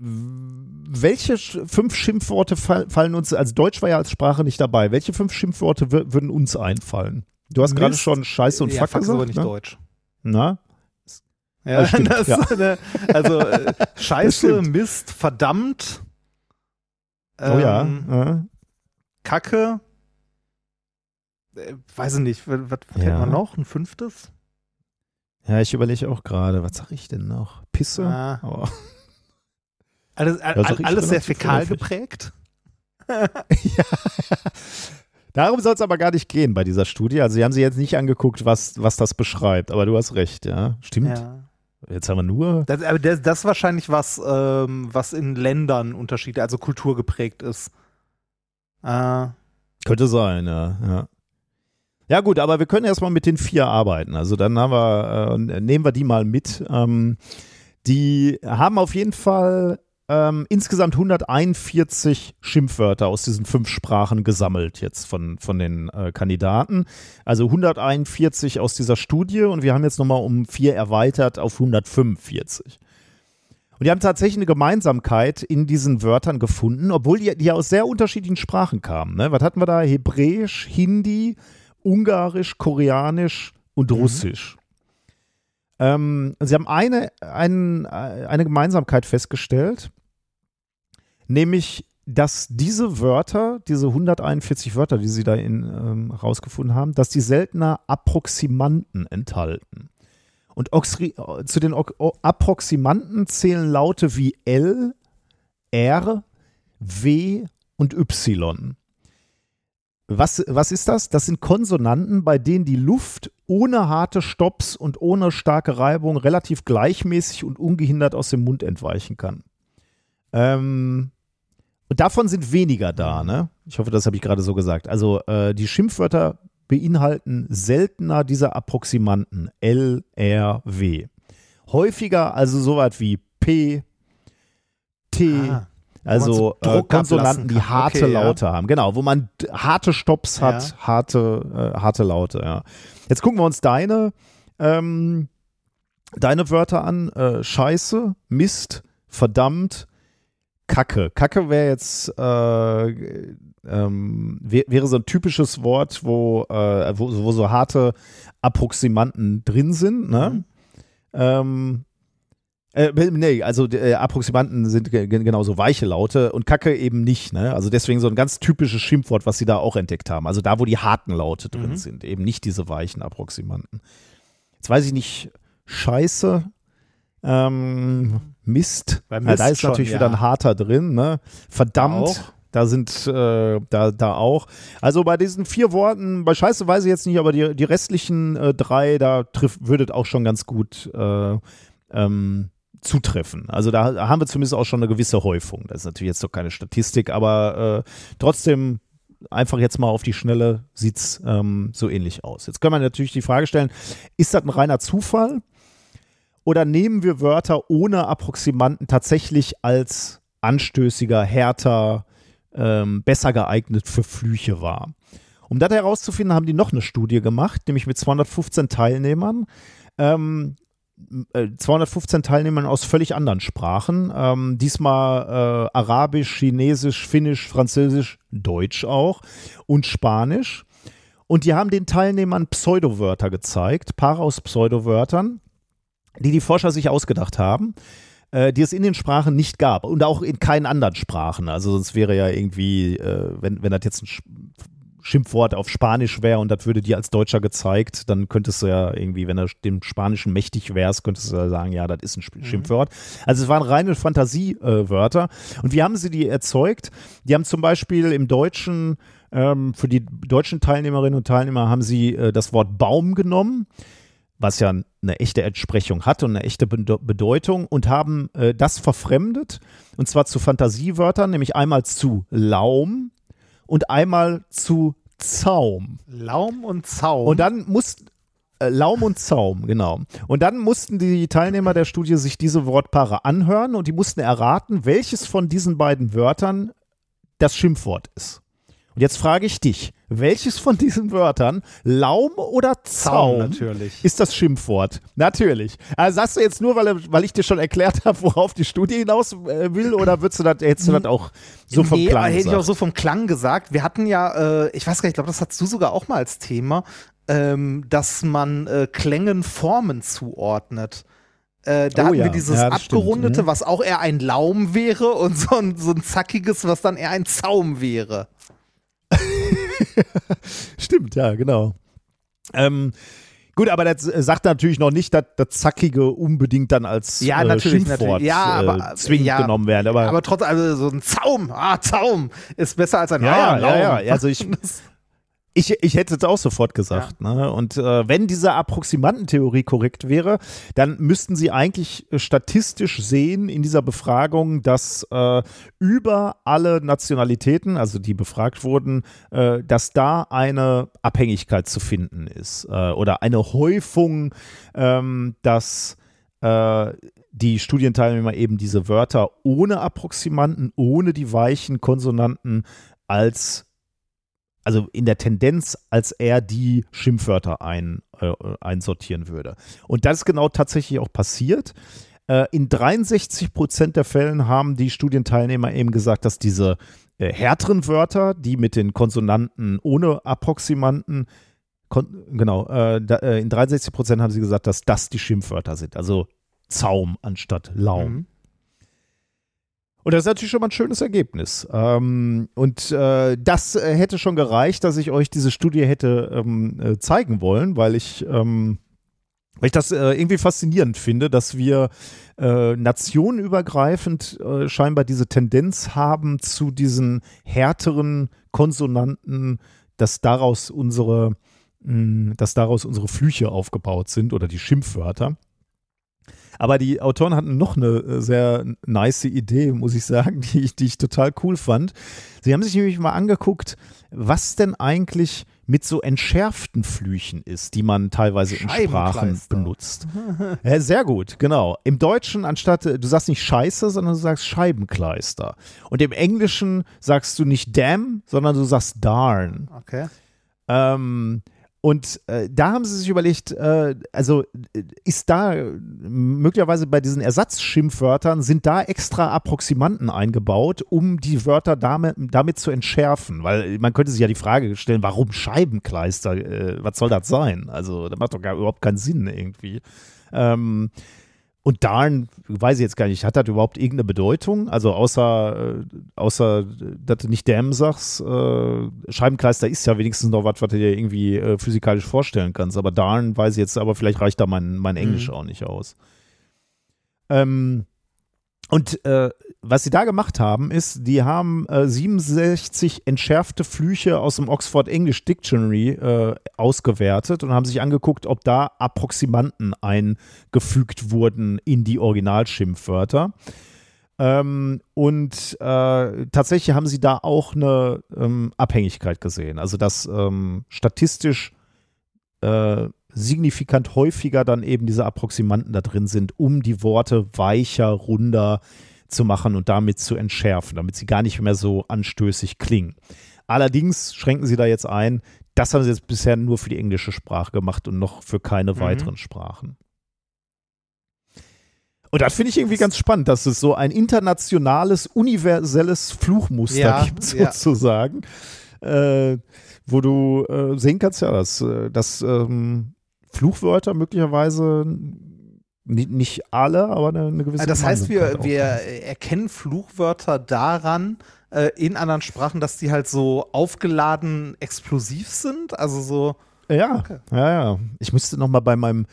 welche fünf Schimpfworte fall, fallen uns, also Deutsch war ja als Sprache nicht dabei, welche fünf Schimpfworte wür- würden uns einfallen? Du hast gerade schon Scheiße und ja, Fuck Fuck gesagt, aber nicht ne? deutsch. Na? Ja, stimmt, das, ja. ne, also äh, Scheiße. Mist, verdammt. Oh ja. ähm, ja. Kacke. Äh, weiß ich nicht, was, was Ja. kennt man noch? Ein fünftes? Ja, ich überlege auch gerade, was sag ich denn noch? Pisse? Ah. Oh. Alles, Ja, ich alles sehr fäkal geprägt. ja. Darum soll es aber gar nicht gehen bei dieser Studie. Also, sie haben sich jetzt nicht angeguckt, was, was das beschreibt, aber du hast recht, ja. Stimmt. Ja. Jetzt haben wir nur. Das, aber das, das ist wahrscheinlich was, ähm, was in Ländern Unterschiede, also Kultur geprägt ist. Äh, Könnte sein, ja. ja. Ja, gut, aber wir können erstmal mit den vier arbeiten. Also dann haben wir, äh, nehmen wir die mal mit. Ähm, die haben auf jeden Fall ähm, insgesamt 141 Schimpfwörter aus diesen fünf Sprachen gesammelt jetzt von, von den äh, Kandidaten. Also 141 aus dieser Studie und wir haben jetzt nochmal um vier erweitert auf 145. Und die haben tatsächlich eine Gemeinsamkeit in diesen Wörtern gefunden, obwohl die, die ja aus sehr unterschiedlichen Sprachen kamen. Ne? Was hatten wir da? Hebräisch, Hindi, Ungarisch, Koreanisch und Russisch. Ähm, sie haben eine, ein, eine Gemeinsamkeit festgestellt, nämlich, dass diese Wörter, diese 141 Wörter, die sie da in, ähm, rausgefunden haben, dass die seltener Approximanten enthalten. Und Oxri zu den Ok- O- Approximanten zählen Laute wie L, R, W und Y. Was, was ist das? Das sind Konsonanten, bei denen die Luft ohne harte Stops und ohne starke Reibung relativ gleichmäßig und ungehindert aus dem Mund entweichen kann. Ähm, und davon sind weniger da, ne? Ich hoffe, das habe ich gerade so gesagt. Also äh, die Schimpfwörter beinhalten seltener diese Approximanten L, R, W. Häufiger also so was wie P, T, ah, also so äh, Konsonanten, die harte Okay, ja. Laute haben. Genau, wo man harte Stops hat, Ja. harte, äh, harte Laute, ja. Jetzt gucken wir uns deine, ähm, deine Wörter an. Äh, Scheiße, Mist, verdammt, Kacke. Kacke wäre jetzt, äh, ähm, wär, wäre so ein typisches Wort, wo, äh, wo, wo so harte Approximanten drin sind, ne? Mhm. Ähm, äh, nee, also äh, Approximanten sind ge ge- genauso weiche Laute und Kacke eben nicht, ne? Also deswegen so ein ganz typisches Schimpfwort, was sie da auch entdeckt haben. Also da, wo die harten Laute drin Mhm. sind, eben nicht diese weichen Approximanten. Jetzt weiß ich nicht, Scheiße, ähm, Mist, Bei ja, Mist da ist schon, natürlich ja. wieder ein harter drin, ne? Verdammt. Da sind, äh, da, da auch. Also bei diesen vier Worten, bei Scheiße weiß ich jetzt nicht, aber die, die restlichen äh, drei, da trifft, würdet auch schon ganz gut äh, ähm, zutreffen. Also da haben wir zumindest auch schon eine gewisse Häufung. Das ist natürlich jetzt doch keine Statistik, aber äh, trotzdem einfach jetzt mal auf die Schnelle sieht es ähm, so ähnlich aus. Jetzt können wir natürlich die Frage stellen, ist das ein reiner Zufall oder nehmen wir Wörter ohne Approximanten tatsächlich als anstößiger, härter, ähm, besser geeignet für Flüche wahr? Um das herauszufinden, haben die noch eine Studie gemacht, nämlich mit 215 Teilnehmern. Ähm, äh, 215 Teilnehmern aus völlig anderen Sprachen. Ähm, diesmal äh, Arabisch, Chinesisch, Finnisch, Französisch, Deutsch auch und Spanisch. Und die haben den Teilnehmern Pseudowörter gezeigt, Paare aus Pseudowörtern, die die Forscher sich ausgedacht haben, äh, die es in den Sprachen nicht gab und auch in keinen anderen Sprachen. Also sonst wäre ja irgendwie, äh, wenn, wenn das jetzt ein Sch Schimpfwort auf Spanisch wäre und das würde dir als Deutscher gezeigt, dann könntest du ja irgendwie, wenn du dem Spanischen mächtig wärst, könntest du ja sagen, ja, das ist ein Sp- Schimpfwort. Also es waren reine Fantasiewörter. und wie haben sie die erzeugt? Die haben zum Beispiel im Deutschen, ähm, für die deutschen Teilnehmerinnen und Teilnehmer haben sie äh, das Wort Baum genommen was ja eine echte Entsprechung hat und eine echte Bede- Bedeutung und haben äh, das verfremdet und zwar zu Fantasiewörtern, nämlich einmal zu Laum und einmal zu Zaum. Laum und Zaum. Und dann mussten äh, Laum und Zaum, genau. Und dann mussten die Teilnehmer der Studie sich diese Wortpaare anhören und die mussten erraten, welches von diesen beiden Wörtern das Schimpfwort ist. Und jetzt frage ich dich, welches von diesen Wörtern, Laum oder Zaum, Zaum, natürlich. ist das Schimpfwort? Natürlich. Also sagst du jetzt nur, weil, weil ich dir schon erklärt habe, worauf die Studie hinaus äh, will, oder würdest du das, hättest du das auch so vom nee, Klang hätte ich gesagt? auch so vom Klang gesagt. Wir hatten ja, äh, ich weiß gar nicht, ich glaube, das hattest du sogar auch mal als Thema, ähm, dass man äh, Klängen Formen zuordnet. Äh, da Oh hatten ja, wir dieses ja, stimmt, abgerundete, mhm. was auch eher ein Laum wäre und so ein, so ein zackiges, was dann eher ein Zaum wäre. Stimmt, ja, genau. Ähm, gut, aber das äh, sagt natürlich noch nicht, dass das Zackige unbedingt dann als Ja, äh, natürlich, Schimpfwort natürlich. Ja, aber- äh, zwingend ja, genommen werden. Aber, Aber trotzdem, also so ein Zaum, ah, Zaum, ist besser als ein ja, ah, ja, ja, also ich, ich, ich hätte es auch sofort gesagt. Ne? Und äh, wenn diese Approximantentheorie korrekt wäre, dann müssten sie eigentlich äh, statistisch sehen in dieser Befragung, dass äh, über alle Nationalitäten, also die befragt wurden, äh, dass da eine Abhängigkeit zu finden ist äh, oder eine Häufung, ähm, dass äh, die Studienteilnehmer eben diese Wörter ohne Approximanten, ohne die weichen Konsonanten als also in der Tendenz, als er die Schimpfwörter ein, äh, einsortieren würde. Und das ist genau tatsächlich auch passiert. Äh, in 63 Prozent der Fällen haben die Studienteilnehmer eben gesagt, dass diese äh, härteren Wörter, die mit den Konsonanten ohne Approximanten, genau, äh, da, äh, in 63 Prozent haben sie gesagt, dass das die Schimpfwörter sind. Also Zaum anstatt Laum. Mhm. Und das ist natürlich schon mal ein schönes Ergebnis. Ähm, und äh, das äh, hätte schon gereicht, dass ich euch diese Studie hätte ähm, äh, zeigen wollen, weil ich, ähm, weil ich das äh, irgendwie faszinierend finde, dass wir äh, nationenübergreifend äh, scheinbar diese Tendenz haben zu diesen härteren Konsonanten, dass daraus unsere, mh, dass daraus unsere Flüche aufgebaut sind oder die Schimpfwörter. Aber die Autoren hatten noch eine äh, sehr nice Idee, muss ich sagen, die ich, die ich total cool fand. Sie haben sich nämlich mal angeguckt, was denn eigentlich mit so entschärften Flüchen ist, die man teilweise in Sprachen benutzt. Ja, sehr gut, genau. Im Deutschen anstatt, äh, du sagst nicht Scheiße, sondern du sagst Scheibenkleister. Und im Englischen sagst du nicht damn, sondern du sagst darn. Okay. Ähm, und äh, da haben sie sich überlegt, äh, also äh, ist da möglicherweise bei diesen Ersatzschimpfwörtern, sind da extra Approximanten eingebaut, um die Wörter damit, damit zu entschärfen? Weil man könnte sich ja die Frage stellen, warum Scheibenkleister? Äh, was soll das sein? Also, das macht doch gar überhaupt keinen Sinn irgendwie. Ähm, und Darn, weiß ich jetzt gar nicht, hat das überhaupt irgendeine Bedeutung? Also außer, äh, außer dass du nicht Damn sagst, äh, Scheibenkleister ist ja wenigstens noch was, was du dir irgendwie äh, physikalisch vorstellen kannst. Aber Darn weiß ich jetzt, aber vielleicht reicht da mein, mein Englisch auch nicht aus. Ähm, und äh, was sie da gemacht haben, ist, die haben äh, 67 entschärfte Flüche aus dem Oxford English Dictionary äh, ausgewertet und haben sich angeguckt, ob da Approximanten eingefügt wurden in die Originalschimpfwörter. Ähm, und äh, tatsächlich haben sie da auch eine ähm, Abhängigkeit gesehen. Also dass ähm, statistisch äh, signifikant häufiger dann eben diese Approximanten da drin sind, um die Worte weicher, runder zu machen und damit zu entschärfen, damit sie gar nicht mehr so anstößig klingen. Allerdings schränken sie da jetzt ein, das haben sie jetzt bisher nur für die englische Sprache gemacht und noch für keine Mhm. weiteren Sprachen. Und das finde ich irgendwie ganz spannend, dass es so ein internationales, universelles Fluchmuster Ja, gibt, ja. sozusagen. Äh, wo du äh, sehen kannst, ja, dass, äh, dass ähm, Fluchwörter möglicherweise nicht, nicht alle, aber eine, eine gewisse Also das heißt, wir, wir erkennen Fluchwörter daran, äh, in anderen Sprachen, dass die halt so aufgeladen explosiv sind. Also so. Ja, Okay. ja, ja. Ich müsste noch mal bei meinem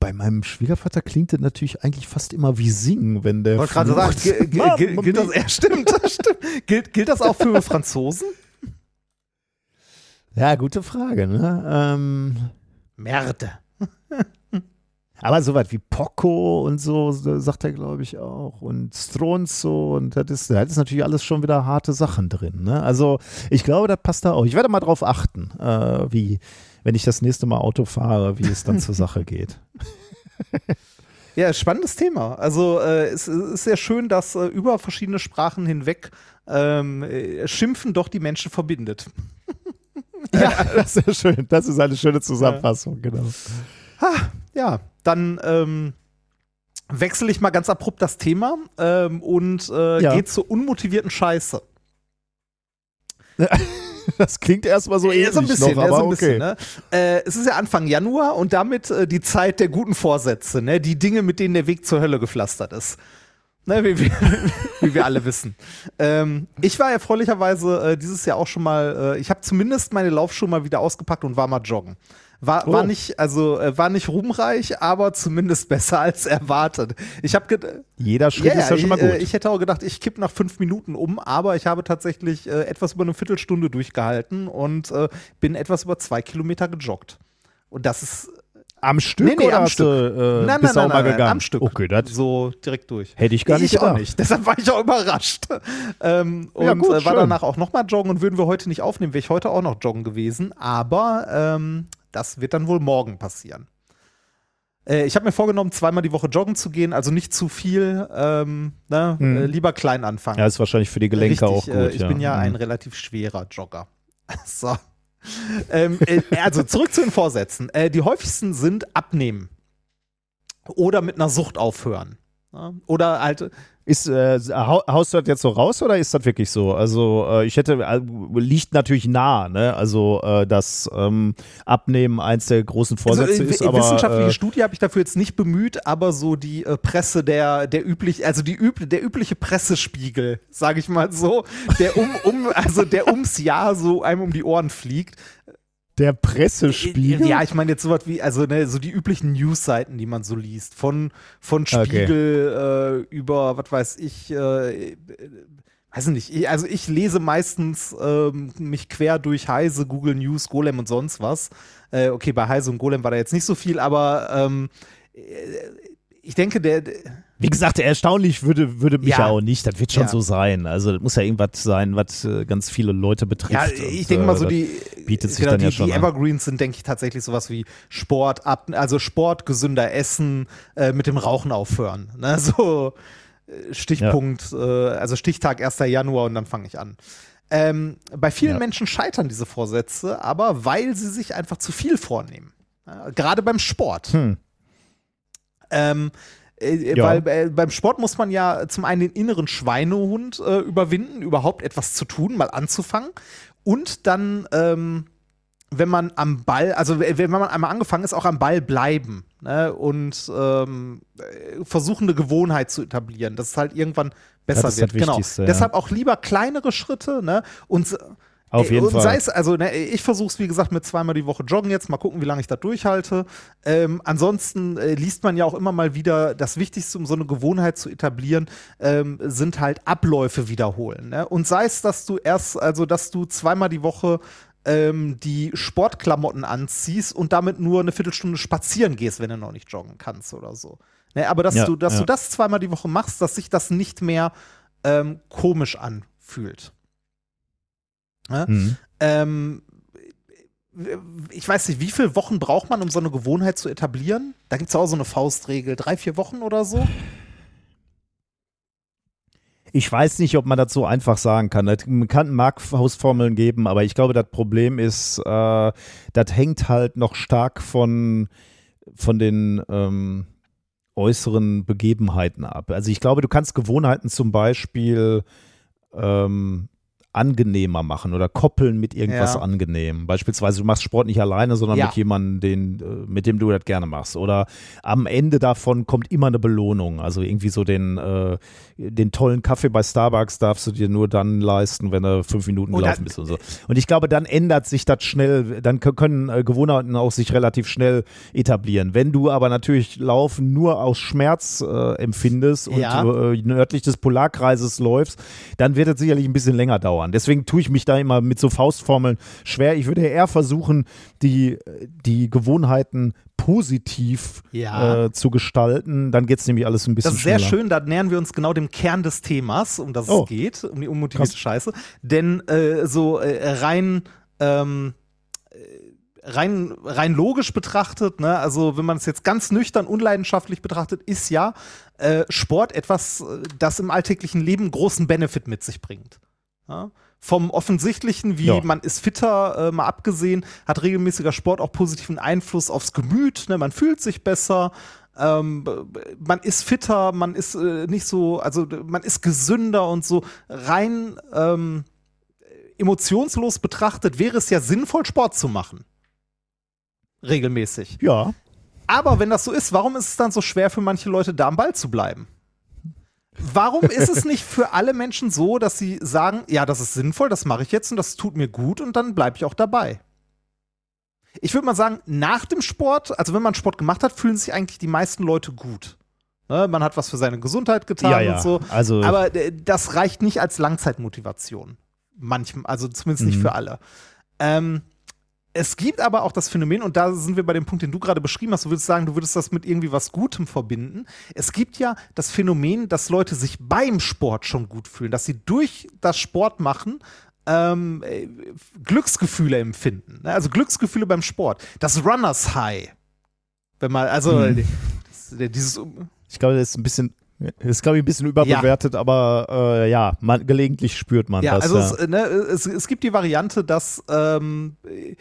bei meinem Schwiegervater klingt das natürlich eigentlich fast immer wie Singen, wenn der Ich gerade sagen, gilt das, ja, stimmt, das stimmt. Gilt, gilt das auch für Franzosen? Ja, gute Frage, ne? Ähm, Merde. Aber so was wie Poco und so, so sagt er, glaube ich, auch. Und Stronzo und das ist, das ist natürlich alles schon wieder harte Sachen drin. Ne? Also ich glaube, das passt da auch. Ich werde mal drauf achten, äh, wie, wenn ich das nächste Mal Auto fahre, wie es dann zur Sache geht. Ja, spannendes Thema. Also äh, es, es ist sehr schön, dass äh, über verschiedene Sprachen hinweg ähm, äh, Schimpfen doch die Menschen verbindet. Ja, das ist ja schön. Das ist eine schöne Zusammenfassung, genau. Ja, dann ähm, wechsle ich mal ganz abrupt das Thema ähm, und äh, Ja. geht zur unmotivierten Scheiße. Das klingt erstmal so ähnlich Ja, so ein bisschen, noch, aber so ein okay. bisschen ne? äh, Es ist ja Anfang Januar und damit äh, die Zeit der guten Vorsätze, ne? die Dinge, mit denen der Weg zur Hölle gepflastert ist. Ne, wie, wir, wie wir alle wissen. Ähm, ich war erfreulicherweise äh, dieses Jahr auch schon mal, äh, ich habe zumindest meine Laufschuhe mal wieder ausgepackt und war mal joggen. War, war Oh. nicht, also äh, war nicht ruhmreich, aber zumindest besser als erwartet. Ich habe Jeder Schritt ist ja schon mal ich, gut. äh, ich hätte auch gedacht, ich kipp nach fünf Minuten um, aber ich habe tatsächlich äh, etwas über eine Viertelstunde durchgehalten und äh, bin etwas über zwei Kilometer gejoggt. Und das ist am Stück Nee, nee, oder am hast du, äh, nein, bist nein, nein, auch nein, gegangen? am Stück. Okay, das so direkt durch. hätte ich gar nicht ich auch nicht. Deshalb war ich auch überrascht. Ähm, Ja, und gut, äh, war danach auch nochmal joggen und würden wir heute nicht aufnehmen, wäre ich heute auch noch joggen gewesen. Aber ähm, das wird dann wohl morgen passieren. Äh, ich habe mir vorgenommen, zweimal die Woche joggen zu gehen, also nicht zu viel. Ähm, ne? Mhm. äh, lieber klein anfangen. Ja, ist wahrscheinlich für die Gelenke auch Richtig, gut. Äh, ich ja. bin ja Mhm. ein relativ schwerer Jogger. so. ähm, äh, also zurück zu den Vorsätzen. Äh, die häufigsten sind abnehmen. Oder mit einer Sucht aufhören. Ja? Oder halt, Ist, äh, hau- haust du das jetzt so raus oder ist das wirklich so? Also äh, ich hätte, äh, liegt natürlich nah, ne? Also äh, dass ähm, Abnehmen eins der großen Vorsätze also, äh, ist, aber wissenschaftliche äh, Studie habe ich dafür jetzt nicht bemüht, aber so die äh, Presse der der üblich, also die üb der übliche Pressespiegel, sage ich mal so, der um um also der ums Jahr so einem um die Ohren fliegt, der Pressespiegel. Ja, ich meine jetzt sowas wie, also ne, so die üblichen News-Seiten, die man so liest. Von, von Okay. Spiegel äh, über, was weiß ich, äh, weiß ich nicht. Ich, also ich lese meistens ähm, mich quer durch Heise, Google News, Golem und sonst was. Äh, okay, bei Heise und Golem war da jetzt nicht so viel, aber ähm, äh, ich denke, der, der Wie gesagt, erstaunlich würde, würde mich ja. Ja. auch nicht. Das wird schon Ja. so sein. Also das muss ja irgendwas sein, was äh, ganz viele Leute betrifft. Ja, ich denke mal so äh, die, bietet sich genau, dann die, ja schon die an. Evergreens sind, denke ich, tatsächlich sowas wie Sport ab, also Sport, gesünder Essen, äh, mit dem Rauchen aufhören. Ne? So äh, Stichpunkt, äh, also Stichtag 1. Januar und dann fange ich an. Ähm, bei vielen Ja. Menschen scheitern diese Vorsätze, aber weil sie sich einfach zu viel vornehmen. Ja, Gerade beim Sport. Hm. Ähm, äh, Ja. Weil äh, beim Sport muss man ja zum einen den inneren Schweinehund äh, überwinden, überhaupt etwas zu tun, mal anzufangen. Und dann, ähm, wenn man am Ball, also wenn man einmal angefangen ist, auch am Ball bleiben ne? und ähm, äh, versuchen, eine Gewohnheit zu etablieren, dass es halt irgendwann besser Das wird. genau. ja. Deshalb auch lieber kleinere Schritte ne? und Auf jeden und Fall. Sei es, also, ne, ich versuche es, wie gesagt, mit zweimal die Woche joggen jetzt. Mal gucken, wie lange ich das durchhalte. Ähm, ansonsten äh, liest man ja auch immer mal wieder, das Wichtigste, um so eine Gewohnheit zu etablieren, ähm, sind halt Abläufe wiederholen. Ne? Und sei es, dass du erst, also, dass du zweimal die Woche ähm, die Sportklamotten anziehst und damit nur eine Viertelstunde spazieren gehst, wenn du noch nicht joggen kannst oder so. Ne, aber dass, Ja, du, dass ja. du das zweimal die Woche machst, dass sich das nicht mehr ähm, komisch anfühlt. Ne? Hm. Ähm, ich weiß nicht, wie viele Wochen braucht man, um so eine Gewohnheit zu etablieren? Da gibt es auch so eine Faustregel. Drei, vier Wochen oder so? Ich weiß nicht, ob man das so einfach sagen kann. Es kann Markhausformeln geben, aber ich glaube, das Problem ist, äh, das hängt halt noch stark von, von den ähm, äußeren Begebenheiten ab. Also ich glaube, du kannst Gewohnheiten zum Beispiel ähm, angenehmer machen oder koppeln mit irgendwas Ja. angenehm. Beispielsweise, du machst Sport nicht alleine, sondern Ja. mit jemandem, den, äh, mit dem du das gerne machst. Oder am Ende davon kommt immer eine Belohnung. Also irgendwie so den, äh, den tollen Kaffee bei Starbucks darfst du dir nur dann leisten, wenn du fünf Minuten Und gelaufen bist und so. Und ich glaube, dann ändert sich das schnell, dann können äh, Gewohnheiten auch sich relativ schnell etablieren. Wenn du aber natürlich Laufen nur aus Schmerz äh, empfindest und Ja. äh, nördlich des Polarkreises läufst, dann wird es sicherlich ein bisschen länger dauern. Deswegen tue ich mich da immer mit so Faustformeln schwer. Ich würde eher versuchen, die, die Gewohnheiten positiv Ja. äh, zu gestalten. Dann geht es nämlich alles ein bisschen Das ist sehr schneller. schön, da nähern wir uns genau dem Kern des Themas, um das Oh. es geht, um die unmotivierte Krass. Scheiße. Denn äh, so äh, rein ähm, äh, rein, rein logisch betrachtet, ne, also wenn man es jetzt ganz nüchtern, unleidenschaftlich betrachtet, ist ja äh, Sport etwas, äh, das im alltäglichen Leben großen Benefit mit sich bringt. Ja? Vom Offensichtlichen, wie Ja. man ist fitter, äh, mal abgesehen, hat regelmäßiger Sport auch positiven Einfluss aufs Gemüt, ne? man fühlt sich besser, ähm, man ist fitter, man ist äh, nicht so, also man ist gesünder und so rein ähm, emotionslos betrachtet wäre es ja sinnvoll, Sport zu machen. Regelmäßig. Ja. Aber wenn das so ist, warum ist es dann so schwer für manche Leute, da am Ball zu bleiben? Warum ist es nicht für alle Menschen so, dass sie sagen, ja, das ist sinnvoll, das mache ich jetzt und das tut mir gut und dann bleibe ich auch dabei? Ich würde mal sagen, nach dem Sport, also wenn man Sport gemacht hat, fühlen sich eigentlich die meisten Leute gut. Ne, man hat was für seine Gesundheit getan Ja, ja. und so. Also, Aber äh, das reicht nicht als Langzeitmotivation. Manchmal, also zumindest nicht Mhm. für alle. Ähm, es gibt aber auch das Phänomen, und da sind wir bei dem Punkt, den du gerade beschrieben hast, du würdest sagen, du würdest das mit irgendwie was Gutem verbinden. Es gibt ja das Phänomen, dass Leute sich beim Sport schon gut fühlen, dass sie durch das Sport machen ähm, äh, Glücksgefühle empfinden. Ne? Also Glücksgefühle beim Sport. Das Runners High. Wenn man, also Mhm. das, dieses ich glaube, das ist ein bisschen, ist, glaube ich, ein bisschen überbewertet, aber äh, ja, man, gelegentlich spürt man Ja, das. also ja. Es, äh, ne, es, es gibt die Variante, dass, ähm, äh,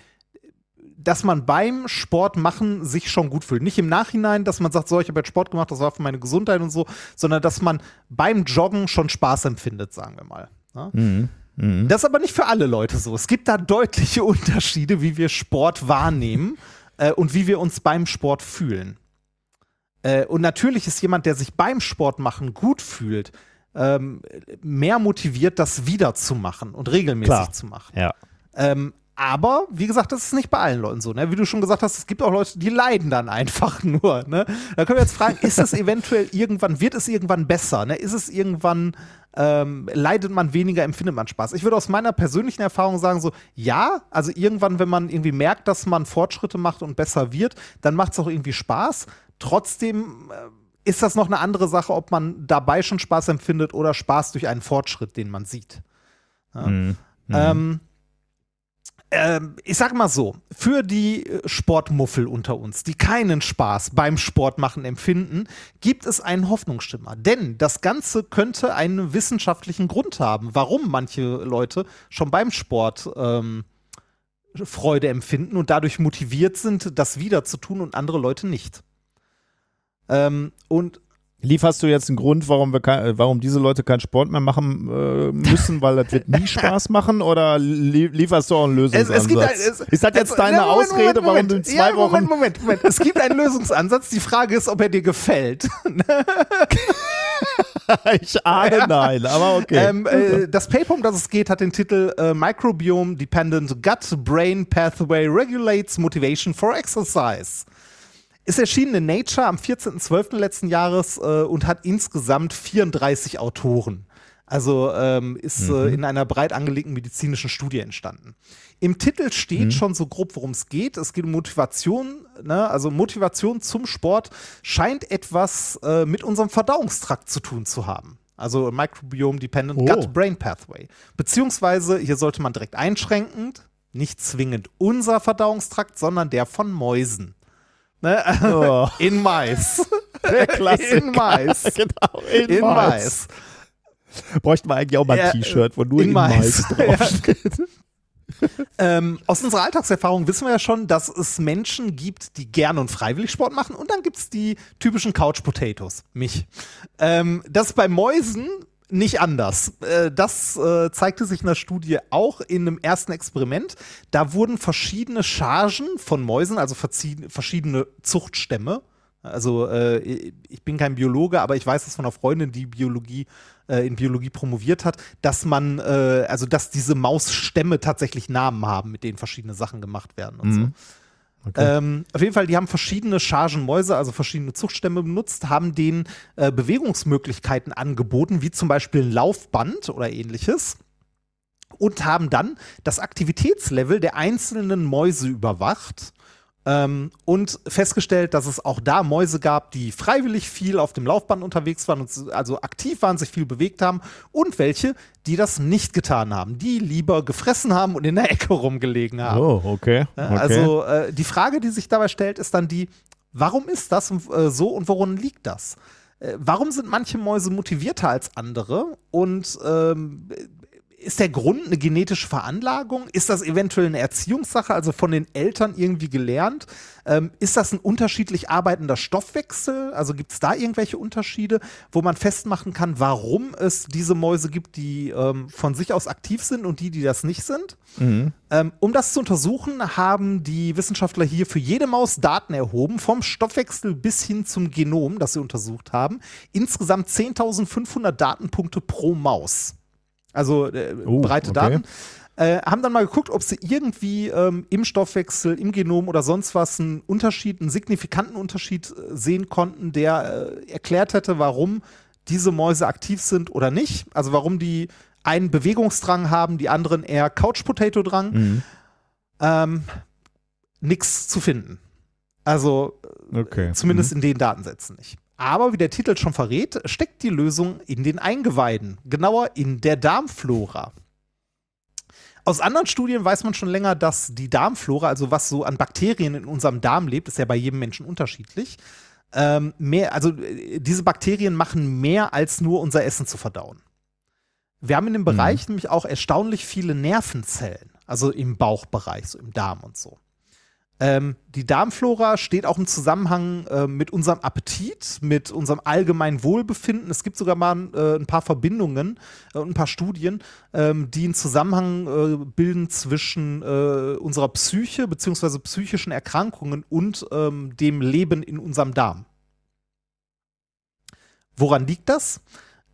dass man beim Sport machen sich schon gut fühlt. Nicht im Nachhinein, dass man sagt, so, ich habe jetzt Sport gemacht, das war für meine Gesundheit und so, sondern dass man beim Joggen schon Spaß empfindet, sagen wir mal. Ja? Mhm. Mhm. Das ist aber nicht für alle Leute so. Es gibt da deutliche Unterschiede, wie wir Sport wahrnehmen äh, und wie wir uns beim Sport fühlen. Äh, und natürlich ist jemand, der sich beim Sport machen gut fühlt, ähm, mehr motiviert, das wieder zu machen und regelmäßig Klar. zu machen. Ja. Ähm, aber, wie gesagt, das ist nicht bei allen Leuten so. Ne? Wie du schon gesagt hast, es gibt auch Leute, die leiden dann einfach nur. Ne? Da können wir jetzt fragen, ist es eventuell irgendwann, wird es irgendwann besser? Ne? Ist es irgendwann, ähm, leidet man weniger, empfindet man Spaß? Ich würde aus meiner persönlichen Erfahrung sagen, so, ja, also irgendwann, wenn man irgendwie merkt, dass man Fortschritte macht und besser wird, dann macht es auch irgendwie Spaß. Trotzdem äh, ist das noch eine andere Sache, ob man dabei schon Spaß empfindet oder Spaß durch einen Fortschritt, den man sieht. Ja? Mhm. Mhm. Ähm, ähm, ich sag mal so, für die äh, Sportmuffel unter uns, die keinen Spaß beim Sportmachen empfinden, gibt es einen Hoffnungsschimmer. Denn das Ganze könnte einen wissenschaftlichen Grund haben, warum manche Leute schon beim Sport ähm, Freude empfinden und dadurch motiviert sind, das wieder zu tun und andere Leute nicht. Ähm, und Lieferst du jetzt einen Grund, warum, wir kein, äh, warum diese Leute keinen Sport mehr machen äh, müssen, weil das wird nie Spaß machen? Oder li lieferst du auch einen Es, Lösungsansatz? es gibt ein, es, ist das jetzt es- deine Moment, Ausrede, Moment, warum Moment. du in zwei ja, Wochen. Moment, Moment, Moment. Es gibt einen Lösungsansatz. Die Frage ist, ob er dir gefällt. ich ahne nein, aber okay. Ähm, äh, das Paper, um das es geht, hat den Titel äh, Microbiome Dependent Gut Brain Pathway Regulates Motivation for Exercise. Ist erschienen in Nature am 14.12. letzten Jahres äh, und hat insgesamt 34 Autoren. Also ähm, ist äh, in einer breit angelegten medizinischen Studie entstanden. Im Titel steht schon so grob, worum es geht. Es geht um Motivation. Ne? Also Motivation zum Sport scheint etwas äh, mit unserem Verdauungstrakt zu tun zu haben. Also Microbiome Dependent Oh. Gut-Brain Pathway. Beziehungsweise, hier sollte man direkt einschränkend, nicht zwingend unser Verdauungstrakt, sondern der von Mäusen. Ne? Oh, In Mais. der Klassiker. In Mais. genau, in, In Mais. Mais. Bräuchten wir eigentlich auch mal ein Ja, T-Shirt, wo nur in in, Mais. Mais draufsteht. Ähm, aus unserer Alltagserfahrung wissen wir ja schon, dass es Menschen gibt, die gerne und freiwillig Sport machen und dann gibt es die typischen Couch Potatoes, mich. Ähm, das ist bei Mäusen nicht anders. Äh, das äh, zeigte sich in der Studie auch in einem ersten Experiment. Da wurden verschiedene Chargen von Mäusen, also verschiedene Zuchtstämme, also äh, ich bin kein Biologe, aber ich weiß es von einer Freundin, die Biologie in Biologie promoviert hat, dass man, also dass diese Mausstämme tatsächlich Namen haben, mit denen verschiedene Sachen gemacht werden und so. Okay. Ähm, auf jeden Fall, die haben verschiedene Chargen Mäuse, also verschiedene Zuchtstämme benutzt, haben denen äh, Bewegungsmöglichkeiten angeboten, wie zum Beispiel ein Laufband oder ähnliches. Und haben dann das Aktivitätslevel der einzelnen Mäuse überwacht Ähm, und festgestellt, dass es auch da Mäuse gab, die freiwillig viel auf dem Laufband unterwegs waren und also aktiv waren, sich viel bewegt haben und welche, die das nicht getan haben, die lieber gefressen haben und in der Ecke rumgelegen haben. Oh, okay. Ja, okay. Also äh, die Frage, die sich dabei stellt, ist dann die, warum ist das äh, so und woran liegt das? Äh, warum sind manche Mäuse motivierter als andere? Und ähm, ist der Grund eine genetische Veranlagung? Ist das eventuell eine Erziehungssache, also von den Eltern irgendwie gelernt? Ähm, ist das ein unterschiedlich arbeitender Stoffwechsel? Also gibt es da irgendwelche Unterschiede, wo man festmachen kann, warum es diese Mäuse gibt, die ähm, von sich aus aktiv sind und die, die das nicht sind? Mhm. Ähm, um das zu untersuchen, haben die Wissenschaftler hier für jede Maus Daten erhoben, vom Stoffwechsel bis hin zum Genom, das sie untersucht haben. Insgesamt 10.500 Datenpunkte pro Maus also äh, Oh, breite okay. Daten. Äh, haben dann mal geguckt, ob sie irgendwie ähm, im Stoffwechsel, im Genom oder sonst was einen Unterschied, einen signifikanten Unterschied äh, sehen konnten, der äh, erklärt hätte, warum diese Mäuse aktiv sind oder nicht. Also warum die einen Bewegungsdrang haben, die anderen eher Couch-Potato-Drang. Mhm. Ähm, nix zu finden. Also Okay. Zumindest in den Datensätzen nicht. Aber wie der Titel schon verrät, steckt die Lösung in den Eingeweiden, genauer in der Darmflora. Aus anderen Studien weiß man schon länger, dass die Darmflora, also was so an Bakterien in unserem Darm lebt, ist ja bei jedem Menschen unterschiedlich. Ähm, mehr, also äh, diese Bakterien machen mehr als nur unser Essen zu verdauen. Wir haben in dem Bereich nämlich auch erstaunlich viele Nervenzellen, also im Bauchbereich, so im Darm und so. Ähm, die Darmflora steht auch im Zusammenhang äh, mit unserem Appetit, mit unserem allgemeinen Wohlbefinden. Es gibt sogar mal äh, ein paar Verbindungen äh, und ein paar Studien, ähm, die einen Zusammenhang äh, bilden zwischen äh, unserer Psyche bzw. psychischen Erkrankungen und ähm, dem Leben in unserem Darm. Woran liegt das?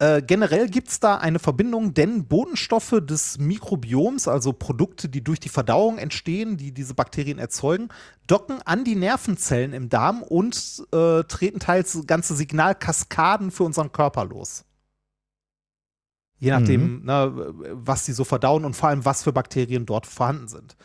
Äh, generell gibt es da eine Verbindung, denn Bodenstoffe des Mikrobioms, also Produkte, die durch die Verdauung entstehen, die diese Bakterien erzeugen, docken an die Nervenzellen im Darm und äh, treten teils ganze Signalkaskaden für unseren Körper los. Je nachdem, ne, was die so verdauen und vor allem, was für Bakterien dort vorhanden sind.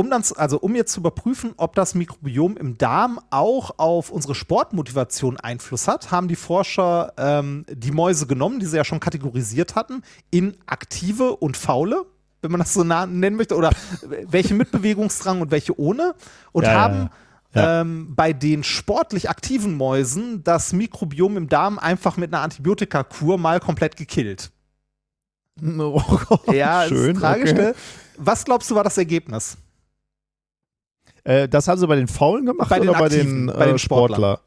Um dann, also um jetzt zu überprüfen, ob das Mikrobiom im Darm auch auf unsere Sportmotivation Einfluss hat, haben die Forscher ähm, die Mäuse genommen, die sie ja schon kategorisiert hatten, in aktive und faule, wenn man das so nennen möchte, oder welche mit Bewegungsdrang und welche ohne, und Ja, ja, haben ja. Ähm, bei den sportlich aktiven Mäusen das Mikrobiom im Darm einfach mit einer Antibiotikakur mal komplett gekillt. Oh Gott, Ja, schön. ist tragisch, okay. ne? Was glaubst du war das Ergebnis? Äh, das haben sie bei den Faulen gemacht Bei den oder bei Aktiven, den, bei den äh, Sportlern. Sportler?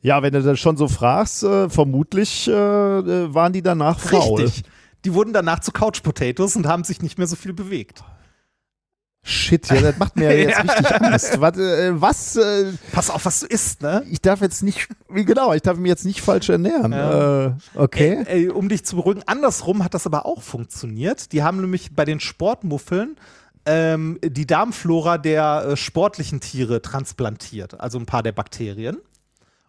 Ja, wenn du das schon so fragst, äh, vermutlich äh, äh, waren die danach faul. Richtig. Die wurden danach zu Couch Potatoes und haben sich nicht mehr so viel bewegt. Shit, ja, das macht mir jetzt richtig Angst. Was, äh, was äh, Pass auf, was du isst, ne? ich darf jetzt nicht, wie genau, ich darf mich jetzt nicht falsch ernähren. Ja. Äh, okay. Ey, ey, um dich zu beruhigen, andersrum hat das aber auch funktioniert. Die haben nämlich bei den Sportmuffeln ähm, die Darmflora der äh, sportlichen Tiere transplantiert, also ein paar der Bakterien.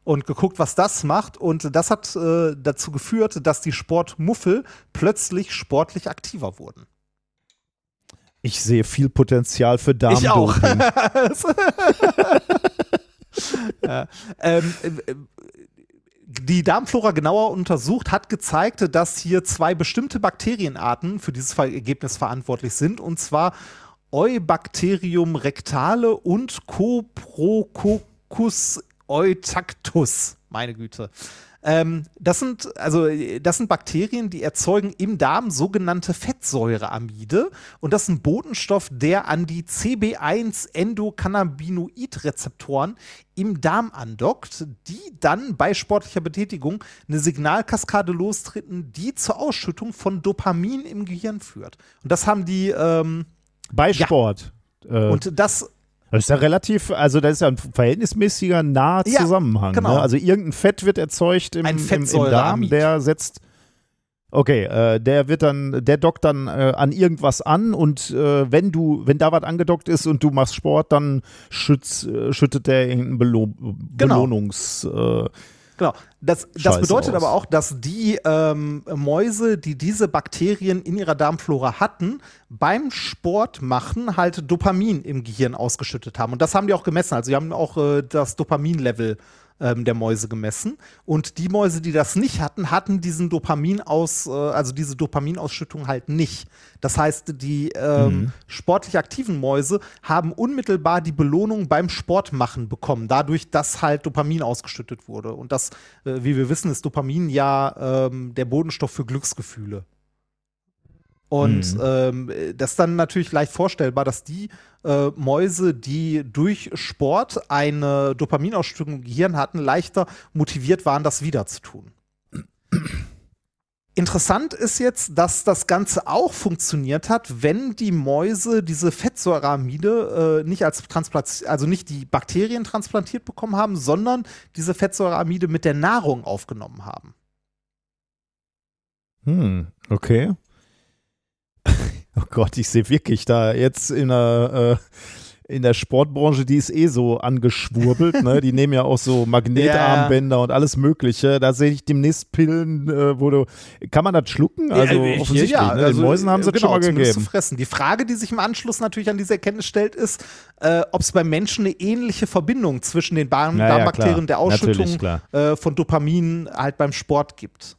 Und geguckt, was das macht. Und das hat äh, dazu geführt, dass die Sportmuffel plötzlich sportlich aktiver wurden. Ich sehe viel Potenzial für Ich auch. Darmdoping. ja. ähm, äh, die Darmflora genauer untersucht hat gezeigt, dass hier zwei bestimmte Bakterienarten für dieses Ergebnis verantwortlich sind, und zwar Eubacterium rectale und Coprococcus eutactus. Meine Güte. Ähm, das sind also das sind Bakterien, die erzeugen im Darm sogenannte Fettsäureamide und das ist ein Botenstoff, der an die CB1 Endokannabinoid-Rezeptoren im Darm andockt, die dann bei sportlicher Betätigung eine Signalkaskade lostreten, die zur Ausschüttung von Dopamin im Gehirn führt. Und das haben die ähm, Bei Ja. Sport. Äh, und das das ist ja relativ, also das ist ja ein verhältnismäßiger naher Ja, Zusammenhang. genau. Ne? Also irgendein Fett wird erzeugt im, im, im Darm, der setzt. Okay, äh, der wird dann, der dockt dann äh, an irgendwas an und äh, wenn du, wenn da was angedockt ist und du machst Sport, dann schütz, äh, schüttet der irgendein Belo Genau. Belohnungs, äh, Genau. Das, das bedeutet aus. aber auch, dass die ähm, Mäuse, die diese Bakterien in ihrer Darmflora hatten, beim Sport machen halt Dopamin im Gehirn ausgeschüttet haben. Und das haben die auch gemessen. Also, sie haben auch äh, das Dopaminlevel ähm, der Mäuse gemessen. Und die Mäuse, die das nicht hatten, hatten diesen Dopamin aus, äh, also diese Dopaminausschüttung halt nicht. Das heißt, die ähm, sportlich aktiven Mäuse haben unmittelbar die Belohnung beim Sportmachen bekommen, dadurch, dass halt Dopamin ausgeschüttet wurde. Und das, äh, wie wir wissen, ist Dopamin ja ähm, der Bodenstoff für Glücksgefühle. Und Mhm. ähm, das ist dann natürlich leicht vorstellbar, dass die äh, Mäuse, die durch Sport eine Dopaminausschüttung im Gehirn hatten, leichter motiviert waren, das wieder zu tun. Interessant ist jetzt, dass das Ganze auch funktioniert hat, wenn die Mäuse diese Fettsäureamide äh, nicht als Transplant, also nicht die Bakterien transplantiert bekommen haben, sondern diese Fettsäureamide mit der Nahrung aufgenommen haben. Hm, okay. Oh Gott, ich sehe wirklich da jetzt in der, äh, in der Sportbranche, die ist eh so angeschwurbelt, ne? Die nehmen ja auch so Magnetarmbänder und alles Mögliche. Da sehe ich demnächst Pillen, äh, wo du. Kann man das schlucken? Also Ja, offensichtlich, ja, ne? also, Den Mäusen haben sie äh, das schon mal gegeben. Zu fressen. Die Frage, die sich im Anschluss natürlich an diese Erkenntnis stellt, ist, äh, ob es beim Menschen eine ähnliche Verbindung zwischen den Darm Ja, ja, Darmbakterien und der Ausschüttung äh, von Dopamin halt beim Sport gibt.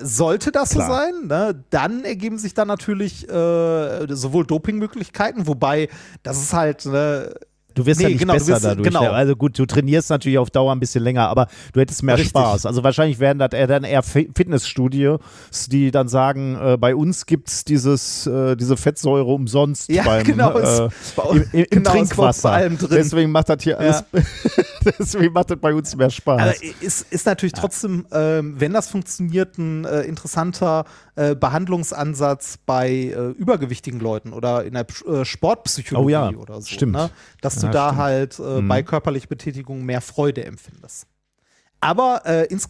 Sollte das Klar. so sein, ne, dann ergeben sich da natürlich äh, sowohl Dopingmöglichkeiten, wobei das ist halt ne, Du wirst Nee, ja nicht genau, besser wirst- dadurch. genau. ne? Also gut, du trainierst natürlich auf Dauer ein bisschen länger, aber du hättest mehr Richtig. Spaß. Also wahrscheinlich werden das dann eher Fi- Fitnessstudios, die dann sagen, äh, bei uns gibt es dieses, äh, diese Fettsäure umsonst ja beim, genau, äh, im, im, genau, Trinkwasser. bei allem drin. Deswegen macht das hier alles, deswegen macht das bei uns mehr Spaß. Aber ist, ist natürlich trotzdem, ähm, wenn das funktioniert, ein äh, interessanter äh, Behandlungsansatz bei äh, übergewichtigen Leuten oder in der äh, Sportpsychologie Oh ja, oder so. stimmt. Ne? Dass du Ja, da stimmt. halt äh, Mhm. bei körperlicher Betätigung mehr Freude empfindest. Aber äh, ins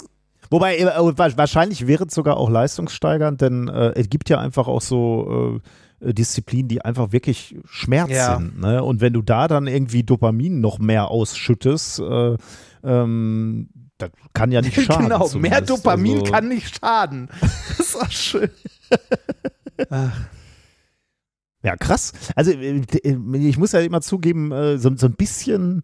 Wobei, äh, wa- wahrscheinlich wäre es sogar auch leistungssteigernd, denn äh, es gibt ja einfach auch so äh, Disziplinen, die einfach wirklich Schmerz Ja. sind. Ne? Und wenn du da dann irgendwie Dopamin noch mehr ausschüttest, äh, ähm, das kann ja nicht schaden. genau, mehr zumindest. Dopamin also, kann nicht schaden. Das ist auch schön. Ja, krass. Also äh, ich muss ja immer zugeben, äh, so, so ein bisschen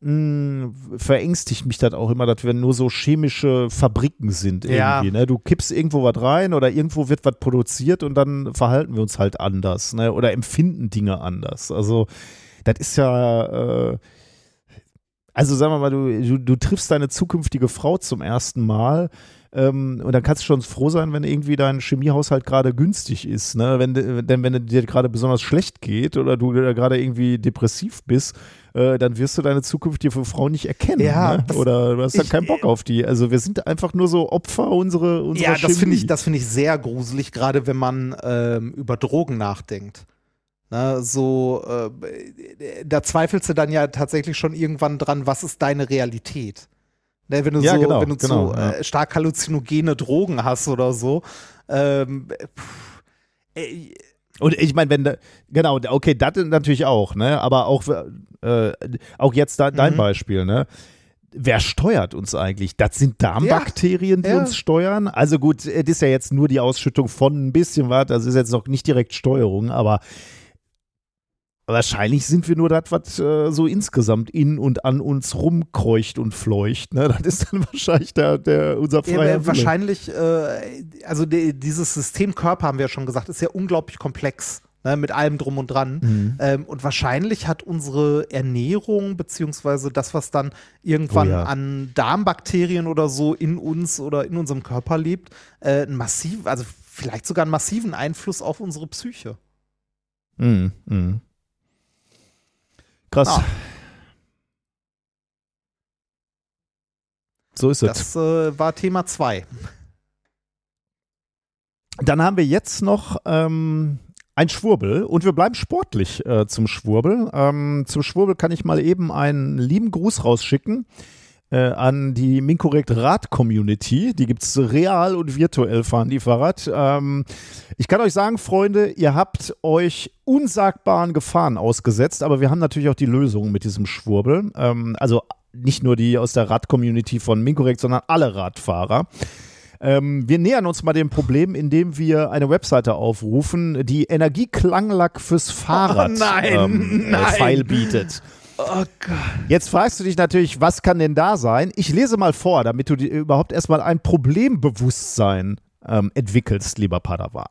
mh, verängstigt mich das auch immer, dass wir nur so chemische Fabriken sind Ja. irgendwie. Ne? Du kippst irgendwo was rein oder irgendwo wird was produziert und dann verhalten wir uns halt anders ne? oder empfinden Dinge anders. Also das ist ja äh, also sagen wir mal, du, du, du triffst deine zukünftige Frau zum ersten Mal ähm, und dann kannst du schon froh sein, wenn irgendwie dein Chemiehaushalt gerade günstig ist. Ne? Wenn, de- denn wenn es dir gerade besonders schlecht geht oder du gerade irgendwie depressiv bist, äh, dann wirst du deine zukünftige Frau nicht erkennen. Ja, ne? Oder du hast dann ich- keinen Bock auf die. Also wir sind einfach nur so Opfer unserer, unserer Ja, das finde ich, Chemie. das finde ich sehr gruselig, gerade wenn man ähm, über Drogen nachdenkt. Ne, so, äh, da zweifelst du dann ja tatsächlich schon irgendwann dran, was ist deine Realität? Ne, wenn du Ja, so, genau, wenn du genau, so ja. äh, stark halluzinogene Drogen hast oder so. Ähm, pff, äh, Und ich meine, wenn genau, okay, das natürlich auch, ne? Aber auch, äh, auch jetzt da, dein Mhm. Beispiel, ne? Wer steuert uns eigentlich? Das sind Darmbakterien, die Ja. uns steuern. Also gut, es ist ja jetzt nur die Ausschüttung von ein bisschen was, das ist jetzt noch nicht direkt Steuerung, aber wahrscheinlich sind wir nur das, was äh, so insgesamt in und an uns rumkreucht und fleucht. Ne? Das ist dann wahrscheinlich der, der unser Ja, freier Wille. wahrscheinlich, äh, also die, dieses System Körper, haben wir ja schon gesagt, ist ja unglaublich komplex, ne, mit allem drum und dran. Mhm. Ähm, und wahrscheinlich hat unsere Ernährung, beziehungsweise das, was dann irgendwann Oh ja. an Darmbakterien oder so in uns oder in unserem Körper lebt, äh, einen massiv, also vielleicht sogar einen massiven Einfluss auf unsere Psyche. Mhm. Mhm. Krass. Ah. So ist es. Das äh, war Thema 2. Dann haben wir jetzt noch ähm, ein Schwurbel und wir bleiben sportlich äh, zum Schwurbel. Ähm, zum Schwurbel kann ich mal eben einen lieben Gruß rausschicken äh, an die Minkorrekt Rad-Community. Die gibt es real und virtuell fahren die Fahrrad. Ähm, ich kann euch sagen, Freunde, ihr habt euch unsagbaren Gefahren ausgesetzt, aber wir haben natürlich auch die Lösung mit diesem Schwurbel. Ähm, also nicht nur die aus der Rad-Community von Minkorrekt, sondern alle Radfahrer. Ähm, wir nähern uns mal dem Problem, indem wir eine Webseite aufrufen, die Energieklanglack fürs Fahrrad Oh nein, ähm, äh, nein. File bietet. Oh Gott. Jetzt fragst du dich natürlich, was kann denn da sein? Ich lese mal vor, damit du dir überhaupt erstmal ein Problembewusstsein ähm, entwickelst, lieber Padawan.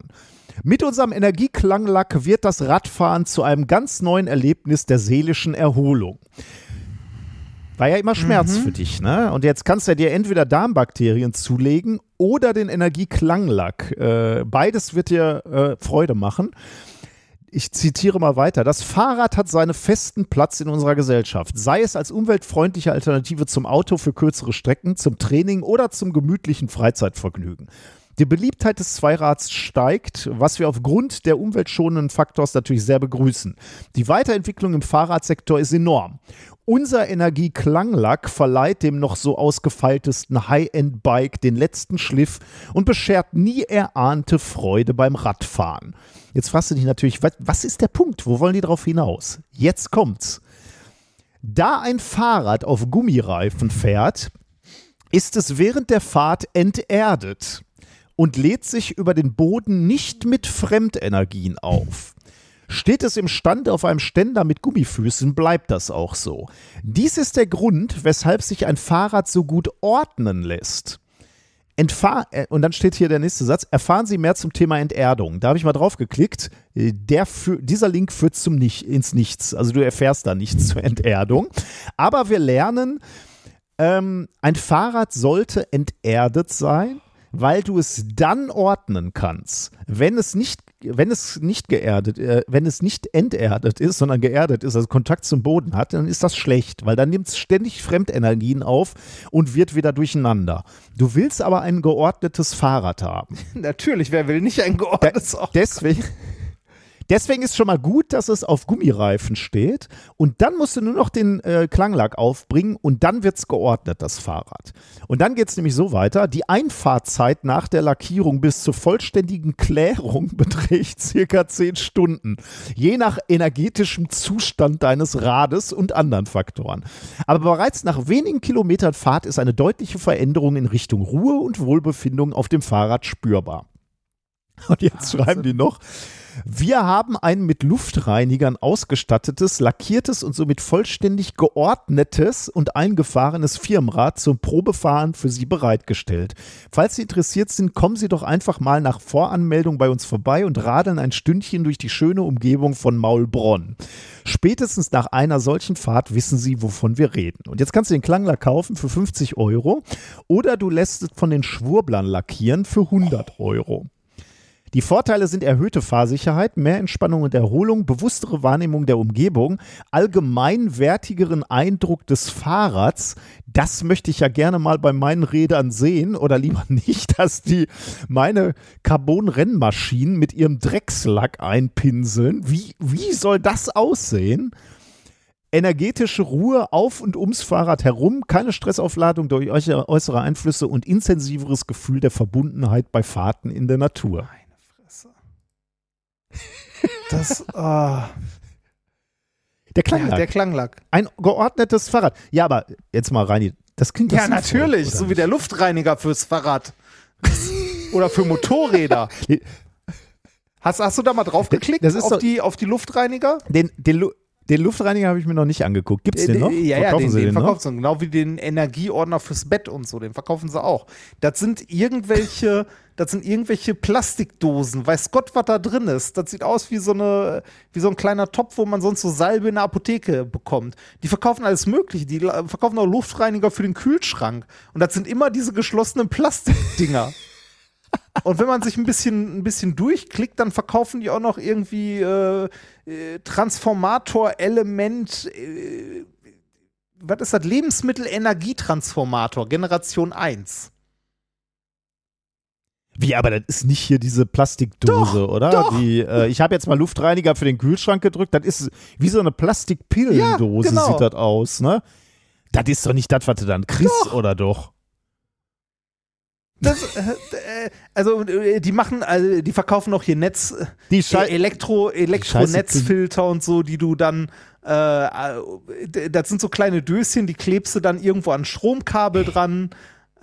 Mit unserem Energieklanglack wird das Radfahren zu einem ganz neuen Erlebnis der seelischen Erholung. War ja immer Schmerz für dich, ne? Und jetzt kannst du dir entweder Darmbakterien zulegen oder den Energieklanglack. Äh, beides wird dir äh, Freude machen. Ich zitiere mal weiter. Das Fahrrad hat seinen festen Platz in unserer Gesellschaft, sei es als umweltfreundliche Alternative zum Auto für kürzere Strecken, zum Training oder zum gemütlichen Freizeitvergnügen. Die Beliebtheit des Zweirads steigt, was wir aufgrund der umweltschonenden Faktors natürlich sehr begrüßen. Die Weiterentwicklung im Fahrradsektor ist enorm. Unser Energieklanglack verleiht dem noch so ausgefeiltesten High-End-Bike den letzten Schliff und beschert nie erahnte Freude beim Radfahren. Jetzt fragst du dich natürlich, was, was ist der Punkt? Wo wollen die drauf hinaus? Jetzt kommt's. Da ein Fahrrad auf Gummireifen fährt, ist es während der Fahrt enterdet und lädt sich über den Boden nicht mit Fremdenergien auf. Steht es im Stand auf einem Ständer mit Gummifüßen, bleibt das auch so. Dies ist der Grund, weshalb sich ein Fahrrad so gut ordnen lässt. Entfahr äh, und dann steht hier der nächste Satz, erfahren Sie mehr zum Thema Enterdung. Da habe ich mal drauf geklickt. Äh, Der dieser Link führt zum nicht, ins Nichts. Also du erfährst da nichts zur Enterdung. Aber wir lernen, ähm, ein Fahrrad sollte enterdet sein, weil du es dann ordnen kannst. Wenn es nicht, wenn es nicht geerdet, äh, wenn es nicht enterdet ist, sondern geerdet ist, also Kontakt zum Boden hat, dann ist das schlecht, weil dann nimmt es ständig Fremdenergien auf und wird wieder durcheinander. Du willst aber ein geordnetes Fahrrad haben. Natürlich, wer will nicht ein geordnetes Auto? Deswegen, deswegen ist schon mal gut, dass es auf Gummireifen steht. Und dann musst du nur noch den äh, Klanglack aufbringen und dann wird es geordnet, das Fahrrad. Und dann geht es nämlich so weiter. Die Einfahrzeit nach der Lackierung bis zur vollständigen Klärung beträgt circa 10 Stunden. Je nach energetischem Zustand deines Rades und anderen Faktoren. Aber bereits nach wenigen Kilometern Fahrt ist eine deutliche Veränderung in Richtung Ruhe und Wohlbefinden auf dem Fahrrad spürbar. Und jetzt schreiben die noch, wir haben ein mit Luftreinigern ausgestattetes, lackiertes und somit vollständig geordnetes und eingefahrenes Firmenrad zum Probefahren für Sie bereitgestellt. Falls Sie interessiert sind, kommen Sie doch einfach mal nach Voranmeldung bei uns vorbei und radeln ein Stündchen durch die schöne Umgebung von Maulbronn. Spätestens nach einer solchen Fahrt wissen Sie, wovon wir reden. Und jetzt kannst du den Klangler kaufen für 50 Euro oder du lässt es von den Schwurblern lackieren für 100 Euro. Die Vorteile sind erhöhte Fahrsicherheit, mehr Entspannung und Erholung, bewusstere Wahrnehmung der Umgebung, allgemein wertigeren Eindruck des Fahrrads. Das möchte ich ja gerne mal bei meinen Rädern sehen oder lieber nicht, dass die meine Carbon-Rennmaschinen mit ihrem Dreckslack einpinseln. Wie, wie soll das aussehen? energetische Ruhe auf und ums Fahrrad herum, keine Stressaufladung durch äußere Einflüsse und intensiveres Gefühl der Verbundenheit bei Fahrten in der Natur. Das, ah. Der Klanglack. ja, der Klanglack. Ein geordnetes Fahrrad. Ja, aber jetzt mal rein. Das klingt doch Ja, natürlich. So wie der Luftreiniger fürs Fahrrad. Oder für Motorräder. Hast, hast du da mal drauf geklickt Das ist auf, doch- die, auf die Luftreiniger? Den, den, Lu den Luftreiniger habe ich mir noch nicht angeguckt. Gibt es den noch? Äh, Ja, ja, den, Sie den, den verkaufen sie. Genau wie den Energieordner fürs Bett und so, den verkaufen sie auch. Das sind irgendwelche, das sind irgendwelche Plastikdosen. Weiß Gott, was da drin ist. Das sieht aus wie so, eine, wie so ein kleiner Topf, wo man sonst so Salbe in der Apotheke bekommt. Die verkaufen alles Mögliche. Die la- verkaufen auch Luftreiniger für den Kühlschrank. Und das sind immer diese geschlossenen Plastikdinger. Und wenn man sich ein bisschen, ein bisschen durchklickt, dann verkaufen die auch noch irgendwie äh, äh, Transformator-Element. Äh, was ist das? Lebensmittel-Energietransformator, Generation 1. Wie, aber das ist nicht hier diese Plastikdose, Doch, oder? doch. Die, äh, ich habe jetzt mal Luftreiniger für den Kühlschrank gedrückt. Das ist wie so eine Plastikpillendose, Ja, genau. sieht das aus, ne? Das ist doch nicht das, was du dann kriegst, oder doch? Das, äh, äh, also, äh, die machen, also, die verkaufen auch hier Netz, Die äh, Schei Elektro, Elektronetzfilter und so, die du dann Äh, das sind so kleine Döschen, die klebst du dann irgendwo an Stromkabel dran.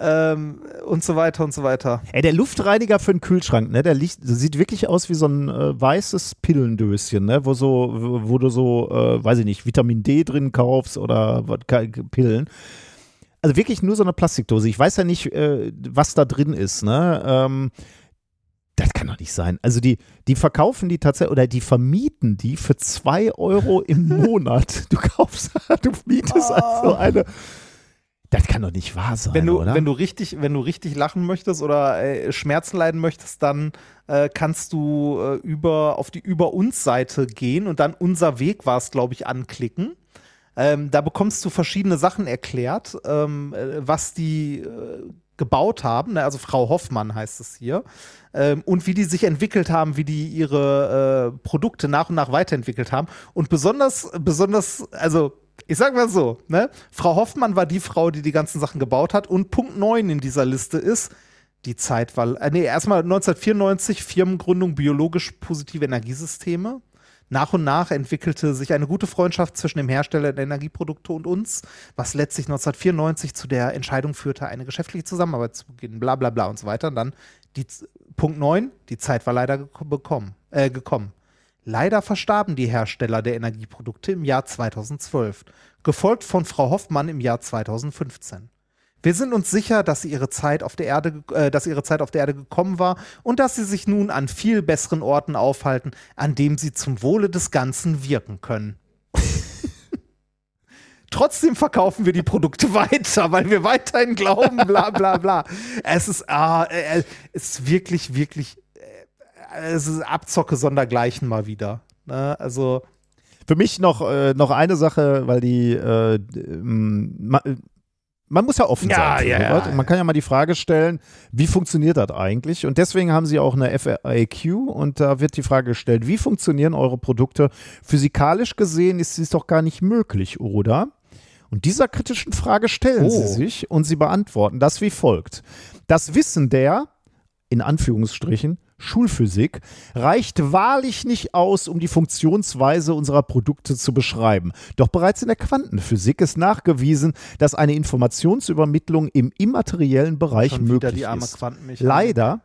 Ähm, und so weiter und so weiter. Ey, der Luftreiniger für den Kühlschrank, ne, der liegt, sieht wirklich aus wie so ein äh, weißes Pillendöschen, ne, wo so, wo, wo du so, äh, weiß ich nicht, Vitamin D drin kaufst oder was, Pillen. Also wirklich nur so eine Plastikdose. Ich weiß ja nicht, äh, was da drin ist, ne. Ähm, das kann doch nicht sein. Also die, die verkaufen die tatsächlich oder die vermieten die für zwei Euro im Monat. Du kaufst, du mietest also eine das kann doch nicht wahr sein, wenn du, oder? Wenn du richtig, wenn du richtig lachen möchtest oder äh, Schmerzen leiden möchtest, dann äh, kannst du äh, über auf die über uns Seite gehen und dann unser Weg war es, glaube ich, anklicken. Ähm, da bekommst du verschiedene Sachen erklärt, ähm, äh, was die äh, gebaut haben. Ne? Also Frau Hoffmann heißt es hier. Ähm, und wie die sich entwickelt haben, wie die ihre äh, Produkte nach und nach weiterentwickelt haben. Und besonders, besonders, also ich sag mal so, ne? Frau Hoffmann war die Frau, die die ganzen Sachen gebaut hat. Und Punkt 9 in dieser Liste ist, die Zeit war, äh, nee, erstmal 1994, Firmengründung biologisch positive Energiesysteme. Nach und nach entwickelte sich eine gute Freundschaft zwischen dem Hersteller der Energieprodukte und uns, was letztlich 1994 zu der Entscheidung führte, eine geschäftliche Zusammenarbeit zu beginnen, bla bla bla und so weiter. Und dann die, Punkt 9, die Zeit war leider gekommen. Äh, gekommen. Leider verstarben die Hersteller der Energieprodukte im Jahr 2012, gefolgt von Frau Hoffmann im Jahr 2015. Wir sind uns sicher, dass ihre Zeit auf der Erde, äh, dass ihre Zeit auf der Erde gekommen war und dass sie sich nun an viel besseren Orten aufhalten, an dem sie zum Wohle des Ganzen wirken können. Trotzdem verkaufen wir die Produkte weiter, weil wir weiterhin glauben, bla bla bla. Es ist, ah, äh, es ist wirklich, wirklich es ist Abzocke sondergleichen mal wieder. Ne? Also für mich noch, äh, noch eine Sache, weil die äh, man, muss ja offen ja, sein. Ja, ja, man kann ja mal die Frage stellen, wie funktioniert das eigentlich? Und deswegen haben sie auch eine FAQ und da wird die Frage gestellt, wie funktionieren eure Produkte? Physikalisch gesehen ist es doch gar nicht möglich, oder? Und dieser kritischen Frage stellen oh. sie sich und sie beantworten das wie folgt. Das Wissen der, in Anführungsstrichen, Schulphysik reicht wahrlich nicht aus, um die Funktionsweise unserer Produkte zu beschreiben. Doch bereits in der Quantenphysik ist nachgewiesen, dass eine Informationsübermittlung im immateriellen Bereich möglich ist. Leider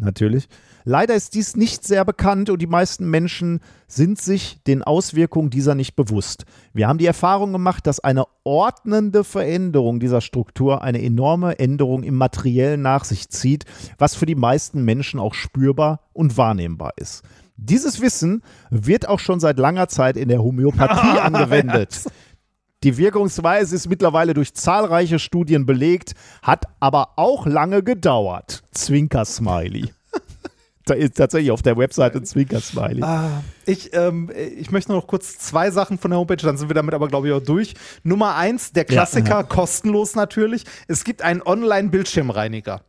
natürlich. Leider ist dies nicht sehr bekannt und die meisten Menschen sind sich den Auswirkungen dieser nicht bewusst. Wir haben die Erfahrung gemacht, dass eine ordnende Veränderung dieser Struktur eine enorme Änderung im Materiellen nach sich zieht, was für die meisten Menschen auch spürbar und wahrnehmbar ist. Dieses Wissen wird auch schon seit langer Zeit in der Homöopathie angewendet. Die Wirkungsweise ist mittlerweile durch zahlreiche Studien belegt, hat aber auch lange gedauert. Zwinker-Smiley. da ist tatsächlich auf der Webseite ein Zwinker-Smiley. Ah, ich, ähm, ich möchte noch kurz zwei Sachen von der Homepage, dann sind wir damit aber, glaube ich, auch durch. Nummer eins, der Klassiker, Ja, ja. kostenlos natürlich. Es gibt einen Online-Bildschirmreiniger.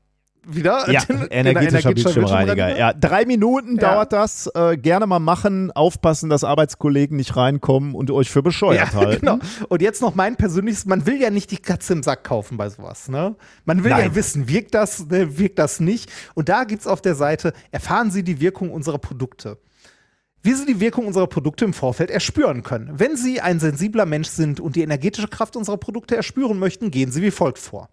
Wieder? Ja, Den- energetischer Bildschirmreiniger. Ja, drei Minuten Ja. dauert das. Äh, gerne mal machen. Aufpassen, dass Arbeitskollegen nicht reinkommen und euch für bescheuert Ja, halten. genau. Und jetzt noch mein persönliches, man will ja nicht die Katze im Sack kaufen bei sowas, ne? Man will ja Nein. wissen, wirkt das, ne, wirkt das nicht? Und da gibt's auf der Seite, erfahren Sie die Wirkung unserer Produkte. Wie Sie die Wirkung unserer Produkte im Vorfeld erspüren können. Wenn Sie ein sensibler Mensch sind und die energetische Kraft unserer Produkte erspüren möchten, gehen Sie wie folgt vor.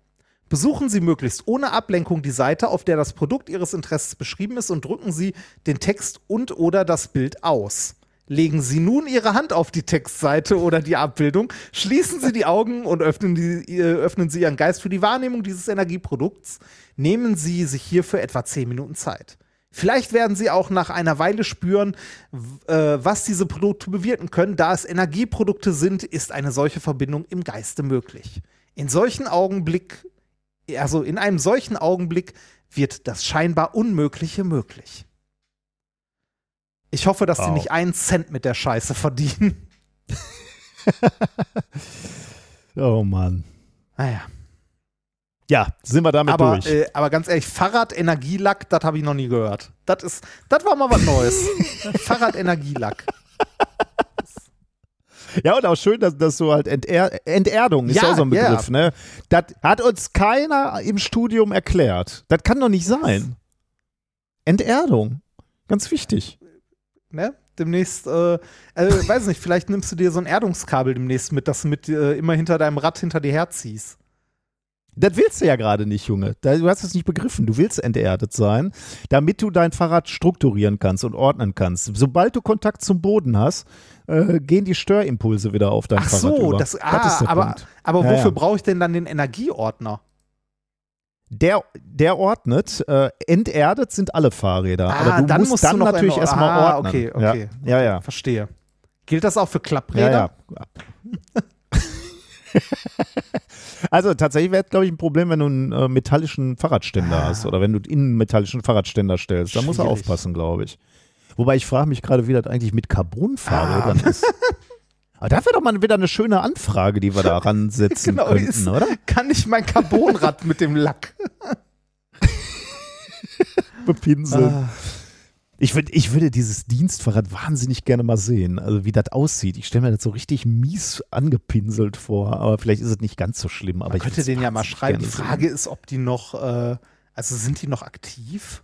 Besuchen Sie möglichst ohne Ablenkung die Seite, auf der das Produkt Ihres Interesses beschrieben ist und drücken Sie den Text und oder das Bild aus. Legen Sie nun Ihre Hand auf die Textseite oder die Abbildung, schließen Sie die Augen und öffnen, die, äh, öffnen Sie Ihren Geist für die Wahrnehmung dieses Energieprodukts. Nehmen Sie sich hierfür etwa 10 Minuten Zeit. Vielleicht werden Sie auch nach einer Weile spüren, äh, was diese Produkte bewirken können. Da es Energieprodukte sind, ist eine solche Verbindung im Geiste möglich. In solchen Augenblick, also in einem solchen Augenblick wird das scheinbar Unmögliche möglich. Ich hoffe, dass sie Wow. nicht einen Cent mit der Scheiße verdienen. Oh Mann. Naja. Ja, sind wir damit Aber, durch. äh, aber ganz ehrlich, Fahrrad-Energielack, das habe ich noch nie gehört. Das ist, das war mal was Neues. Fahrrad-Energielack. Ja, und auch schön, dass das so halt Enter Enterdung ist Ja, ja auch so ein. Begriff, ne? Das hat uns keiner im Studium erklärt. Das kann doch nicht sein. Enterdung. Ganz wichtig. Ne? demnächst, äh, äh, weiß nicht, vielleicht nimmst du dir so ein Erdungskabel demnächst mit, das du mit äh, immer hinter deinem Rad hinter dir herziehst. Das willst du ja gerade nicht, Junge. Du hast es nicht begriffen. Du willst enterdet sein, damit du dein Fahrrad strukturieren kannst und ordnen kannst. Sobald du Kontakt zum Boden hast, äh, gehen die Störimpulse wieder auf dein Ach Fahrrad so, über. das, ah, ist der aber, Punkt. aber Ja, wofür ja. brauche ich denn dann den Energieordner? Der, der ordnet, äh, enterdet sind alle Fahrräder. Ah, aber du dann musst musst du dann natürlich erstmal ah, ordnen. okay, okay. Ja, ja. ja. Verstehe. Gilt das auch für Ja, Klappräder? ja. also tatsächlich wäre es, glaube ich, ein Problem, wenn du einen äh, metallischen Fahrradständer hast oder wenn du innen einen metallischen Fahrradständer stellst. Da muss er aufpassen, glaube ich. Wobei ich frage mich gerade, wie das eigentlich mit Carbonfahrrädern Ah. ist. Aber da wäre doch mal wieder eine schöne Anfrage, die wir da ransetzen Genau, könnten, ist- oder? Kann ich mein Carbonrad mit dem Lack? Bepinseln. Ah. Ich, würd, ich würde dieses Dienstfahrrad wahnsinnig gerne mal sehen, also wie das aussieht. Ich stelle mir das so richtig mies angepinselt vor, aber vielleicht ist es nicht ganz so schlimm. Aber Man ich könnte den ja mal schreiben. Die gerne sehen. Frage ist, ob die noch, äh, also sind die noch aktiv?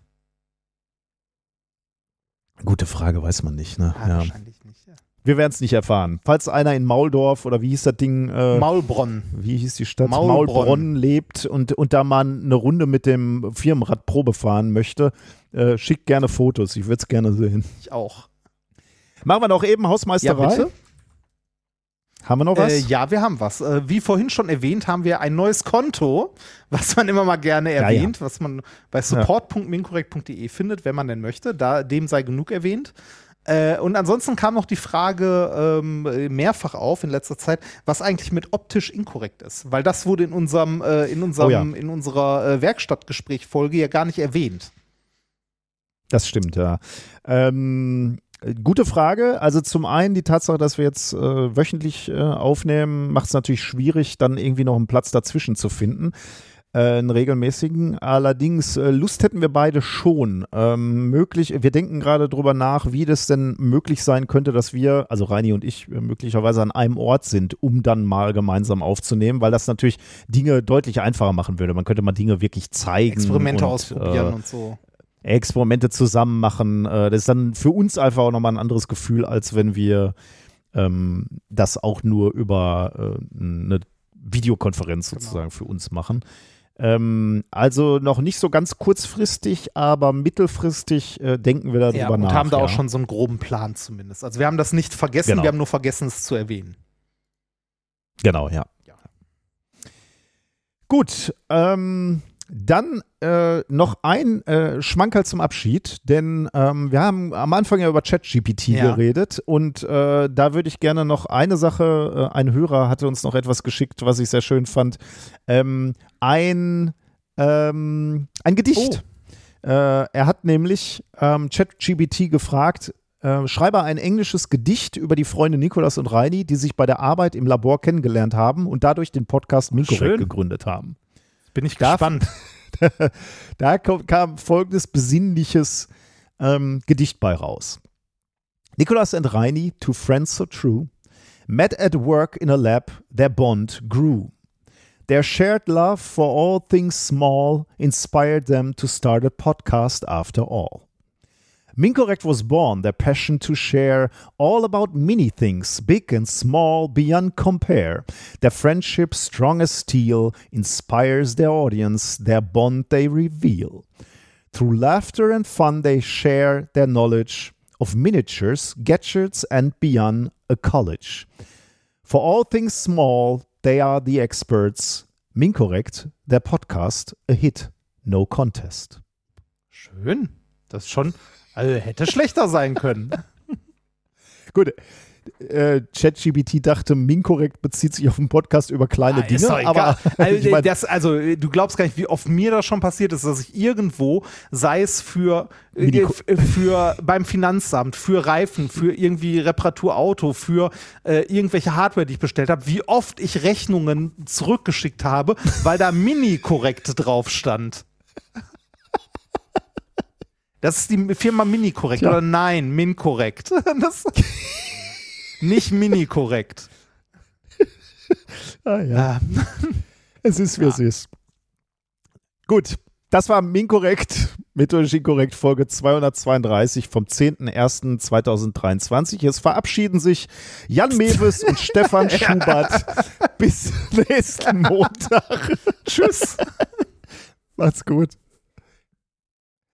Gute Frage, weiß man nicht. Ne? Ah, Ja. Wahrscheinlich nicht. Ja. Wir werden es nicht erfahren. Falls einer in Mauldorf oder wie hieß das Ding, äh, Maulbronn. wie hieß die Stadt? Maulbronn. Maulbronn lebt und, und da mal eine Runde mit dem Firmenrad Probe fahren möchte, äh, schickt gerne Fotos. Ich würde es gerne sehen. Ich auch. Machen wir noch eben Ja, Hausmeisterei. bitte? Haben wir noch was? Äh, ja, wir haben was. Äh, wie vorhin schon erwähnt, haben wir ein neues Konto, was man immer mal gerne Ja, erwähnt, was man bei support.minkorrekt.de findet, wenn man denn möchte. Da, dem sei genug erwähnt. Äh, und ansonsten kam noch die Frage ähm, mehrfach auf in letzter Zeit, was eigentlich mit optisch inkorrekt ist. Weil das wurde in unserem, äh, in unserem, Oh ja. in unserer äh, Werkstattgespräch-Folge ja gar nicht erwähnt. Das stimmt, ja. Ähm, gute Frage. Also zum einen die Tatsache, dass wir jetzt äh, wöchentlich äh, aufnehmen, macht es natürlich schwierig, dann irgendwie noch einen Platz dazwischen zu finden. Äh, einen regelmäßigen. Allerdings, äh, Lust hätten wir beide schon. Ähm, möglich, wir denken gerade drüber nach, wie das denn möglich sein könnte, dass wir, also Reini und ich, äh, möglicherweise an einem Ort sind, um dann mal gemeinsam aufzunehmen, weil das natürlich Dinge deutlich einfacher machen würde. Man könnte mal Dinge wirklich zeigen. Experimente und, ausprobieren äh, und so. Experimente zusammen machen. Das ist dann für uns einfach auch nochmal ein anderes Gefühl, als wenn wir ähm, das auch nur über äh, eine Videokonferenz Genau. sozusagen für uns machen. Ähm, also noch nicht so ganz kurzfristig, aber mittelfristig äh, denken wir darüber Ja, und nach. haben da ja. auch schon so einen groben Plan zumindest. Also wir haben das nicht vergessen, Genau. wir haben nur vergessen, es zu erwähnen. Genau, ja. Ja. Gut, ähm, dann äh, noch ein äh, Schmankerl zum Abschied, denn ähm, wir haben am Anfang ja über ChatGPT Ja. geredet und äh, da würde ich gerne noch eine Sache, äh, ein Hörer hatte uns noch etwas geschickt, was ich sehr schön fand. Ähm, ein, ähm, ein Gedicht. Äh, er hat nämlich ähm, ChatGPT gefragt, äh, schreibe ein englisches Gedicht über die Freunde Nikolas und Reini, die sich bei der Arbeit im Labor kennengelernt haben und dadurch den Podcast schön. gegründet haben. Bin ich Darf- gespannt. Da kam, folgendes besinnliches ähm, Gedicht bei raus. Nicholas and Reini, two friends so true, met at work in a lab, their bond grew. Their shared love for all things small inspired them to start a podcast after all. Mincorrect was born, their passion to share all about mini things, big and small, beyond compare. Their friendship, strong as steel, inspires their audience, their bond they reveal. Through laughter and fun, they share their knowledge of miniatures, gadgets, and beyond a college. For all things small, they are the experts. Mincorrect, their podcast, a hit, no contest. Schön. Das schon, also hätte schlechter sein können. Gut. Äh, ChatGPT dachte, Minkorrekt bezieht sich auf einen Podcast über kleine Ah, Dinge, aber also, ich mein, das, also, du glaubst gar nicht, wie oft mir das schon passiert ist, dass ich irgendwo, sei es für, äh, f- für beim Finanzamt, für Reifen, für irgendwie Reparaturauto, für äh, irgendwelche Hardware, die ich bestellt habe, wie oft ich Rechnungen zurückgeschickt habe, weil da Mini-Korrekt drauf stand. Das ist die Firma Mini-Korrekt Tja. oder nein, Min-Korrekt. Das- Nicht Mini-Korrekt. ah, ja. Ah, es ist, wie es ist. Gut, das war Minkorrekt Methodisch inkorrekt Folge 232 vom 10.01.2023. Es verabschieden sich Jan Mewes und Stefan Schubert. Bis nächsten Montag. Tschüss. Macht's gut.